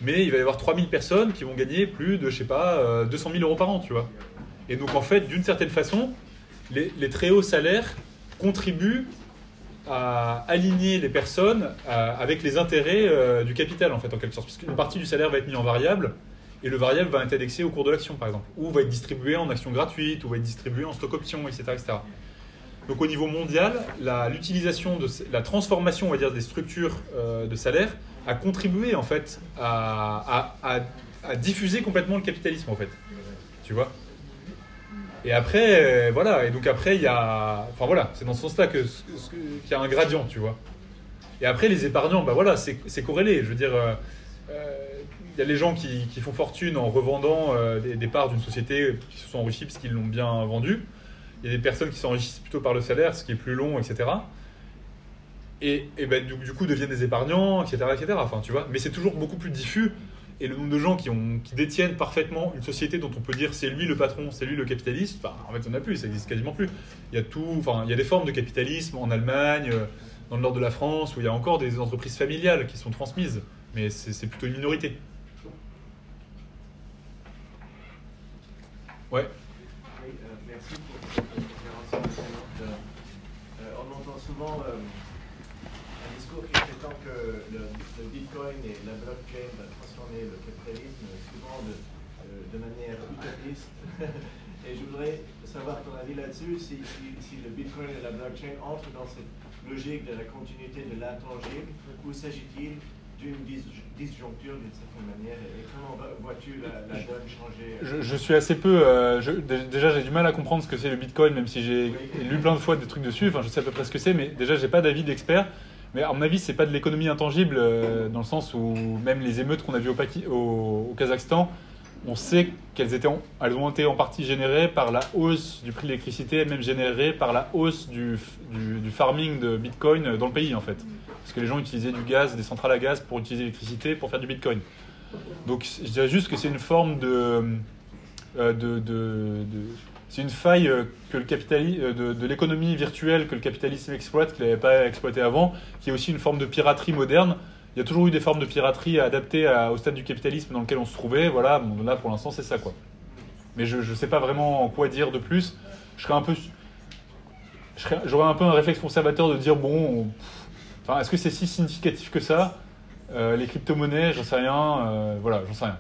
Mais il va y avoir 3000 personnes qui vont gagner plus de, je sais pas, euh, 200 000 euros par an, tu vois. Et donc, en fait, d'une certaine façon, les, très hauts salaires contribuent à aligner les personnes avec les intérêts du capital, en fait, en quelque sorte. Parce qu'une partie du salaire va être mise en variable, et le variable va être indexé au cours de l'action, par exemple. Ou va être distribué en actions gratuites, ou va être distribué en stock option, etc. etc. Donc au niveau mondial, l'utilisation de la transformation, on va dire, des structures euh, de salaire a contribué en fait à, à- diffuser complètement le capitalisme en fait. Tu vois? Et après, euh, voilà. Et donc après, il y a, enfin voilà, c'est dans ce sens-là que qu'il y a un gradient, tu vois. Et après, les épargnants, bah voilà, c'est corrélé. Je veux dire, euh, y a les gens qui, font fortune en revendant euh, des, parts d'une société qui se sont enrichis parce qu'ils l'ont bien vendu. Il y a des personnes qui s'enrichissent plutôt par le salaire, ce qui est plus long, etc. Et, ben, du, coup deviennent des épargnants, etc., etc. Enfin, tu vois. Mais c'est toujours beaucoup plus diffus. Et le nombre de gens qui, détiennent parfaitement une société dont on peut dire c'est lui le patron, c'est lui le capitaliste, en fait, on n'a plus, ça existe quasiment plus. Il y a tout, enfin, il y a des formes de capitalisme en Allemagne, euh, dans le nord de la France, où il y a encore des entreprises familiales qui sont transmises, mais c'est plutôt une minorité. Oui, euh, merci pour cette conférence. Euh, euh, on entend souvent un discours qui prétend que le, Bitcoin et la blockchain va transformer le capitalisme, souvent de, manière utopiste. et je voudrais savoir ton avis là-dessus, si, si, le Bitcoin et la blockchain entrent dans cette logique de la continuité de l'intangible, ou s'agit-il d'une dis- disjoncture d'une certaine manière Et comment vois-tu la, la donne changer euh, Je, je suis assez peu. euh, je- déjà, j'ai du mal à comprendre ce que c'est le Bitcoin, même si j'ai lu plein de fois des trucs dessus. Enfin, je sais à peu près ce que c'est, mais déjà, j'ai pas d'avis d'expert. Mais à mon avis, c'est pas de l'économie intangible, euh, dans le sens où même les émeutes qu'on a vues au, Paki- au- au Kazakhstan, on sait qu'elles étaient, en- elles ont été en partie générées par la hausse du prix de l'électricité, même générées par la hausse du, du, farming de Bitcoin dans le pays, en fait. Parce que les gens utilisaient du gaz, des centrales à gaz pour utiliser l'électricité pour faire du Bitcoin. Donc, je dirais juste que c'est une forme de, euh, de, de- c'est une faille euh, que le euh, de, de l'économie virtuelle que le capitalisme exploite, qu'il n'avait pas exploité avant, qui est aussi une forme de piraterie moderne. Il y a toujours eu des formes de piraterie adaptées à- au stade du capitalisme dans lequel on se trouvait. Voilà, bon, là pour l'instant c'est ça quoi. Mais je ne sais pas vraiment quoi dire de plus. Je serais un peu, je serais- j'aurais un peu un réflexe conservateur de dire bon, enfin est-ce que c'est si significatif que ça? Euh, Les crypto-monnaies, j'en sais rien. euh, voilà, j'en sais rien.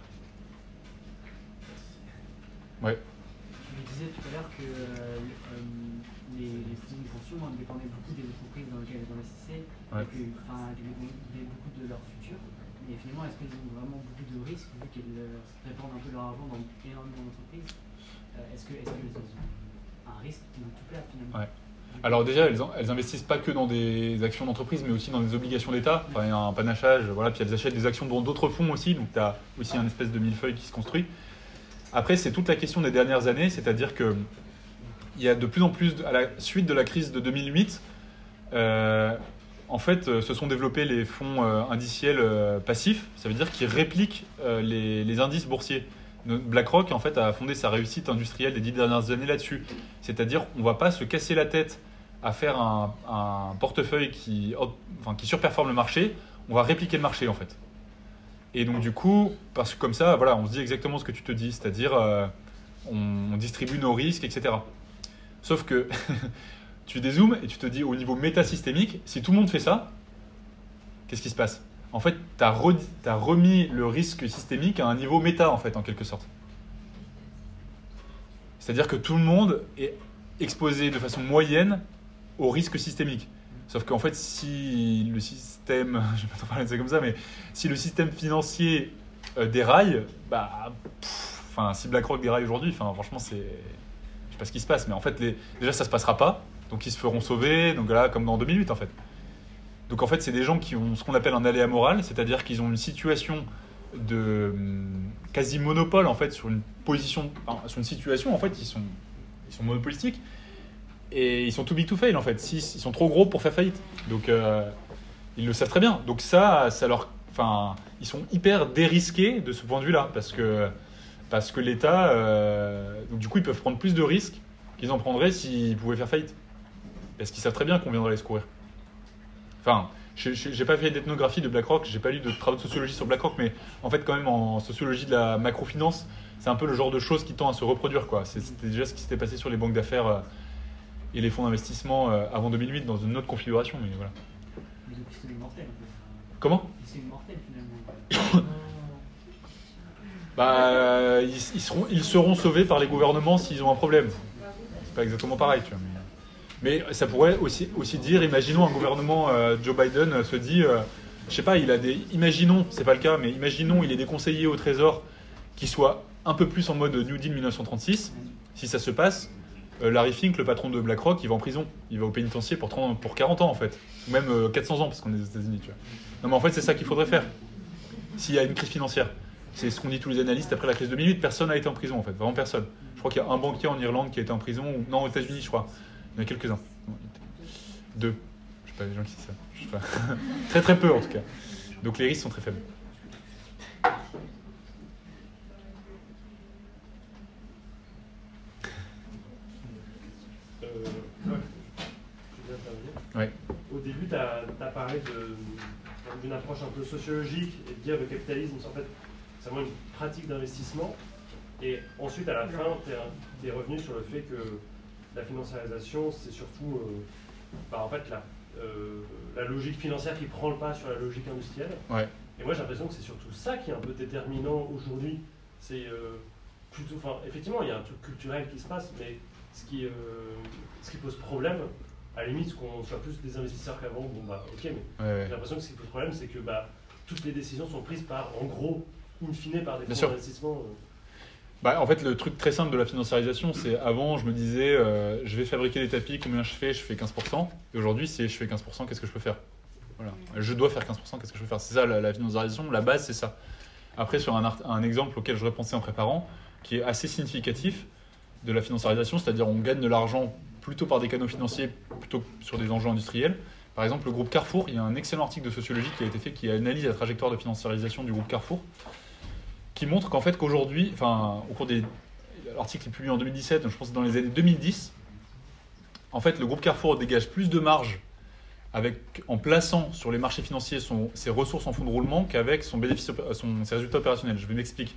Ouais. Tu me disais tout à l'heure que euh, euh, les, les de pension hein, dépendaient beaucoup des entreprises dans lesquelles elles investissaient Ouais. et que, enfin, qu'elles dépendaient beaucoup de leur futur. Mais finalement, est-ce qu'elles ont vraiment beaucoup de risques vu qu'elles euh, répandent un peu leur argent dans énormément d'entreprises Euh, Est-ce que est-ce qu'elles ont un risque qui tout perdre finalement? Ouais. Alors déjà, elles, elles investissent pas que dans des actions d'entreprise, mais aussi dans des obligations d'État. Enfin, il y a un panachage, voilà. Puis elles achètent des actions dans d'autres fonds aussi, donc tu as aussi un espèce de millefeuille qui se construit. Après, c'est toute la question des dernières années, c'est-à-dire que il y a de plus en plus, à la suite de la crise de 2008, euh, en fait, euh, se sont développés les fonds euh, indiciels euh, passifs. Ça veut dire qu'ils répliquent les, indices boursiers. BlackRock, en fait, a fondé sa réussite industrielle des dix dernières années là-dessus. C'est-à-dire, on va pas se casser la tête à faire un, portefeuille qui, enfin, qui surperforme le marché. On va répliquer le marché, en fait. Et donc, du coup, parce que comme ça, voilà, on se dit exactement ce que tu te dis, c'est-à-dire, on, on distribue nos risques, etc. Sauf que tu dézoomes et tu te dis au niveau métasystémique, si tout le monde fait ça, qu'est-ce qui se passe? En fait, tu as, remis le risque systémique à un niveau méta, en fait, en quelque sorte. C'est-à-dire que tout le monde est exposé de façon moyenne au risque systémique. Sauf qu'en fait, si le système, je pas de ça comme ça, mais si le système financier euh, déraille, bah, enfin, si BlackRock déraille aujourd'hui, enfin, franchement, c'est, je sais pas ce qui se passe, mais en fait, déjà, ça se passera pas, donc ils se feront sauver, donc là, comme dans 2008, en fait. Donc en fait, c'est des gens qui ont ce qu'on appelle un aléa moral, c'est-à-dire qu'ils ont une situation de hum, quasi monopole en fait sur une position, sur une situation en fait, ils sont, ils sont monopolistiques et ils sont too big to fail en fait. Ils sont trop gros pour faire faillite. Donc euh, ils le savent très bien. Donc ça, ça leur, enfin, ils sont hyper dérisqués de ce point de vue-là parce que Parce que l'État, euh, du coup, ils peuvent prendre plus de risques qu'ils en prendraient s'ils pouvaient faire faillite. Parce qu'ils savent très bien qu'on viendrait les secourir. Enfin, j'ai pas fait d'ethnographie de BlackRock, j'ai pas lu de travaux de sociologie sur BlackRock, mais en fait, quand même, en sociologie de la macrofinance, c'est un peu le genre de choses qui tend à se reproduire. C'était déjà ce qui s'était passé sur les banques d'affaires euh, et les fonds d'investissement euh, avant 2008 dans une autre configuration. Mais voilà. Mais c'est. Comment C'est immortel finalement. Bah, euh, ils, ils seront, ils seront sauvés par les gouvernements s'ils ont un problème. C'est pas exactement pareil, tu vois. Mais, mais ça pourrait aussi, aussi dire, imaginons un gouvernement, euh, Joe Biden euh, se dit, euh, je sais pas, il a des, imaginons, c'est pas le cas, mais imaginons il ait des conseillers au Trésor qui soient un peu plus en mode New Deal 1936. Si ça se passe, euh, Larry Fink, le patron de BlackRock, il va en prison. Il va au pénitencier pour, 30 pour 40 ans en fait. Ou même euh, 400 ans parce qu'on est aux États-Unis, tu vois. Non mais en fait c'est ça qu'il faudrait faire. S'il y a une crise financière. C'est ce qu'on dit tous les analystes après la crise de 2008. Personne n'a été en prison en fait, vraiment personne. Je crois qu'il y a un banquier en Irlande qui a été en prison, non aux États-Unis je crois. Il y en a quelques-uns. Deux. Je sais pas les gens qui disent ça. Je sais pas. très très peu en tout cas. Donc les risques sont très faibles. Euh, ouais. Au début, tu as, parlé d'une approche un peu sociologique et de dire le capitalisme, c'est en fait, c'est vraiment une pratique d'investissement. Et ensuite, à la fin, tu es, revenu sur le fait que la financiarisation, c'est surtout euh, bah, en fait, la, euh, la logique financière qui prend le pas sur la logique industrielle. Ouais. Et moi, j'ai l'impression que c'est surtout ça qui est un peu déterminant aujourd'hui. C'est euh, plutôt, enfin, effectivement, il y a un truc culturel qui se passe, mais ce qui, euh, ce qui pose problème, à la limite, qu'on soit plus des investisseurs qu'avant, bon bah ok, mais Ouais, ouais. j'ai l'impression que ce qui pose problème, c'est que bah, toutes les décisions sont prises par, en gros, in fine, par des Bien fonds d'investissement. euh. Bah, en fait, le truc très simple de la financiarisation, c'est avant, je me disais, euh, je vais fabriquer des tapis, combien je fais? Je fais 15%. Et aujourd'hui, c'est je fais 15%, qu'est-ce que je peux faire? Voilà. Je dois faire 15%, qu'est-ce que je peux faire? C'est ça la, financiarisation, la base, c'est ça. Après, sur un, exemple auquel je repensais en préparant, qui est assez significatif de la financiarisation, c'est-à-dire on gagne de l'argent plutôt par des canaux financiers plutôt sur des enjeux industriels. Par exemple, le groupe Carrefour, il y a un excellent article de sociologie qui a été fait qui analyse la trajectoire de financiarisation du groupe Carrefour, qui montre qu'en fait qu'aujourd'hui, enfin au cours des l'article est publié en 2017, donc je pense que dans les années 2010, en fait le groupe Carrefour dégage plus de marge avec, en plaçant sur les marchés financiers ses ressources en fonds de roulement qu'avec son bénéfice, ses résultats opérationnels. Je vais m'expliquer.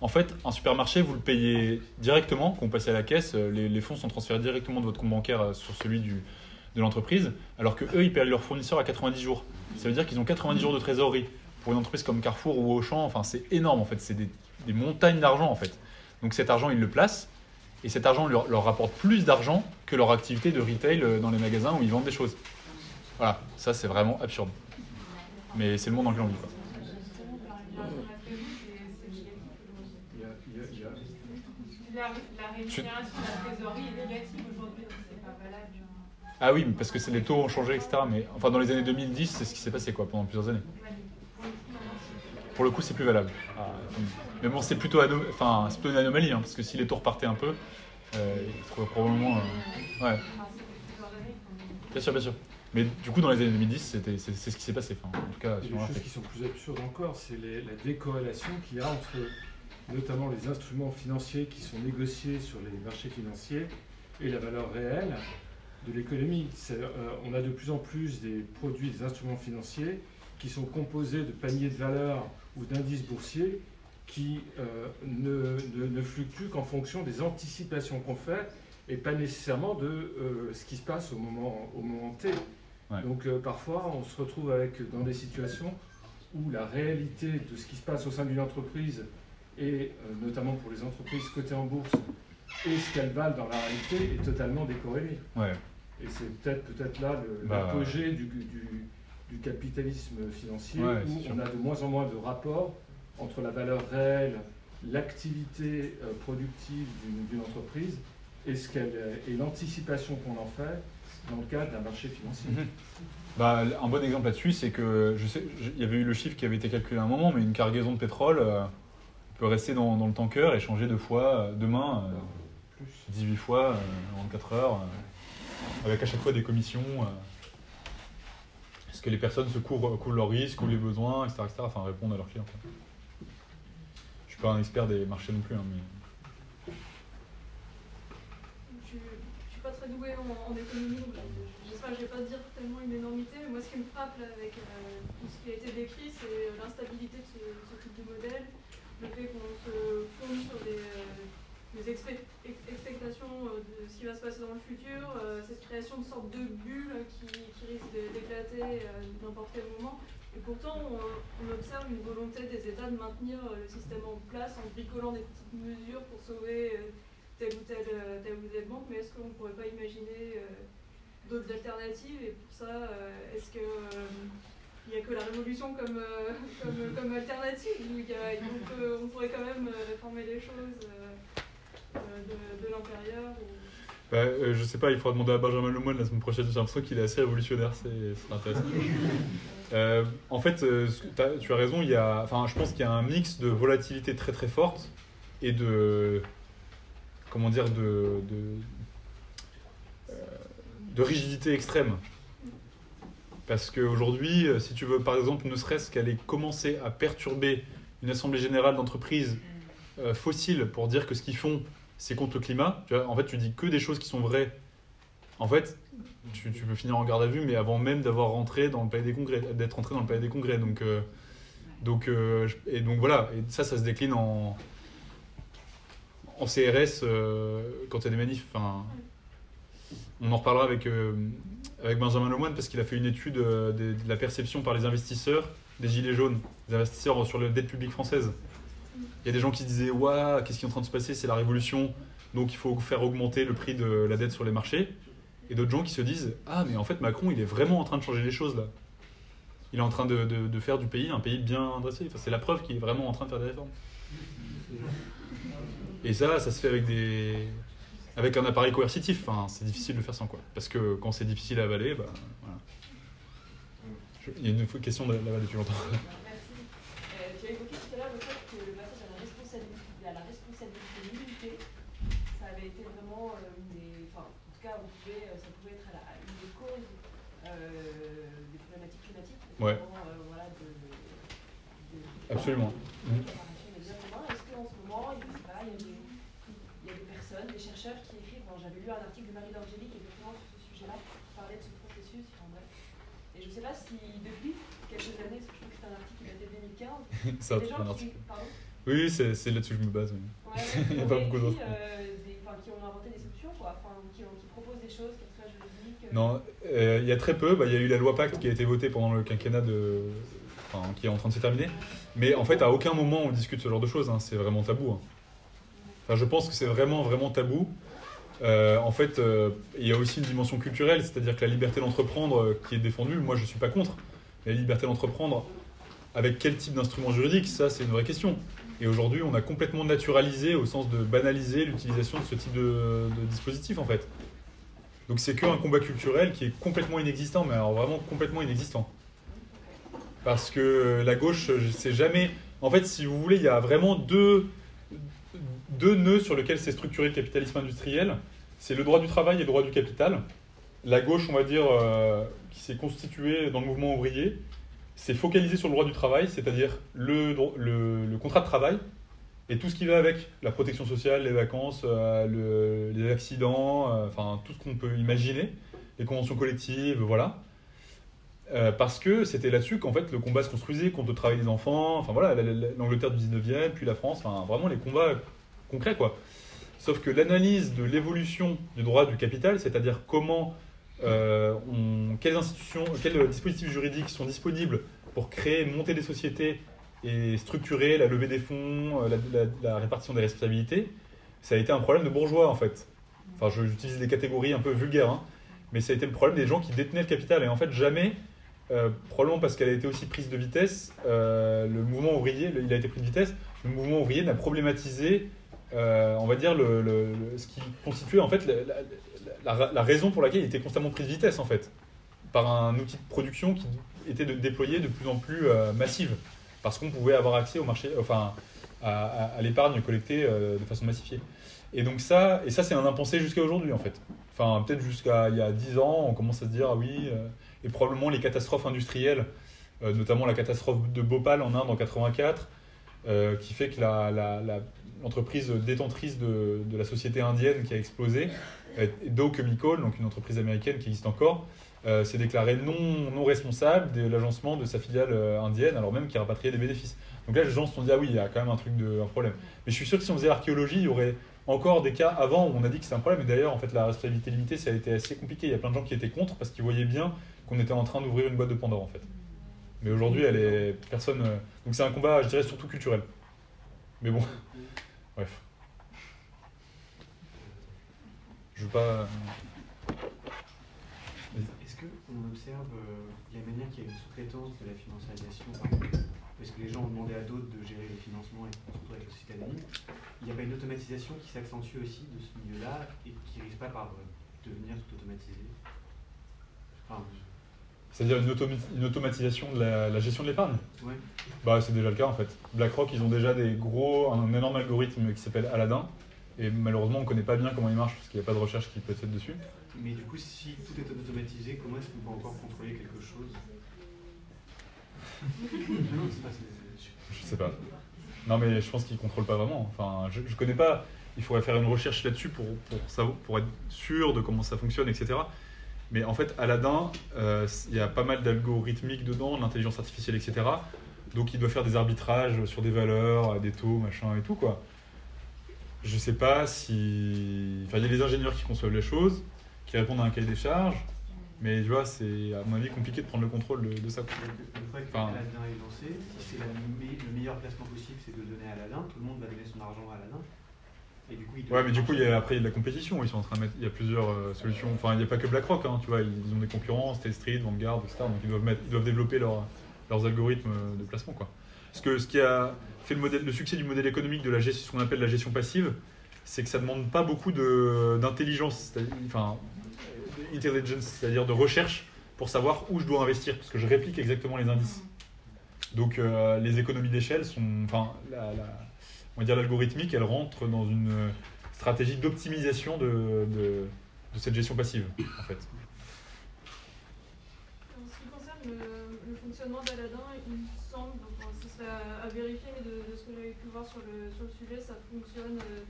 En fait, un supermarché, vous le payez directement, quand vous passez à la caisse, euh, les, fonds sont transférés directement de votre compte bancaire euh, sur celui de l'entreprise, alors que eux, ils payent leurs fournisseurs à 90 jours. Ça veut dire qu'ils ont 90 jours de trésorerie. Pour une entreprise comme Carrefour ou Auchan, enfin, c'est énorme en fait, c'est des, des montagnes d'argent en fait. Donc cet argent, ils le placent, et cet argent leur, leur rapporte plus d'argent que leur activité de retail euh, dans les magasins où ils vendent des choses. Voilà, ça c'est vraiment absurde. Mais c'est le monde dans lequel on vit. quoi. La, la rémunération de la trésorerie est négative aujourd'hui, donc c'est pas valable. Ah oui, parce que les taux ont changé, etc. Mais enfin, dans les années 2010, c'est ce qui s'est passé quoi, pendant plusieurs années. Pour le coup, c'est plus valable. Ah, mais bon, c'est plutôt, enfin, plutôt une anomalie, hein, parce que si les taux repartaient un peu, euh, ils trouveraient probablement. euh, ouais, bien sûr, bien sûr. Mais du coup, dans les années 2010, c'était, c'est, ce qui s'est passé. Enfin, en tout cas, les choses fait. qui sont plus absurdes encore, c'est la décorrélation qu'il y a entre notamment les instruments financiers qui sont négociés sur les marchés financiers et la valeur réelle de l'économie. Euh, on a de plus en plus des produits, des instruments financiers qui sont composés de paniers de valeurs ou d'indices boursiers qui euh, ne, ne- ne fluctuent qu'en fonction des anticipations qu'on fait et pas nécessairement de euh, ce qui se passe au moment, au moment T. Ouais. Donc euh, parfois, on se retrouve avec, dans des situations où la réalité de ce qui se passe au sein d'une entreprise, et notamment pour les entreprises cotées en bourse, et ce qu'elles valent dans la réalité est totalement décorrélé. Ouais. Et c'est peut-être peut-être là le- Bah, l'apogée du, du- du capitalisme financier, Ouais, où on a de moins en moins de rapport entre la valeur réelle, l'activité euh, productive d'une- entreprise et, ce qu'elle, et l'anticipation qu'on en fait dans le cadre d'un marché financier. Mhm. Bah, un bon exemple là-dessus, c'est que je sais, il y avait eu le chiffre qui avait été calculé à un moment, mais une cargaison de pétrole euh, peut rester dans, dans le tanker et changer deux fois euh, demain, euh, Plus. 18 fois euh, en 24 heures, euh, avec à chaque fois des commissions. Euh, que les personnes se courent, coulent leurs risques ou les besoins, etc., etc., enfin répondent à leurs clients. quoi. Je suis pas un expert des marchés non plus, hein, mais Je ne suis pas très douée en, économie, je- j'espère que je vais pas dire tellement une énormité, mais moi ce qui me frappe avec euh, tout ce qui a été décrit, c'est l'instabilité de ce, type de modèle, le fait qu'on se fonde sur des, euh, des expect- ex- expectations euh, de ce qui va se passer dans le futur, euh, cette création de sorte de bulle qui, qui risque d'éclater euh, n'importe quel moment. Et pourtant, on, observe une volonté des États de maintenir euh, le système en place en bricolant des petites mesures pour sauver telle ou telle, ou banque, mais est-ce qu'on ne pourrait pas imaginer d'autres alternatives? Et pour ça, est-ce que il n'y a que la révolution comme, comme, alternative a- on, pourrait quand même réformer les choses de, l'intérieur Bah, euh, je sais pas, il faudra demander à Benjamin Lemoine la semaine prochaine. J'ai l'impression qu'il est assez révolutionnaire, c'est intéressant. Euh, en fait, euh, t'as- tu as raison, il y a, je pense qu'il y a un mix de volatilité très très forte et de. Comment dire De. de, euh, de rigidité extrême. Parce qu'aujourd'hui, euh, si tu veux, par exemple, ne serait-ce qu'aller commencer à perturber une assemblée générale d'entreprises fossiles pour dire que ce qu'ils font, c'est contre le climat. Tu vois, en fait, tu dis que des choses qui sont vraies. En fait, tu, tu peux finir en garde à vue, mais avant même d'avoir rentré dans le palais des congrès, d'être entré dans le palais des congrès. Donc, euh, donc, euh, et donc voilà. Et ça, ça se décline en en CRS euh, quand il y a des manifs. Enfin, on en reparlera avec avec Benjamin Lemoine parce qu'il a fait une étude de, de la perception par les investisseurs des gilets jaunes, des investisseurs sur la dette publique française. Il y a des gens qui disaient Waouh, qu'est-ce qui est en train de se passer C'est la révolution, donc il faut faire augmenter le prix de la dette sur les marchés. Et d'autres gens qui se disent Ah, mais en fait, Macron, il est vraiment en train de changer les choses là. Il est en train de, de- faire du pays un pays bien dressé. C'est la preuve qu'il est vraiment en train de faire des réformes. Et ça, ça se fait avec des. Avec un appareil coercitif, enfin, c'est difficile de le faire sans quoi. Parce que quand c'est difficile à avaler, bah, voilà. Il y a une question de l'avaler depuis longtemps. Merci. Euh, tu as évoqué tout à l'heure le fait que le passage à la responsabilité, à la responsabilité limitée, ça avait été vraiment euh, une des. Enfin, en tout cas, on pouvait, euh, ça pouvait être à la- une des causes euh, des problématiques climatiques. Ouais. voilà, de, de- Absolument. de. Est-ce qu'en ce moment, il il y a des, il y a des personnes, des chercheurs qui écrivent. bon, J'avais lu un article de Marie d'Angélique exactement sur ce sujet-là, qui parlait de ce processus. Enfin, bref. Et je ne sais pas si depuis quelques années, parce que je crois que c'est un article qui date de 2015, C'est un qui, article. pardon, Oui, c'est là-dessus que je me base. oui. ouais, Il y a qui pas beaucoup d'autres. euh, des- enfin, qui ont inventé des solutions, quoi, enfin, qui, ont- qui proposent des choses, qu'elles soient juridiques. euh, Non, euh, il y a très peu. Bah, Il y a eu la loi Pacte qui a été votée pendant le quinquennat de. Enfin, qui est en train de se terminer. Mais en fait, à aucun moment on discute ce genre de choses. hein. C'est vraiment tabou. hein. Enfin, je pense que c'est vraiment, vraiment tabou. Euh, en fait, euh, il y a aussi une dimension culturelle, c'est-à-dire que la liberté d'entreprendre qui est défendue, moi je suis pas contre. La liberté d'entreprendre, avec quel type d'instrument juridique, ça c'est une vraie question. Et aujourd'hui, on a complètement naturalisé, au sens de banaliser l'utilisation de ce type de, de dispositif en fait. Donc c'est qu'un combat culturel qui est complètement inexistant, mais alors vraiment complètement inexistant. Parce que la gauche, c'est jamais. En fait, si vous voulez, il y a vraiment deux, deux nœuds sur lesquels s'est structuré le capitalisme industriel. C'est le droit du travail et le droit du capital. La gauche, on va dire, euh, qui s'est constituée dans le mouvement ouvrier, s'est focalisée sur le droit du travail, c'est-à-dire le, le contrat de travail et tout ce qui va avec, la protection sociale, les vacances, euh, le- les accidents, euh, enfin tout ce qu'on peut imaginer, les conventions collectives, voilà. Euh, parce que c'était là-dessus qu'en fait le combat se construisait contre le travail des enfants, enfin voilà, la- la- l'Angleterre du 19e, puis la France, enfin vraiment les combats concrets quoi. Sauf que l'analyse de l'évolution du droit du capital, c'est-à-dire comment, quelles institutions, quels dispositifs juridiques sont disponibles pour créer, monter des sociétés et structurer la levée des fonds, euh, la, répartition des responsabilités, ça a été un problème de bourgeois en fait. Enfin, j'utilise des catégories un peu vulgaires, hein, mais ça a été le problème des gens qui détenaient le capital. Et en fait, jamais, euh, probablement parce qu'elle a été aussi prise de vitesse, euh, le mouvement ouvrier, il a été pris de vitesse, le mouvement ouvrier n'a problématisé, on va dire, le, ce qui constituait en fait la, raison pour laquelle il était constamment pris de vitesse en fait, par un outil de production qui était de, déployé de plus en plus massive, parce qu'on pouvait avoir accès au marché, enfin, à, à- l'épargne collectée euh, de façon massifiée. Et donc ça, et ça c'est un impensé jusqu'à aujourd'hui en fait. Enfin, peut-être jusqu'à il y a 10 ans, on commence à se dire, ah oui, euh, et probablement les catastrophes industrielles, euh, notamment la catastrophe de Bhopal en Inde en 84, euh, qui fait que la- la- l'entreprise détentrice de, de la société indienne qui a explosé, Dow Chemical, donc une entreprise américaine qui existe encore, euh, s'est déclaré non, non responsable de l'agencement de sa filiale euh, indienne, alors même qu'il rapatriait des bénéfices. Donc là, les gens se sont dit, ah oui, il y a quand même un truc de un problème. Mais je suis sûr que si on faisait l'archéologie, il y aurait encore des cas avant où on a dit que c'était un problème. Et d'ailleurs, en fait, la responsabilité limitée, ça a été assez compliqué. Il y a plein de gens qui étaient contre parce qu'ils voyaient bien qu'on était en train d'ouvrir une boîte de Pandore, en fait. Mais aujourd'hui, elle est personne. euh, Donc c'est un combat, je dirais, surtout culturel. Mais bon, bref. Je veux pas. Qu'on observe, euh, il y a une manière qu'il y a une sous-traitance de la financiarisation, parce que les gens ont demandé à d'autres de gérer les financements, et surtout avec la société anonyme, il n'y a pas une automatisation qui s'accentue aussi de ce milieu-là et qui risque pas par euh, devenir tout automatisé Enfin, C'est-à-dire une, automatisation de la, la gestion de l'épargne? Ouais. Bah, c'est déjà le cas en fait. BlackRock, ils ont déjà des gros, un énorme algorithme qui s'appelle Aladdin. Et malheureusement, on ne connaît pas bien comment il marche parce qu'il n'y a pas de recherche qui peut être faite dessus. Mais du coup, si tout est automatisé, comment est-ce qu'on peut encore contrôler quelque chose Non, pas- Je sais pas. Non, mais je pense qu'ils ne contrôlent pas vraiment. Enfin, je ne connais pas. Il faudrait faire une recherche là-dessus pour, pour, savoir- pour être sûr de comment ça fonctionne, etc. Mais en fait, Aladdin, euh, il y a pas mal d'algorithmique dedans, de l'intelligence artificielle, etc. Donc il doit faire des arbitrages sur des valeurs, des taux, machin et tout, quoi. Je sais pas si. Enfin, il y a les ingénieurs qui conçoivent les choses, qui répondent à un cahier des charges, mais tu vois, c'est à mon avis compliqué de prendre le contrôle de, de ça. que Enfin, Aladdin est lancé, si c'est le meilleur placement possible, c'est de le donner à Aladdin, tout le monde va donner son argent à Aladdin. Et du coup, il Ouais, mais du coup, il y a, après, il y a de la compétition. Ils sont en train de mettre. Il y a plusieurs euh, solutions. Enfin, il n'y a pas que BlackRock, hein, tu vois. Ils ont des concurrents, State Street, Vanguard, etc. Donc, ils doivent, mettre, ils doivent développer leur- leurs algorithmes de placement, quoi. Parce que ce qui a fait le, modèle, le succès du modèle économique de la gestion, ce qu'on appelle la gestion passive, c'est que ça ne demande pas beaucoup d'intelligence, enfin, euh, intelligence, c'est-à-dire de recherche pour savoir où je dois investir, parce que je réplique exactement les indices. Donc, euh, les économies d'échelle sont. Enfin, on va dire l'algorithmique, elle rentre dans une stratégie d'optimisation de, cette gestion passive, en fait. En ce qui concerne le, fonctionnement d'Aladin, il me semble, enfin, ce serait à, à vérifier, mais de, ce que j'avais pu voir sur le, sur le sujet, ça fonctionne euh,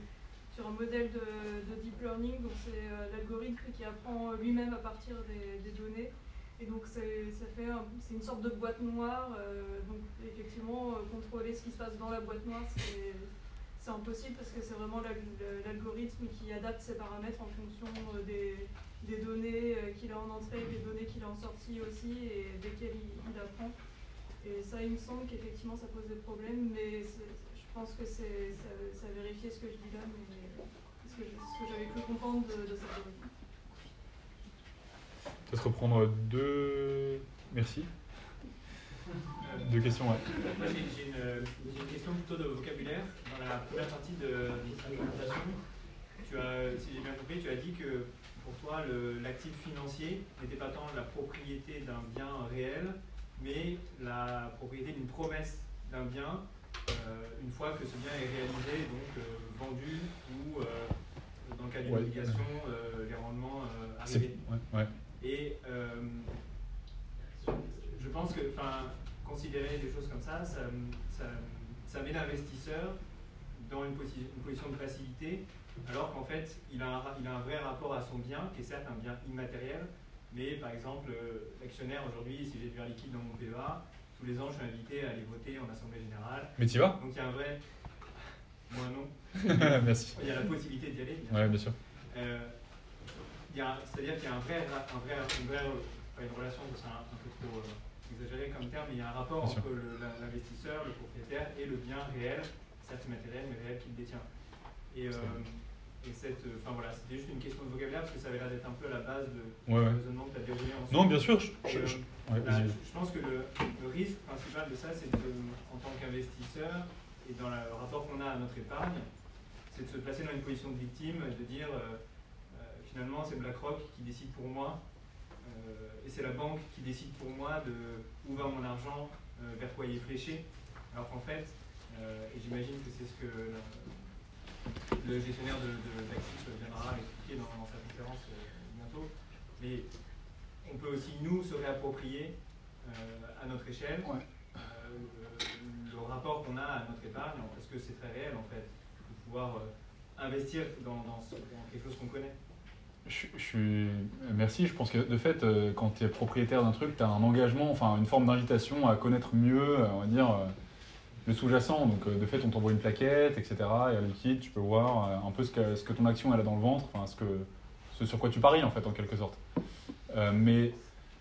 sur un modèle de, de deep learning, donc c'est euh, l'algorithme qui apprend lui-même à partir des, données. Et donc un- c'est une sorte de boîte noire, euh, donc effectivement euh, contrôler ce qui se passe dans la boîte noire c'est impossible parce que c'est vraiment l'al- l'algorithme qui adapte ses paramètres en fonction euh, des, données euh, qu'il a en entrée, des données qu'il a en sortie aussi et desquelles il, il apprend. Et ça, il me semble qu'effectivement, ça pose des problèmes, mais je pense que c'est ça, ça a vérifié ce que je dis là, mais ce que, je- ce que j'avais cru comprendre de, de cet algorithme. Peut-être reprendre deux. Merci. Deux questions, ouais. Moi, j'ai une, question plutôt de vocabulaire. Dans la première partie de l'argumentation, tu as, si j'ai bien compris, tu as dit que pour toi, le- l'actif financier n'était pas tant la propriété d'un bien réel, mais la propriété d'une promesse d'un bien une fois que ce bien est réalisé, donc euh, vendu ou, euh, dans le cas d'une Ouais. obligation, euh, les rendements euh, arrivés. ouais, ouais. Et euh, je pense que considérer des choses comme ça, ça, ça, ça met l'investisseur dans une, posi- une position de passivité, alors qu'en fait, il a, un, il a un vrai rapport à son bien, qui est certes un bien immatériel, mais par exemple, euh, l'actionnaire aujourd'hui, si j'ai du liquide dans mon PEA, tous les ans, je suis invité à aller voter en Assemblée Générale. Mais t'y vas? Donc il y a un vrai. Moi non. Merci. Il y a la possibilité d'y aller. Ouais, bien sûr. Euh, C'est-à-dire qu'il y a un vrai, ra- un vrai, une, vraie, pas une relation, c'est un, un peu trop euh, exagéré comme terme, mais il y a un rapport Bien entre l'investisseur, le propriétaire et le bien réel, certes immatériel, mais réel qu'il détient. Et, euh, et cette, euh, enfin voilà, c'était juste une question de vocabulaire parce que ça avait l'air d'être un peu la base de, Ouais, ouais. du raisonnement que tu as déroulé ensuite. Non, bien sûr, je- euh, je- ouais, bah, je- pense que le, le risque principal de ça, c'est en tant qu'investisseur et dans le rapport qu'on a à notre épargne, c'est de se placer dans une position de victime, de dire euh, finalement c'est BlackRock qui décide pour moi euh, et c'est la banque qui décide pour moi de où va mon argent, euh, vers quoi il est fléché. Alors qu'en fait, et j'imagine que c'est ce que le, gestionnaire de, de- d'actifs viendra expliquer dans, dans sa conférence euh, bientôt, mais on peut aussi nous se réapproprier euh, à notre échelle euh, le, le rapport qu'on a à notre épargne, est-ce que c'est très réel en fait de pouvoir euh, investir dans, dans ce- dans quelque chose qu'on connaît Je, je suis. Merci. Je pense que de fait, quand tu es propriétaire d'un truc, tu as un engagement, enfin une forme d'invitation à connaître mieux, on va dire, euh, le sous-jacent. Donc euh, de fait, on t'envoie une plaquette, etc. Et à liquide, tu peux voir euh, un peu ce que, ce que ton action elle a dans le ventre, enfin ce, que, ce sur quoi tu paries en fait, en quelque sorte. Euh, mais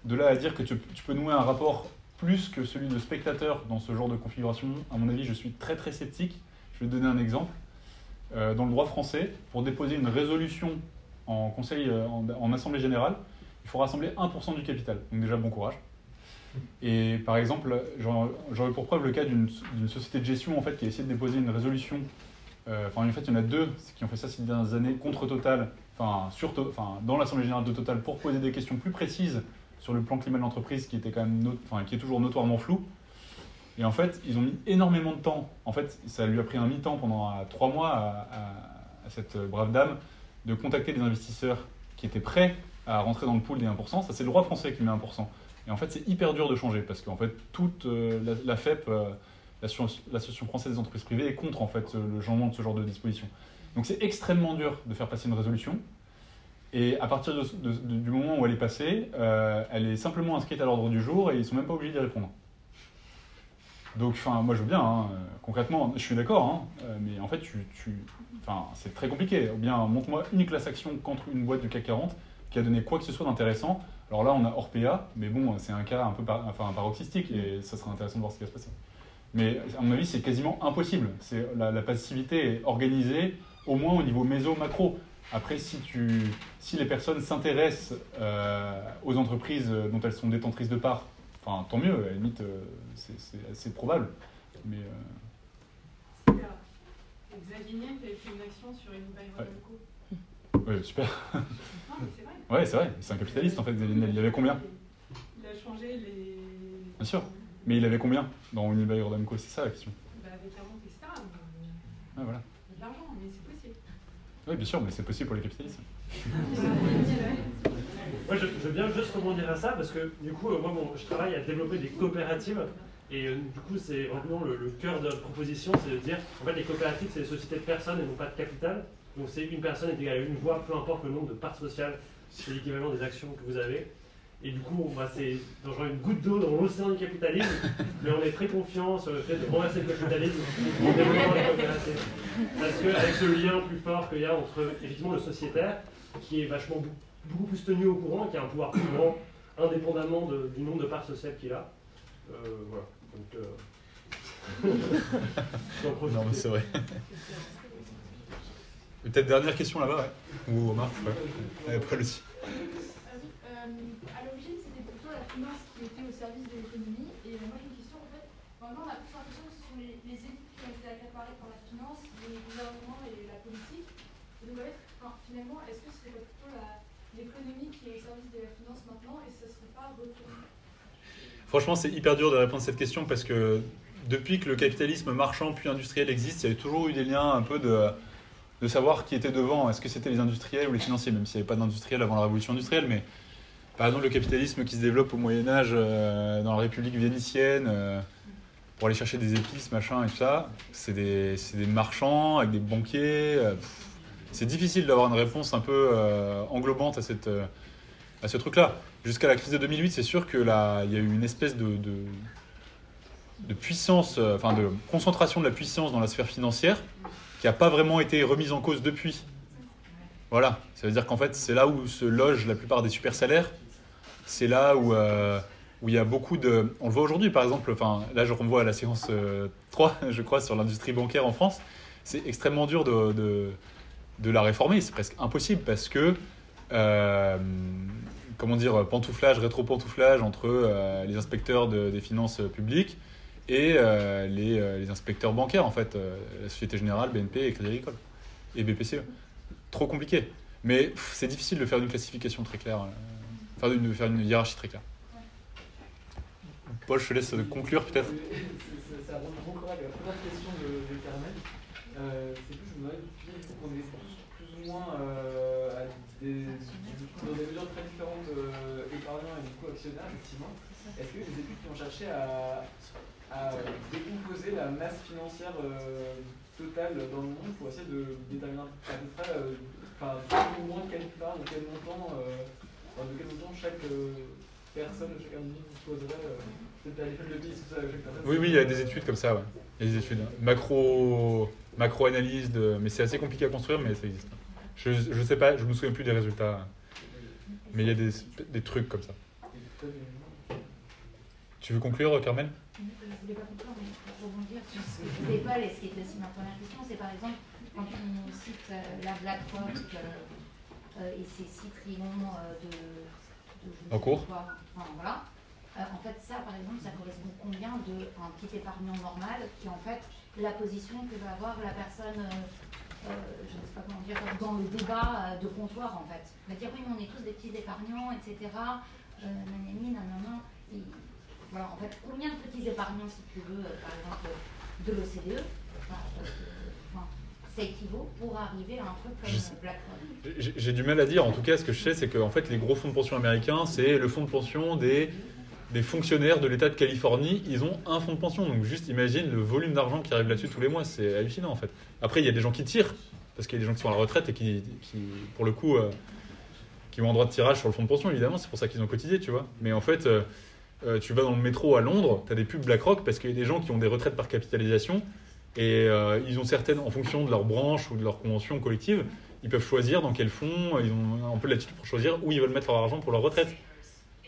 de là à dire que tu, peux nouer un rapport plus que celui de spectateur dans ce genre de configuration, à mon avis, je suis très très sceptique. Je vais te donner un exemple. Dans le droit français, pour déposer une résolution en conseil, en assemblée générale, il faut rassembler 1% du capital. Donc déjà, bon courage. Et par exemple, j'aurais pour preuve le cas d'une société de gestion en fait, qui a essayé de déposer une résolution. euh, Enfin, en fait, il y en a deux qui ont fait ça ces dernières années contre Total, enfin, dans l'Assemblée générale de Total, pour poser des questions plus précises sur le plan climat de l'entreprise, qui était qui est toujours notoirement flou. Et en fait, ils ont mis énormément de temps. En fait, ça lui a pris un mi-temps pendant euh, trois mois à, à- cette brave dame de contacter des investisseurs qui étaient prêts à rentrer dans le pool des 1%. Ça, c'est le droit français qui met 1%. Et en fait, c'est hyper dur de changer parce qu'en fait, toute euh, la, FEP, euh, l'Association française des entreprises privées, est contre en fait le changement de ce genre de disposition. Donc c'est extrêmement dur de faire passer une résolution. Et à partir du moment où elle est passée, euh, elle est simplement inscrite à l'ordre du jour et ils sont même pas obligés d'y répondre. Donc, moi je veux bien, hein, concrètement, je suis d'accord, hein, mais en fait, tu, c'est très compliqué. Ou bien, montre-moi une classe action contre une boîte du CAC 40 qui a donné quoi que ce soit d'intéressant. Alors là, on a Orpea, mais bon, c'est un cas un peu par- enfin, paroxystique et ça serait intéressant de voir ce qui va se passer. Mais à mon avis, c'est quasiment impossible. C'est, la, la passivité est organisée au moins au niveau méso-macro. Après, si, tu, si les personnes s'intéressent euh, aux entreprises dont elles sont détentrices de parts, enfin, tant mieux, à la limite, euh, c'est, assez probable. Mais euh, Xavier Niel qui a fait une action sur une baille Ouais. Ouais, super. Non, mais c'est vrai. Ouais, c'est vrai, c'est un capitaliste en fait. Xavier Niel. Il avait combien? Il a changé les. Bien sûr. Mais il avait combien dans Unibail Rodamco C'est ça la question. Bah, avec la vente, etc. Donc, euh, Ouais, voilà. il y a de l'argent, mais c'est possible. Oui, bien sûr, mais c'est possible pour les capitalistes. Moi, je, je veux bien juste rebondir à ça parce que du coup, euh, moi, bon, je travaille à développer des coopératives et euh, du coup, c'est vraiment le, le cœur de notre proposition, c'est de dire, en fait, les coopératives, c'est des sociétés de personnes et non pas de capital. Donc, c'est une personne est égale à une voix, peu importe le nombre de parts sociales, c'est l'équivalent des actions que vous avez. Et du coup, bah, c'est dans une goutte d'eau dans l'océan du capitalisme, mais on est très confiant sur le fait de renverser le capitalisme. Parce qu'avec ce lien plus fort qu'il y a entre effectivement le sociétaire, qui est vachement beaucoup plus tenu au courant, qui a un pouvoir plus grand, indépendamment du nombre de parts sociales qu'il a. Euh, voilà. Donc, euh... Non, mais c'est vrai. Peut-être dernière question là-bas, ouais. Ou Omar, je sais pas. Et Paul aussi. Euh, à l'origine, c'était plutôt la finance qui était au service de l'économie. Et euh, moi, j'ai une question en fait. Maintenant, on a plus l'impression que ce sont les, les élites qui ont été accaparées par la finance, les gouvernements et la politique. Et donc, en fait, enfin, finalement, est-ce que ce serait pas plutôt la- l'économie qui est au service de la finance maintenant et ce serait pas retourné Franchement, c'est hyper dur de répondre à cette question parce que depuis que le capitalisme marchand puis industriel existe, il y a toujours eu des liens un peu de, de savoir qui était devant. Est-ce que c'était les industriels ou les financiers, même s'il n'y avait pas d'industriels avant la révolution industrielle. Mais par exemple, le capitalisme qui se développe au Moyen-Âge euh, dans la République vénitienne euh, pour aller chercher des épices, machin et tout ça, c'est des, des marchands avec des banquiers. euh, c'est difficile d'avoir une réponse un peu englobante à cette. à ce truc-là. Jusqu'à la crise de 2008, c'est sûr que là, il y a eu une espèce de, de, de puissance, euh, enfin de concentration de la puissance dans la sphère financière qui n'a pas vraiment été remise en cause depuis. Voilà, ça veut dire qu'en fait, c'est là où se logent la plupart des super salaires. C'est là où, euh, où il y a beaucoup de. On le voit aujourd'hui, par exemple, enfin, là, je renvoie à la séance euh, 3, je crois, sur l'industrie bancaire en France. C'est extrêmement dur de, de, de la réformer, c'est presque impossible parce que euh, comment dire, pantouflage, rétro-pantouflage entre euh, les inspecteurs de- des finances publiques et euh, les, euh, inspecteurs bancaires, en fait, euh, la Société Générale, BNP et Crédit Agricole, et BPCE. Trop compliqué. Mais c'est difficile de faire une classification très claire, euh, enfin de faire une hiérarchie très claire. Paul, je te laisse conclure peut-être. Ça, la première question de. Euh, c'est plus ou moins euh, à des, dans des mesures très différentes, euh, épargnants et du coup actionnaires, effectivement, est-ce que les études qui ont cherché à à décomposer la masse financière euh, totale dans le monde pour essayer de déterminer à peu près euh, enfin, moins quelle part, de quel montant, euh, enfin, de quel montant chaque euh, personne, chaque individu disposerait. Peut-être à l'échelle de pays, c'est ça, chaque personne. Oui, oui, il y a des études comme ça, ouais. Il y a des études. Macro, macro-analyse, de... mais c'est assez compliqué à construire, mais ça existe. Je, je sais pas, je me souviens plus des résultats. Mais il y a des, des trucs comme ça. Tu veux conclure, Carmen? Je voulais pas conclure, mais pour rebondir sur ce que disait Paul et ce qui était aussi ma première question, c'est par exemple quand on cite euh, la BlackRock euh, euh, et ses 6 trillions euh, de, de ne En cours. quoi, enfin, voilà. En fait, ça, par exemple, ça correspond combien d'un petit épargnant normal qui, en fait, la position que va avoir la personne, euh, je ne sais pas comment dire, dans le débat de comptoir, en fait. Va dire, oui, mais on est tous des petits épargnants, etc. Euh, nanani, nanana. Et voilà, en fait, combien de petits épargnants, si tu veux, euh, par exemple, de l'OCDE, enfin, euh, ça équivaut pour arriver à un truc comme BlackRock J'ai j'ai du mal à dire. En tout cas, ce que je sais, c'est que en fait, les gros fonds de pension américains, c'est le fonds de pension des, des fonctionnaires de l'État de Californie. Ils ont un fonds de pension. Donc, juste imagine le volume d'argent qui arrive là-dessus tous les mois. C'est hallucinant, en fait. Après, il y a des gens qui tirent, parce qu'il y a des gens qui sont à la retraite et qui, qui pour le coup, euh, qui ont un droit de tirage sur le fonds de pension, évidemment. C'est pour ça qu'ils ont cotisé, tu vois. Mais en fait, euh, euh, tu vas dans le métro à Londres, tu as des pubs BlackRock parce qu'il y a des gens qui ont des retraites par capitalisation. Et euh, ils ont certaines, en fonction de leur branche ou de leur convention collective, ils peuvent choisir dans quel fonds, ils ont un peu de latitude pour choisir où ils veulent mettre leur argent pour leur retraite.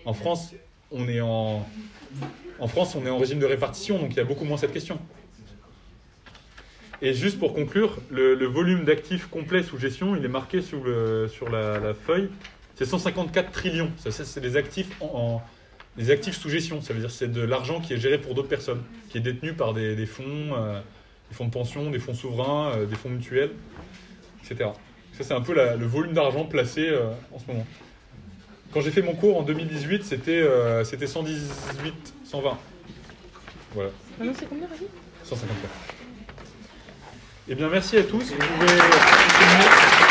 En France, on est en, en France, on est en régime de répartition, donc il y a beaucoup moins cette question. Et juste pour conclure, le, volume d'actifs complets sous gestion, il est marqué sous le- sur la, feuille. C'est 154 trillions. Ça, c'est des actifs en- des actifs sous gestion. Ça veut dire que c'est de l'argent qui est géré pour d'autres personnes, qui est détenu par des, des fonds, euh, des fonds de pension, des fonds souverains, euh, des fonds mutuels, etc. Ça, c'est un peu la- le volume d'argent placé euh, en ce moment. Quand j'ai fait mon cours en 2018, c'était c'était 118, 120. Voilà, Maintenant, c'est combien, vas-y 154. Eh bien, merci à tous. Vous pouvez continuer.